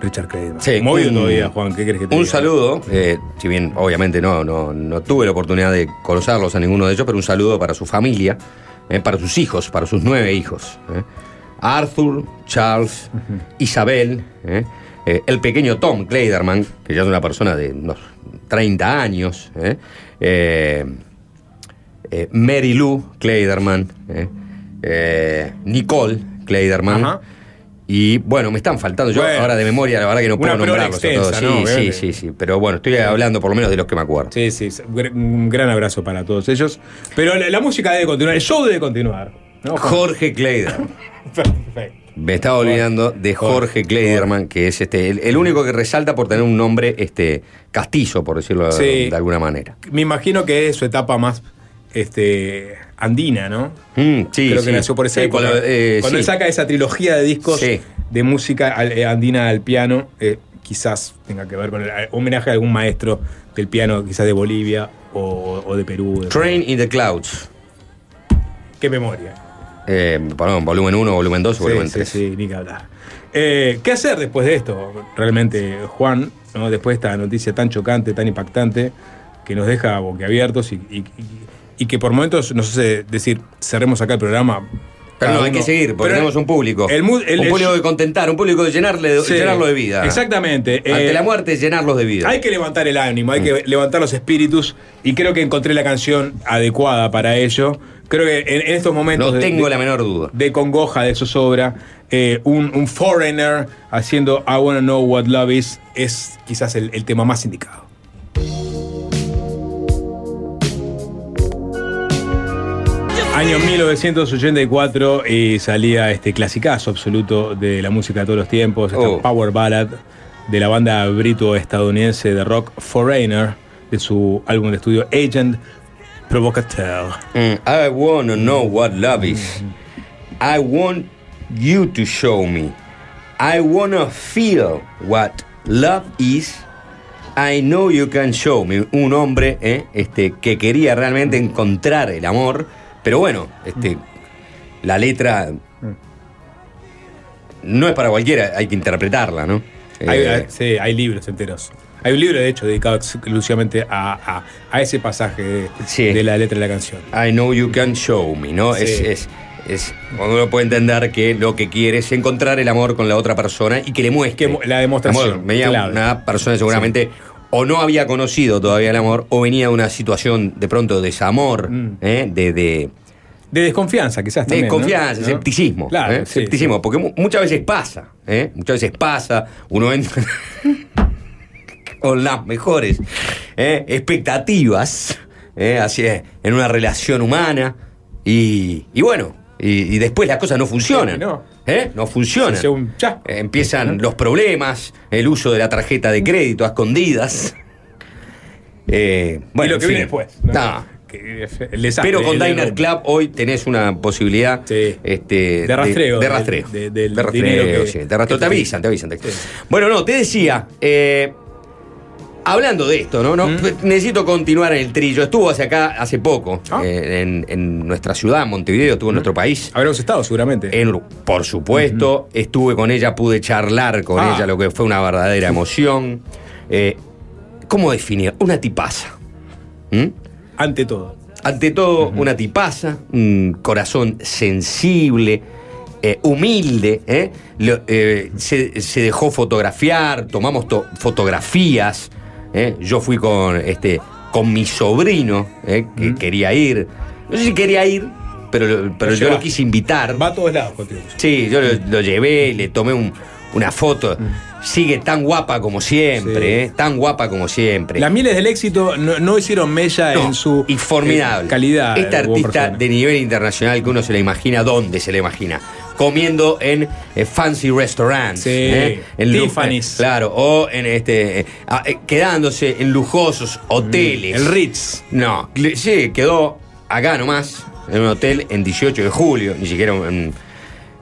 Richard Clayton. Sí, Movido todavía, Juan, ¿qué crees que te Un diga? saludo, eh, si bien obviamente no, no, no tuve la oportunidad de conocerlos a ninguno de ellos, pero un saludo para su familia, eh, para sus hijos, para sus nueve hijos. eh. Arthur, Charles, Isabel, el pequeño Tom Kleiderman, que ya es una persona de unos 30 años, eh, eh, Mary Lou Kleiderman, eh, eh, Nicole Kleiderman. Ajá. Y bueno, me están faltando. Yo Bueno. ahora de memoria, la verdad que no puedo nombrarlos a todos. ¿no? Sí, sí, sí, sí. Pero bueno, estoy hablando por lo menos de los que me acuerdo. Sí, sí, sí, un gran abrazo para todos ellos. Pero la, la música debe continuar, el show debe continuar. ¿no? Jorge Kleiderman. Perfecto. Me estaba olvidando de Jorge Kleiderman, que es este el, el único que resalta por tener un nombre este castizo, por decirlo Sí. de alguna manera. Me imagino que es su etapa más este, andina, ¿no? Mm, sí, Creo sí. que nació por esa Sí, época. cuando, eh, Cuando él sí. saca esa trilogía de discos Sí. de música eh, andina al piano, eh, quizás tenga que ver con el eh, homenaje a algún maestro del piano, quizás de Bolivia o, o de Perú. de- Train in the Clouds. Qué memoria. Eh, perdón, volumen 1, volumen 2, Sí, volumen sí, 3. sí, ni que hablar. Eh, ¿Qué hacer después de esto? Realmente, Juan, ¿no? después de esta noticia tan chocante, tan impactante, que nos deja boquiabiertos y, y- y- y que por momentos nos hace decir, cerremos acá el programa. Pero no, hay que seguir, porque Pero tenemos un público. el mu- el- un público de contentar, un público de, llenarle, Sí, llenarlo de vida. Exactamente. Ante Eh, la muerte, llenarlos de vida. Hay que levantar el ánimo, hay Mm. que levantar los espíritus y creo que encontré la canción adecuada para ello. Creo que en, en estos momentos... No de- tengo de- la menor duda. de congoja de zozobra, eh, un, un foreigner haciendo I Wanna Know What Love Is es quizás el, el tema más indicado. Año 1984 y salía este clasicazo absoluto de la música de todos los tiempos, esta Oh. power ballad de la banda brito-estadounidense de rock Foreigner, de su álbum de estudio Agent Provocateur. Mm, I wanna know what love is. I want you to show me. I wanna feel what love is. I know you can show me. Un hombre eh, este, que quería realmente encontrar el amor, pero bueno, este, la letra no es para cualquiera, hay que interpretarla, ¿no? Hay, Eh, sí, hay libros enteros. Hay un libro, de hecho, dedicado exclusivamente a, a- a ese pasaje de, Sí. de la letra de la canción. I know you can show me, ¿no? Sí. Es, es, uno puede entender que lo que quiere es encontrar el amor con la otra persona y que le muestre. Que la demostración, Amor, clave. una persona seguramente o no había conocido todavía el amor o venía de una situación de pronto de desamor, Mm. ¿eh? de, de, De desconfianza, quizás de también. ¿no? confianza, ¿No? escepticismo. Claro, ¿eh? sí, escepticismo, porque mu- muchas veces pasa, ¿eh? muchas veces pasa, uno entra con las mejores ¿eh? expectativas ¿eh? hacia- en una relación humana y, y bueno, y, y después las cosas no funcionan. No. ¿eh? No funcionan. Empiezan los problemas, el uso de la tarjeta de crédito a escondidas. Eh, bueno, y lo que en viene después. ¿no? Desastre, Pero con Diner. Club hoy tenés una posibilidad Sí. este, De rastreo, De, rastreo. de- De rastreo, dinero que- sí, de rastreo. que Te te avisan, te avisan. te-. Bueno, no, te decía, eh, hablando de esto, ¿no? no ¿Mm? Necesito continuar en el trillo. Estuvo hace acá hace poco, Ah. eh, en, en nuestra ciudad, Montevideo, estuvo en nuestro país. Habremos estado, seguramente. En por supuesto, estuve con ella, pude charlar con Ah. ella, lo que fue una verdadera emoción. Eh, ¿Cómo definir? Una tipaza. ¿Mm? Ante todo. Ante todo, una tipaza, un corazón sensible, eh, humilde. ¿eh? Lo- eh, se, se dejó fotografiar, tomamos to- fotografías. ¿Eh? Yo fui con, este, con mi sobrino, ¿eh? que quería ir. No sé si quería ir, pero, pero Lo yo lo quise invitar. Va a todos lados contigo. Sí, yo lo, lo llevé, le tomé un- una foto. Sigue tan guapa como siempre, Sí. ¿eh? tan guapa como siempre. Las miles del éxito no, no hicieron mella No, en su y formidable. eh, calidad. Esta artista de nivel internacional que uno se la imagina, ¿dónde se la imagina? Comiendo en eh, fancy restaurants. Sí, ¿eh? En Tiffany's. eh, claro, o en este. eh, ah, quedándose en lujosos hoteles. El Ritz. No, sí, quedó acá nomás, en un hotel en 18 de julio, ni siquiera en,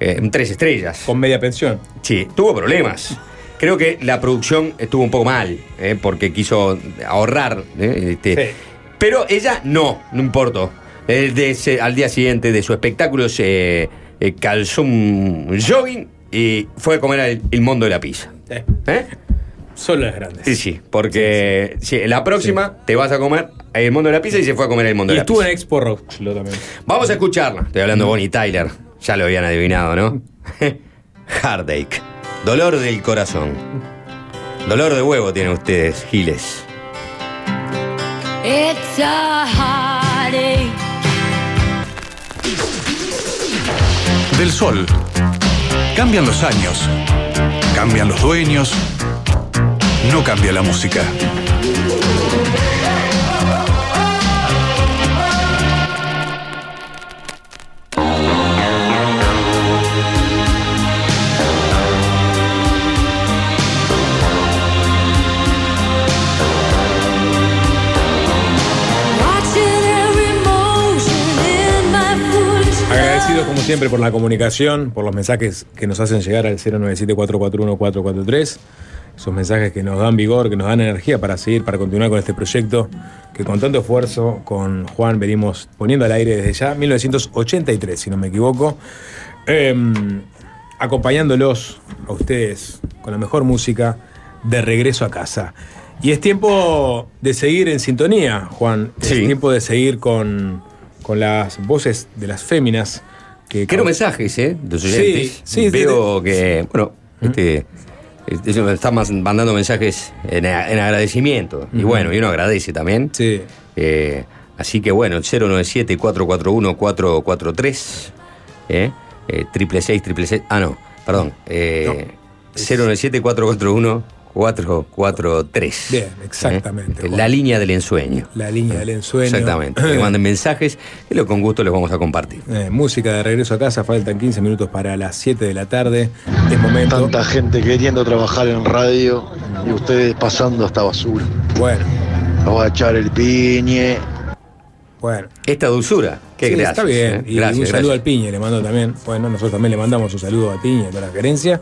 en tres estrellas. Con media pensión. Sí, tuvo problemas. Creo que la producción estuvo un poco mal, ¿eh? porque quiso ahorrar. ¿eh? Este, Sí. Pero ella no, no importó. Eh, al día siguiente de su espectáculo se eh, calzó un jogging y fue a comer al- el mundo de la pizza. Eh, ¿Eh? solo las grandes. Sí, sí, porque sí, la próxima te vas a comer el mundo de la pizza y se fue a comer el mundo Y de la estuvo pizza. en Expo Rock lo también. Vamos a escucharla. Estoy hablando de Bonnie Tyler. Ya lo habían adivinado, ¿no? Heartache. Dolor del corazón. Dolor de huevo tienen ustedes, Giles. It's a Del sol. Cambian los años. Cambian los dueños. No cambia la música. Como siempre por la comunicación, por los mensajes que nos hacen llegar al 097-441-443. Esos mensajes que nos dan vigor, que nos dan energía para seguir, para continuar con este proyecto que con tanto esfuerzo con Juan venimos poniendo al aire desde ya, 1983, si no me equivoco. Em, acompañándolos a ustedes con la mejor música de regreso a casa. Y es tiempo de seguir en sintonía, Juan. Es tiempo de seguir con, con las voces de las féminas. Que Quiero mensajes, ¿eh? De los Sí, oyentes. sí, Veo que, bueno, este, este, me están mandando mensajes en, en agradecimiento. Y Ujú. bueno, y uno agradece también. Sí. Eh, así que bueno, el 097-441-443. ¿eh? Eh, triple seis, triple seis. Ah, no, perdón. Eh, 097-441-443. Bien, exactamente, ¿eh? La línea del ensueño. La línea del ensueño. Exactamente. Que manden mensajes y lo con gusto los vamos a compartir. Eh, música de regreso a casa, faltan 15 minutos para las 7 de la tarde. Es momento. Tanta gente queriendo trabajar en radio y ustedes pasando esta basura. Bueno. Los va a echar el piñe. Bueno. Esta dulzura. Qué Sí, gracias. Está bien. ¿eh? Y Gracias, un saludo gracias. al Piñe, le mando también. Bueno, nosotros también le mandamos un saludo a Piñe, a toda la gerencia.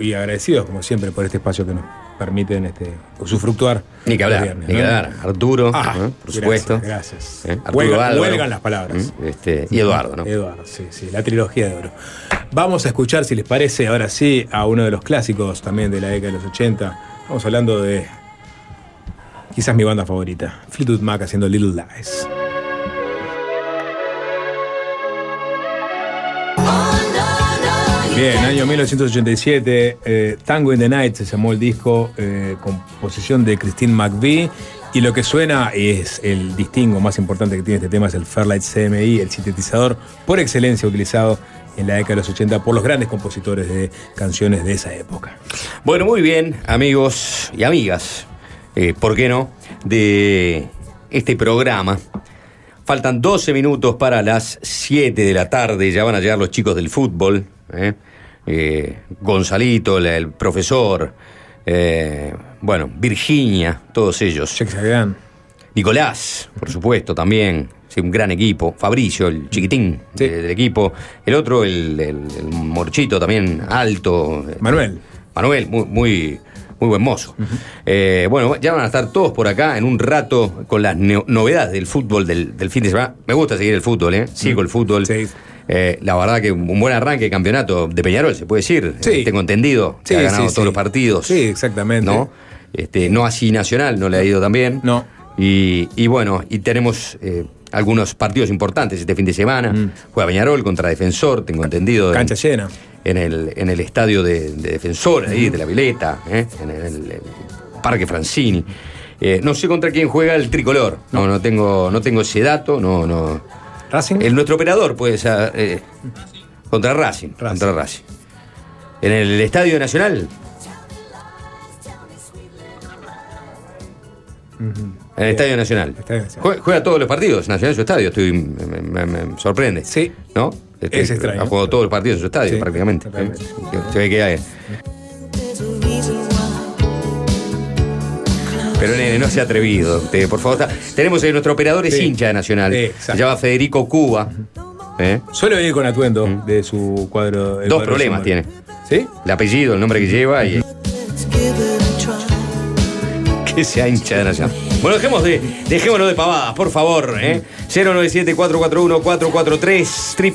Y agradecidos, como siempre, por este espacio que nos permiten este, usufructuar. Ni que hablar, viernes, ni que hablar. Arturo, Ah, ¿eh? por supuesto. Gracias. ¿Eh? Huelgan las palabras. ¿Mm? Este, y Eduardo, ¿no? Eduardo, sí, sí, la trilogía de oro. Vamos a escuchar, si les parece, ahora sí, a uno de los clásicos también de la década de los 80. Estamos hablando de quizás mi banda favorita, Fleetwood Mac haciendo Little Lies. Bien, año 1987, eh, Tango in the Night se llamó el disco, eh, composición de Christine McVie. Y lo que suena es el distingo más importante que tiene este tema, es el Fairlight CMI, el sintetizador por excelencia utilizado en la década de los 80 por los grandes compositores de canciones de esa época. Bueno, muy bien, amigos y amigas, eh, ¿por qué no? De este programa. Faltan 12 minutos para las 7 de la tarde, ya van a llegar los chicos del fútbol. ¿Eh? Eh, Gonzalito, el profesor, eh, bueno, Virginia, todos ellos. Nicolás, por supuesto, también. Sí, un gran equipo. Fabricio, el chiquitín de- del equipo. El otro, el, el- el morchito también, alto. Manuel. Manuel, muy, muy, muy buen mozo. Eh, bueno, ya van a estar todos por acá en un rato con las novedades del fútbol del, del fin de semana. Me gusta seguir el fútbol, ¿eh? Sigo el fútbol. Eh, la verdad que un buen arranque de campeonato de Peñarol, se puede decir. Eh, tengo entendido. que Sí, ha ganado sí, todos sí. los partidos. Sí, exactamente. ¿no? Este, no así Nacional, no le ha ido tan bien. No. Y, y bueno, y tenemos eh, algunos partidos importantes este fin de semana. Juega Peñarol contra Defensor, tengo entendido. en- Mm. Cancha llena. En el, en el estadio de, de Defensor, ahí, de la Vileta, ¿eh? en el, el Parque Francini. No sé contra quién juega el tricolor. No, no tengo, no tengo ese dato, no, no. Racing. El nuestro operador puede ser eh, contra Racing, Contra Racing. En el Estadio Nacional. En el Estadio Nacional. Jue- Juega, todos los partidos, Nacional en su estadio, estoy, me, me- me sorprende. Sí. ¿No? Este, Es extraño. Ha jugado todos los partidos en su estadio, Sí, prácticamente. Se ve que hay. Pero nene, no sea atrevido, usted, por favor. Está- Tenemos eh, nuestro operador es Sí. hincha de Nacional. Sí, Se llama Federico Cuba. ¿eh? Suele venir con atuendo de su cuadro. el Dos cuadro problemas tiene. ¿Sí? El apellido, el nombre que lleva y. Que sea hincha de Nacional. Bueno, dejemos de, dejémonos de pavadas, por favor. ¿eh? 097-441-443 trip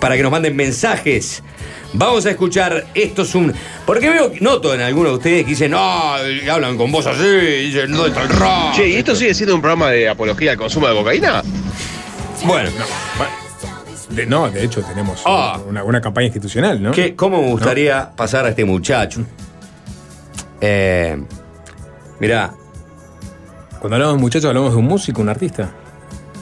para que nos manden mensajes. Vamos a escuchar esto es un. Porque veo, noto en algunos de ustedes que dicen, no, y hablan con voz así, dicen, ¿dónde está el rock? Che, ¿y esto sigue siendo un programa de apología al consumo de cocaína? Bueno, De- no, de hecho tenemos Ah. una, una campaña institucional, ¿no? ¿Qué- ¿Cómo me gustaría pasar a este muchacho? Eh, mirá, Cuando hablamos de muchachos, hablamos de un músico, un artista.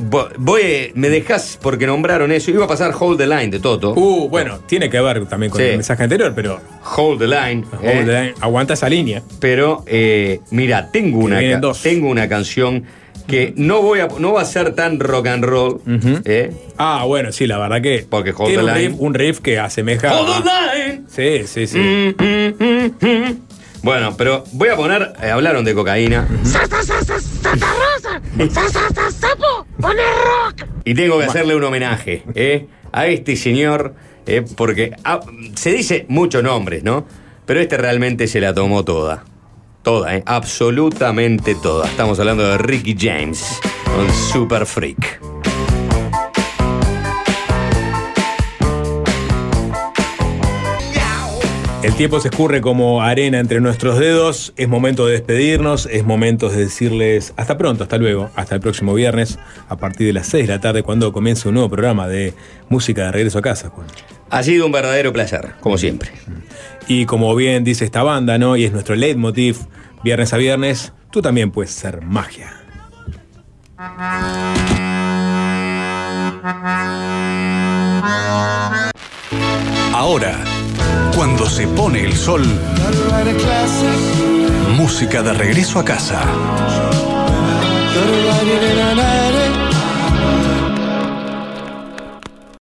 Vo- voy, me dejás porque nombraron eso. Iba a pasar Hold the Line de Toto. Uh, bueno, tiene que ver también con Sí. el mensaje anterior, pero. Hold the Line. Hold eh. the line, aguanta esa línea. Pero, eh, mira, tengo una, tengo una canción que no, voy a, no va a ser tan rock and roll. ¿eh? Ah, bueno, sí, la verdad que. Porque Hold tiene the un Line. riff, un riff que asemeja. Hold a- the Line. Sí, sí, sí. Mm, mm, mm. Bueno, pero voy a poner. eh, hablaron de cocaína. Y tengo que hacerle un homenaje eh, a este señor, eh, porque ah, se dice muchos nombres, ¿no? Pero este realmente se la tomó toda. Toda, eh, absolutamente toda. Estamos hablando de Ricky James, con Super Freak. El tiempo se escurre como arena entre nuestros dedos. Es momento de despedirnos, es momento de decirles hasta pronto, hasta luego, hasta el próximo viernes, a partir de las 6 de la tarde, cuando comience un nuevo programa de música de regreso a casa. Juan. Ha sido un verdadero placer, como siempre. Y como bien dice esta banda, ¿no? Y es nuestro leitmotiv, viernes a viernes, tú también puedes ser magia. Ahora, cuando se pone el sol, música de regreso a casa.